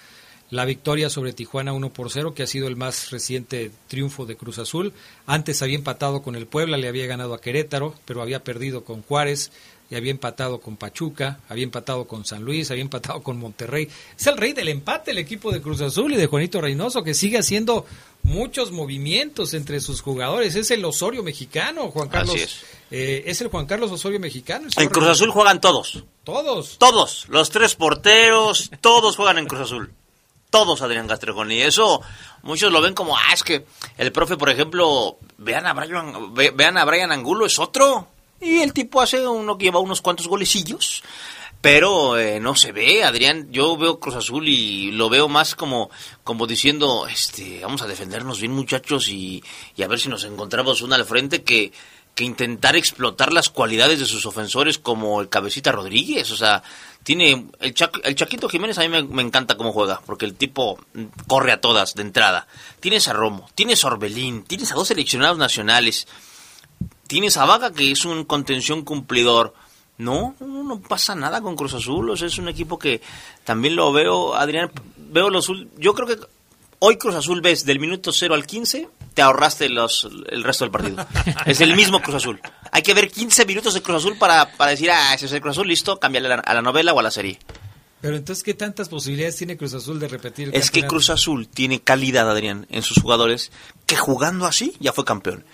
La victoria sobre Tijuana 1 por 0, que ha sido el más reciente triunfo de Cruz Azul. Antes había empatado con el Puebla, le había ganado a Querétaro, pero había perdido con Juárez, y había empatado con Pachuca, había empatado con San Luis, había empatado con Monterrey. Es el rey del empate el equipo de Cruz Azul y de Juanito Reynoso, que sigue haciendo muchos movimientos entre sus jugadores. Es el Osorio mexicano, Juan Carlos. Así es. Eh, es el Juan Carlos Osorio mexicano. En Cruz. Azul juegan todos. Todos. Todos. Los tres porteros, todos juegan en Cruz Azul. Todos, Adrián Castrejón. Y eso muchos lo ven como, ah, es que el profe, por ejemplo, vean a Brian, ve- vean a Brian Angulo, es otro. Y el tipo hace uno que lleva unos cuantos golecillos. Pero eh, no se ve, Adrián. Yo veo Cruz Azul y lo veo más como, como diciendo, este, vamos a defendernos bien, muchachos, y, y a ver si nos encontramos una al frente que, que intentar explotar las cualidades de sus ofensores como el Cabecita Rodríguez. O sea, tiene el, el Chaquito Jiménez a mí me, me encanta cómo juega, porque el tipo corre a todas de entrada. Tienes a Romo, tienes a Orbelín, tienes a dos seleccionados nacionales, tienes a Vaga que es un contención cumplidor. No, no, no pasa nada con Cruz Azul. O sea, es un equipo que también lo veo, Adrián, veo los... Yo creo que hoy Cruz Azul ves del minuto 0 al 15, te ahorraste los, el resto del partido. es el mismo Cruz Azul. Hay que ver 15 minutos de Cruz Azul para, para decir, ah, ese es el Cruz Azul, listo, cámbiale a la, a la novela o a la serie. Pero entonces, ¿qué tantas posibilidades tiene Cruz Azul de repetir el Es que? Cruz Azul tiene calidad, Adrián, en sus jugadores, que jugando así ya fue campeón.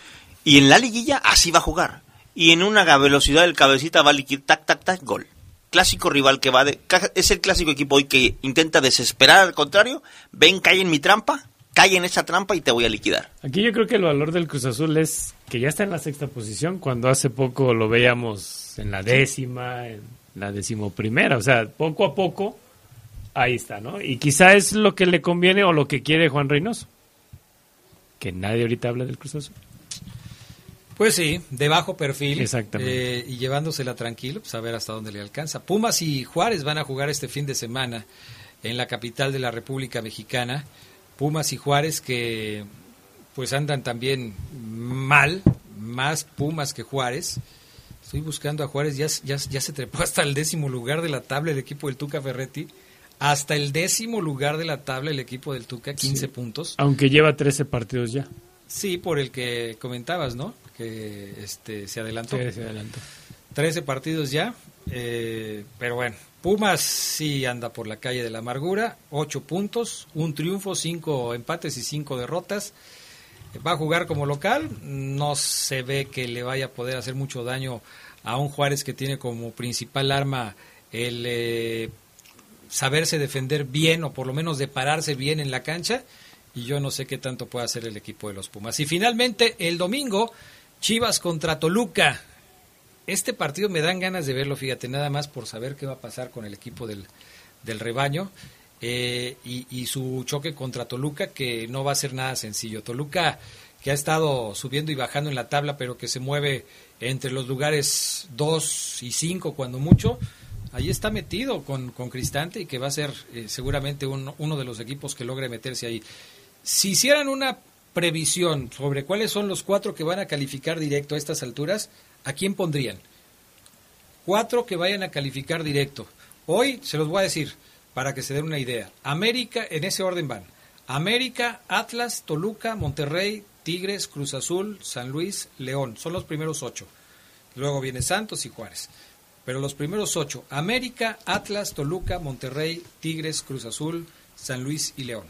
Y en la liguilla así va a jugar. Y en una velocidad del cabecita va a liquidar, tac, tac, tac, gol. Clásico rival que va de... Es el clásico equipo hoy que intenta desesperar al contrario. Ven, cae en mi trampa, cae en esa trampa y te voy a liquidar. Aquí yo creo que el valor del Cruz Azul es que ya está en la sexta posición, cuando hace poco lo veíamos en la décima, en la decimoprimera. O sea, poco a poco, ahí está, ¿no? Y quizá es lo que le conviene o lo que quiere Juan Reynoso. Que nadie ahorita habla del Cruz Azul. Pues sí, de bajo perfil. Exactamente. eh, y llevándosela tranquilo, pues a ver hasta dónde le alcanza. Pumas y Juárez van a jugar este fin de semana en la capital de la República Mexicana. Pumas y Juárez que pues andan también mal, más Pumas que Juárez. Estoy buscando a Juárez, ya, ya, ya se trepó hasta el décimo lugar de la tabla el equipo del Tuca Ferretti. Hasta el décimo lugar de la tabla el equipo del Tuca, 15 Sí. puntos. Aunque lleva 13 partidos ya. Sí, por el que comentabas, ¿no? Que este se adelantó. Sí, se adelantó. 13 partidos ya. eh, pero bueno, Pumas sí anda por la calle de la amargura. 8 puntos, un triunfo, 5 empates y 5 derrotas. Va a jugar como local. No se ve que le vaya a poder hacer mucho daño a un Juárez que tiene como principal arma el eh, saberse defender bien o por lo menos de pararse bien en la cancha y yo no sé qué tanto puede hacer el equipo de los Pumas. Y finalmente el domingo Chivas contra Toluca. Este partido me dan ganas de verlo, fíjate, nada más por saber qué va a pasar con el equipo del, del rebaño eh, y, su choque contra Toluca, que no va a ser nada sencillo. Toluca, que ha estado subiendo y bajando en la tabla, pero que se mueve entre los lugares 2 y 5 cuando mucho, ahí está metido con, con Cristante y que va a ser eh, seguramente uno de los equipos que logre meterse ahí. Si hicieran una previsión sobre cuáles son los cuatro que van a calificar directo a estas alturas, ¿a quién pondrían? Cuatro que vayan a calificar directo. Hoy se los voy a decir para que se den una idea. América, en ese orden van. América, Atlas, Toluca, Monterrey, Tigres, Cruz Azul, San Luis, León. Son los primeros ocho. Luego viene Santos y Juárez. Pero los primeros ocho. América, Atlas, Toluca, Monterrey, Tigres, Cruz Azul, San Luis y León.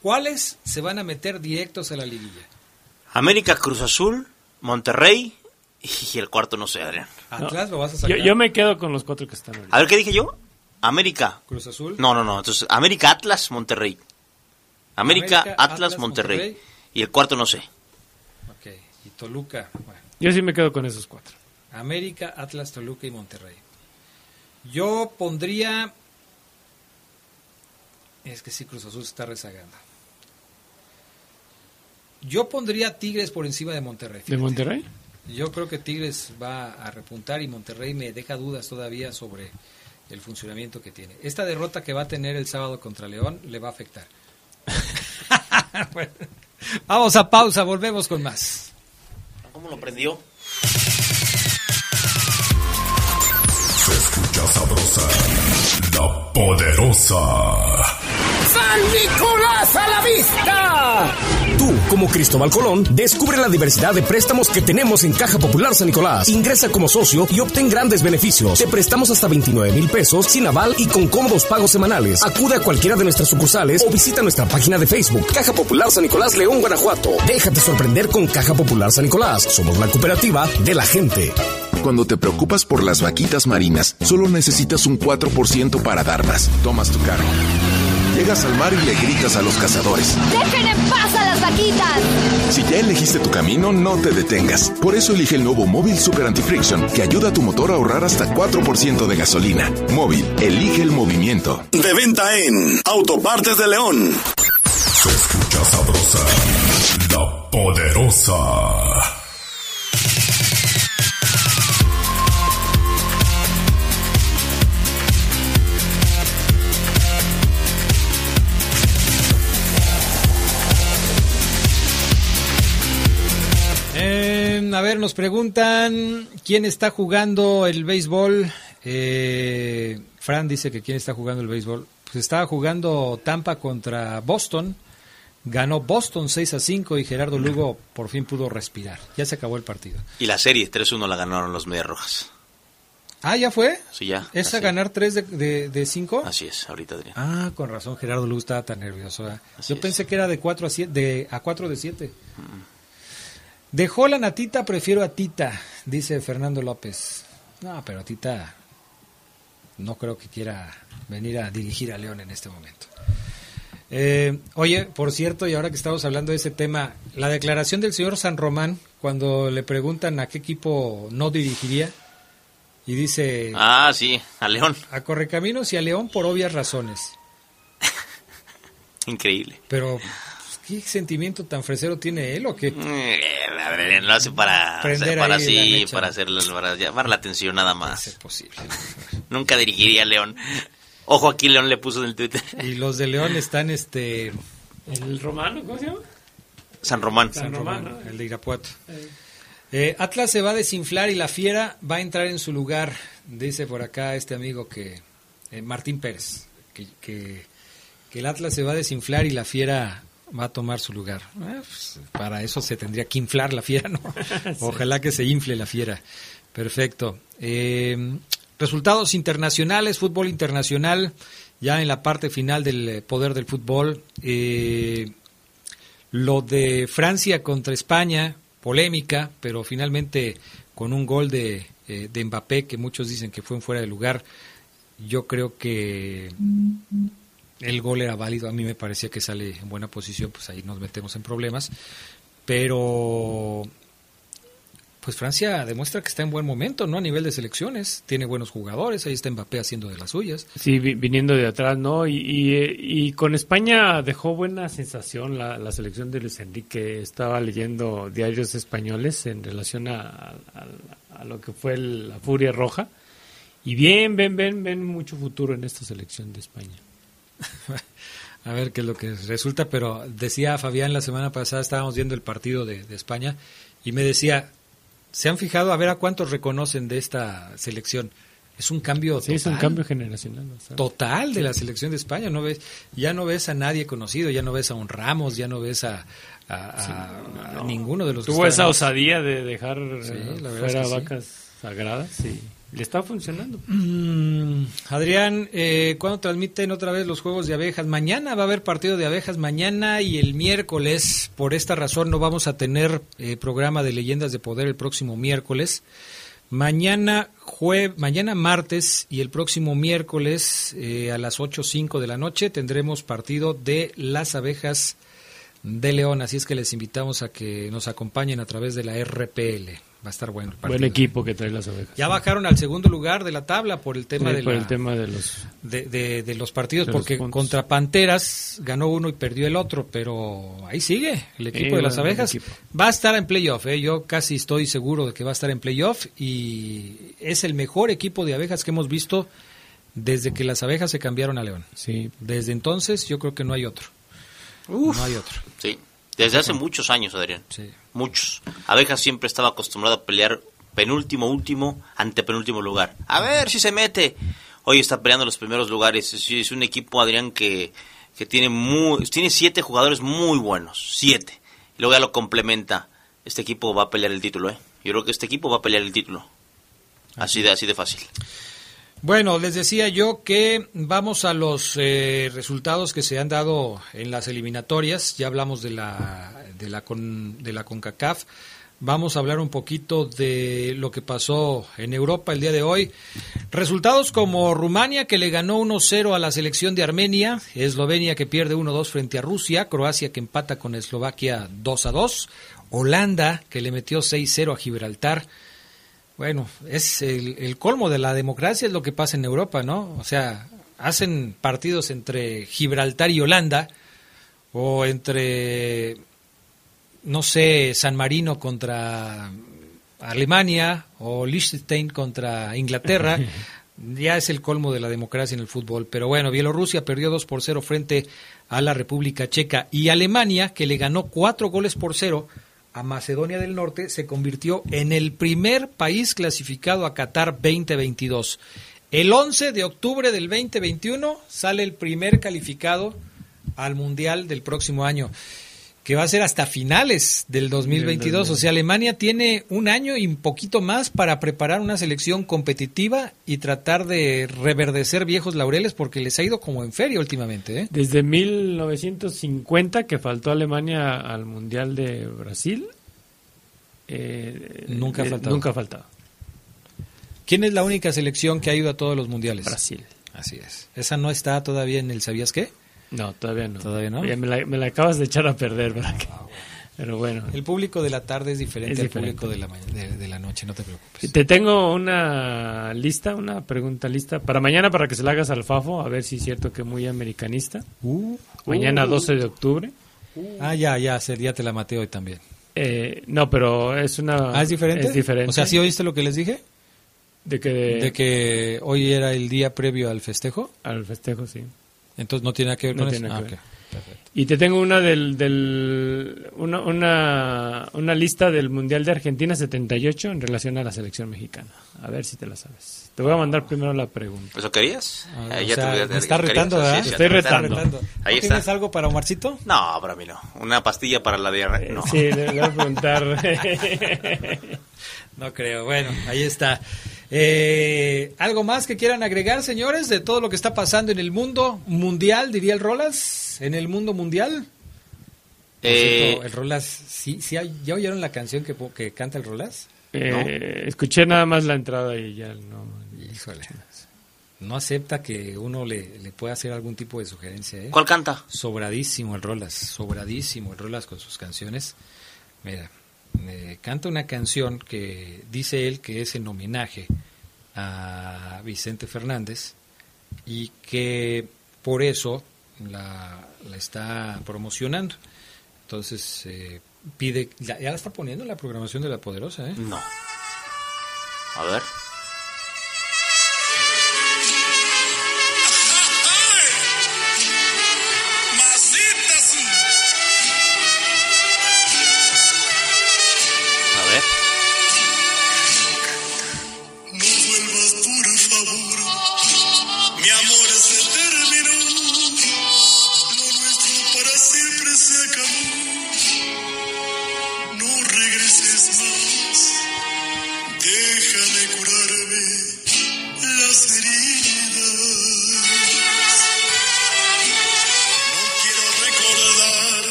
¿Cuáles se van a meter directos a la liguilla? América, Cruz Azul, Monterrey y el cuarto no sé, Adrián. ¿Atlas lo vas a sacar? Yo, me quedo con los cuatro que están A ver, ¿qué dije yo? América. Cruz Azul. No, no, no. Entonces, América, Atlas, Monterrey. América, Atlas, Monterrey. Y el cuarto no sé. Ok. Y Toluca. Yo sí me quedo con esos cuatro. América, Atlas, Toluca y Monterrey. Yo pondría... Es que sí, Cruz Azul está rezagando. Yo pondría Tigres por encima de Monterrey. ¿De Monterrey? Yo creo que Tigres va a repuntar y Monterrey me deja dudas todavía sobre el funcionamiento que tiene. Esta derrota que va a tener el sábado contra León le va a afectar. vamos a pausa, volvemos con más. ¿Cómo lo prendió? Se escucha sabrosa, la poderosa. ¡San Nicolás a la vista! Tú, como Cristóbal Colón, descubre la diversidad de préstamos que tenemos en Caja Popular San Nicolás. Ingresa como socio y obtén grandes beneficios. Te prestamos hasta 29 mil pesos sin aval y con cómodos pagos semanales. Acude a cualquiera de nuestras sucursales o visita nuestra página de Facebook, Caja Popular San Nicolás León, Guanajuato. Déjate sorprender con Caja Popular San Nicolás. Somos la cooperativa de la gente. Cuando te preocupas por las vaquitas marinas, solo necesitas un 4% para dar más. Tomas tu cargo. Llegas al mar y le gritas a los cazadores. ¡Dejen en paz a Si ya elegiste tu camino, no te detengas. Por eso elige el nuevo Móvil Super Anti-Friction, que ayuda a tu motor a ahorrar hasta 4% de gasolina. Móvil, elige el movimiento. De venta en Autopartes de León. Se escucha sabrosa, la poderosa. A ver, nos preguntan quién está jugando el béisbol. Eh, Fran dice que quién está jugando el béisbol. Pues estaba jugando Tampa contra Boston. Ganó Boston 6 a 5 y Gerardo Lugo por fin pudo respirar. Ya se acabó el partido. Y la serie 3-1 la ganaron los Medias Rojas. Ah, ¿ya fue? Sí, ya. ¿Es a ganar 3 de 5? Así es, ahorita Adrián. Ah, con razón, Gerardo Lugo estaba tan nervioso. Yo pensé que era de 4 a 7, de, a 4 de 7. Dejó la natita, prefiero a Tita, dice Fernando López. No, pero Tita no creo que quiera venir a dirigir a León en este momento. Eh, oye, por cierto, y ahora que estamos hablando de ese tema, la declaración del señor San Román, cuando le preguntan a qué equipo no dirigiría, y dice... Ah, sí, a León. A Correcaminos y a León por obvias razones. Increíble. Pero ¿Qué sentimiento tan fresero tiene él o qué? Eh, lo hace para, para sí, para, hacer, para llamar la atención nada más. Es posible. Nunca dirigiría a León. Ojo, aquí León le puso en el Twitter. Y los de León están, este... ¿El Romano? ¿Cómo se llama? San Román. San, Román, el de Irapuato. Eh, Atlas se va a desinflar y la fiera va a entrar en su lugar, dice por acá este amigo que... Eh, Martín Pérez, que, que, que el Atlas se va a desinflar y la fiera va a tomar su lugar. Eh, pues, para eso se tendría que inflar la fiera, ¿no? Ojalá que se infle la fiera. Perfecto. Eh, resultados internacionales, fútbol internacional, ya en la parte final del poder del fútbol. Eh, lo de Francia contra España, polémica, pero finalmente con un gol de, de Mbappé que muchos dicen que fue en fuera de lugar. Yo creo que el gol era válido, a mí me parecía que sale en buena posición, pues ahí nos metemos en problemas, pero pues Francia demuestra que está en buen momento, ¿no? A nivel de selecciones, tiene buenos jugadores, ahí está Mbappé haciendo de las suyas. Sí, viniendo de atrás, ¿no? Y, con España dejó buena sensación la, selección de Luis Enrique. Estaba leyendo diarios españoles en relación a, a lo que fue el- la Furia Roja. Y bien, ven, ven, ven mucho futuro en esta selección de España. A ver qué es lo que resulta, pero decía Fabián la semana pasada, estábamos viendo el partido de, de España, y me decía, ¿se han fijado a ver a cuántos reconocen de esta selección? Es un cambio Sí, es un total. cambio generacional. total de la selección de España. No ves, ya no ves a nadie conocido, ya no ves a un Ramos, ya no ves a, a- ninguno de los Tuvo esa osadía de dejar Sí, eh, fuera sí. vacas sagradas y le está funcionando. Mm, Adrián, eh, ¿cuándo transmiten otra vez los juegos de abejas? Mañana va a haber partido de abejas, mañana y el miércoles. Por esta razón no vamos a tener eh, programa de leyendas de poder el próximo miércoles. Mañana, jue mañana martes y el próximo miércoles eh, a las 8.05 de la noche tendremos partido de las abejas de León. Así es que les invitamos a que nos acompañen a través de la RPL. Va a estar bueno el Buen equipo que trae las ovejas. Ya bajaron al segundo lugar de la tabla por el tema Sí, de por la- el tema de los de, de- de los partidos, los porque contra Panteras ganó uno y perdió el otro, pero ahí sigue el equipo Sí, de las abejas. Va a estar en playoff, ¿eh? yo casi estoy seguro de que va a estar en playoff y es el mejor equipo de abejas que hemos visto desde que las abejas se cambiaron a León. Sí. Desde entonces yo creo que no hay otro. No hay otro. Sí, desde hace muchos años, Adrián. Muchos. Abejas siempre estaba acostumbrado a pelear penúltimo, último, antepenúltimo lugar. A ver si se mete. Hoy está peleando los primeros lugares. Es, es un equipo, Adrián, que, que tiene, muy, tiene siete jugadores muy buenos. Siete. Y luego ya lo complementa. Este equipo va a pelear el título, ¿eh? Yo creo que este equipo va a pelear el título. Así de, así de fácil. Bueno, les decía yo que vamos a los eh, resultados que se han dado en las eliminatorias. Ya hablamos de la de la con, de la Concacaf. Vamos a hablar un poquito de lo que pasó en Europa el día de hoy. Resultados como Rumania que le ganó 1-0 a la selección de Armenia, Eslovenia que pierde 1-2 frente a Rusia, Croacia que empata con Eslovaquia 2-2, Holanda que le metió 6-0 a Gibraltar. Bueno, es el, el colmo de la democracia, es lo que pasa en Europa, ¿no? O sea, hacen partidos entre Gibraltar y Holanda, o entre, no sé, San Marino contra Alemania, o Liechtenstein contra Inglaterra. ya es el colmo de la democracia en el fútbol. Pero bueno, Bielorrusia perdió 2 por 0 frente a la República Checa. Y Alemania, que le ganó 4 goles por 0 a Macedonia del Norte, se convirtió en el primer país clasificado a Qatar 2022. El 11 de octubre del 2021 sale el primer calificado al Mundial del próximo año, que va a ser hasta finales del 2022. O sea, Alemania tiene un año y un poquito más para preparar una selección competitiva y tratar de reverdecer viejos laureles porque les ha ido como en feria últimamente. ¿eh? Desde 1950 que faltó Alemania al Mundial de Brasil. eh, Nunca ha eh, faltado. Nunca ha faltado. ¿Quién es la única selección que ha ido a todos los mundiales? Brasil. Así es. ¿Esa no está todavía en el ¿Sabías qué? No, todavía no. ¿Todavía no? Oye, me, la, me la acabas de echar a perder, ¿verdad? Pero bueno. El público de la tarde es diferente Es al público de la, de, de la noche, no te preocupes. Te tengo una lista, una pregunta lista para mañana para que se la hagas al Fafo, a ver si es cierto que muy americanista. mañana uh. 12 de octubre. Ah, ya, ya, ya te la maté hoy también. Eh, no, pero es una... Ah, ¿es diferente? Es diferente. O sea, ¿sí oíste lo que les dije? De que... De que hoy era el día previo al festejo. Al festejo, sí. Entonces no tiene nada que ver No con tiene eso. Ah, que ok. ver. Y te tengo una del, del una, una, una lista del Mundial de Argentina 78 en relación a la selección mexicana. A ver si te la sabes. Te voy a mandar primero la pregunta. ¿Eso querías? Ah, o ya te sea, me está ¿querías? retando, ¿verdad? sí, Estoy te está retando. Ahí ¿No está. ¿Tienes algo para Omarcito? No, para mí no. Una pastilla para la diarrea. No. Sí, le, le voy a preguntar. No creo. Bueno, ahí está. Eh, ¿Algo más que quieran agregar, señores, de todo lo que está pasando en el mundo mundial, diría el Rolas? ¿En el mundo mundial? Por Eh, cierto, el Rolas, ¿sí, sí ¿ya oyeron la canción que, que canta el Rolas? Eh, Escuché nada más la entrada y ya no. Híjole. No acepta que uno le, le pueda hacer algún tipo de sugerencia. ¿eh? ¿Cuál canta? Sobradísimo el Rolas, sobradísimo el Rolas con sus canciones. Mira, eh, canta una canción que dice él que es en homenaje a Vicente Fernández y que por eso la, la está promocionando. Entonces eh, pide, ya, la está poniendo en la programación de La Poderosa. ¿eh? No. A ver.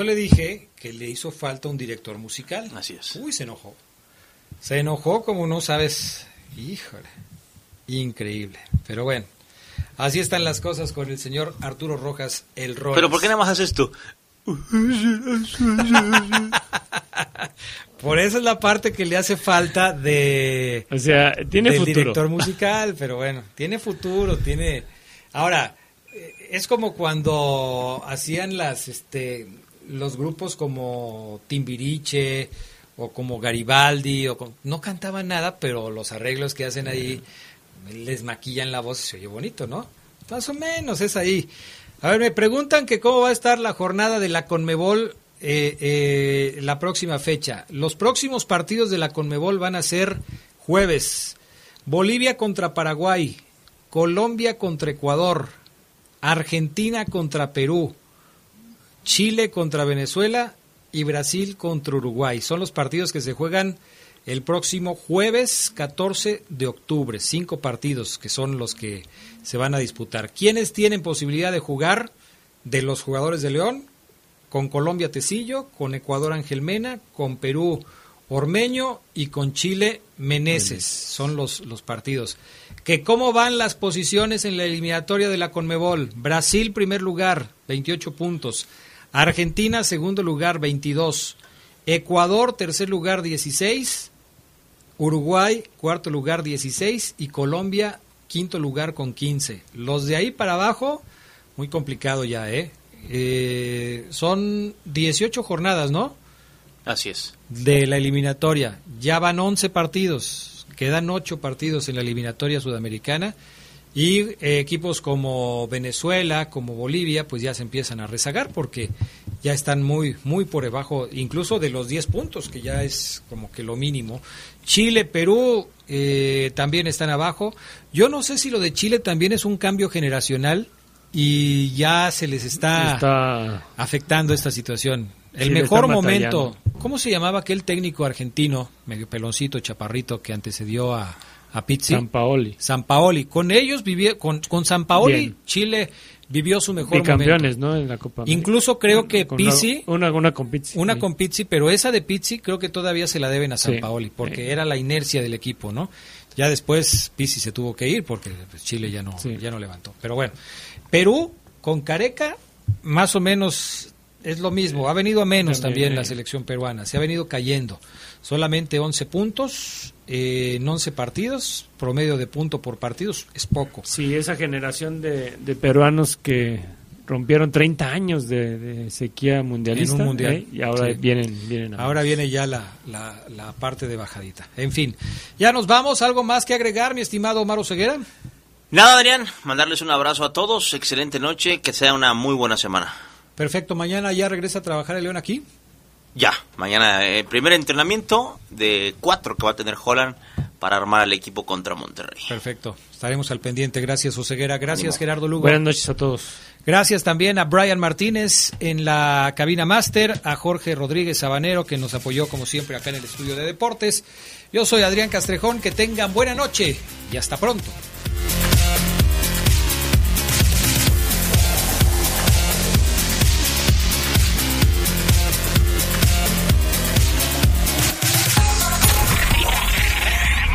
Yo le dije que le hizo falta un director musical. Así es. Uy, se enojó. Se enojó como no sabes. Híjole. Increíble. Pero bueno. Así están las cosas con el señor Arturo Rojas, el rol. Pero ¿por qué nada más haces tú? Por eso es la parte que le hace falta de. O sea, tiene del futuro. director musical, pero bueno, tiene futuro, tiene. Ahora, eh, es como cuando hacían las, este, los grupos como Timbiriche o como Garibaldi, o con- no cantaban nada, pero los arreglos que hacen ahí les maquillan la voz y se oye bonito, ¿no? Más o menos es ahí. A ver, me preguntan que cómo va a estar la jornada de la Conmebol eh, eh, la próxima fecha. Los próximos partidos de la Conmebol van a ser jueves. Bolivia contra Paraguay, Colombia contra Ecuador, Argentina contra Perú, Chile contra Venezuela y Brasil contra Uruguay. Son los partidos que se juegan el próximo jueves 14 de octubre. Cinco partidos que son los que se van a disputar. ¿Quiénes tienen posibilidad de jugar de los jugadores de León? Con Colombia Tecillo, con Ecuador Ángel Mena, con Perú Ormeño y con Chile Meneses. Son los, los partidos. ¿Que ¿Cómo van las posiciones en la eliminatoria de la Conmebol? Brasil primer lugar, 28 puntos. Argentina segundo lugar, 22. Ecuador tercer lugar, 16. Uruguay cuarto lugar, 16. Y Colombia quinto lugar con 15. Los de ahí para abajo, muy complicado ya, ¿eh? Eh, son 18 jornadas, ¿no? Así es. de la eliminatoria. Ya van 11 partidos, quedan 8 partidos en la eliminatoria sudamericana y eh, equipos como Venezuela, como Bolivia, pues ya se empiezan a rezagar porque ya están muy muy por debajo incluso de los 10 puntos, que ya es como que lo mínimo. Chile, Perú eh, también están abajo. Yo no sé si lo de Chile también es un cambio generacional y ya se les está, Está- afectando esta situación. El mejor momento. ¿cómo se llamaba aquel técnico argentino, medio peloncito, chaparrito, que antecedió a, a Pizzi? San Paoli. San Paoli. Con ellos vivió, con, con San Paoli, Bien. Chile vivió su mejor Bicampeones, momento. ¿no? En la Copa América. Incluso creo que Con Pizzi, Una, una con Pizzi. una sí. con Pizzi, pero esa de Pizzi creo que todavía se la deben a San Sí. Paoli, porque Sí. era la inercia del equipo, ¿no? Ya después Pizzi se tuvo que ir porque pues, Chile ya no, ya no levantó. Pero bueno, Perú con Careca, más o menos es lo mismo. Ha venido a menos También, también, la eh. selección peruana, se ha venido cayendo. Solamente 11 puntos eh, en 11 partidos, promedio de punto por partidos es poco. Sí, esa generación de, de peruanos que rompieron 30 años de, de sequía mundialista. En un mundial. ¿eh? Y ahora Sí. vienen, vienen a- Ahora viene ya la, la, la parte de bajadita. En fin, ya nos vamos. ¿Algo más que agregar, mi estimado Omar Ceguera? Nada, Adrián, mandarles un abrazo a todos, excelente noche, que sea una muy buena semana. Perfecto, mañana ya regresa a trabajar el León aquí. Ya, mañana el primer entrenamiento de cuatro que va a tener Holland para armar al equipo contra Monterrey. Perfecto, estaremos al pendiente. Gracias, Oseguera. Gracias, Ánimo. Gerardo Lugo. Buenas noches a todos. Gracias también a Brian Martínez en la cabina máster, a Jorge Rodríguez Sabanero que nos apoyó como siempre acá en el estudio de deportes. Yo soy Adrián Castrejón, que tengan buena noche y hasta pronto.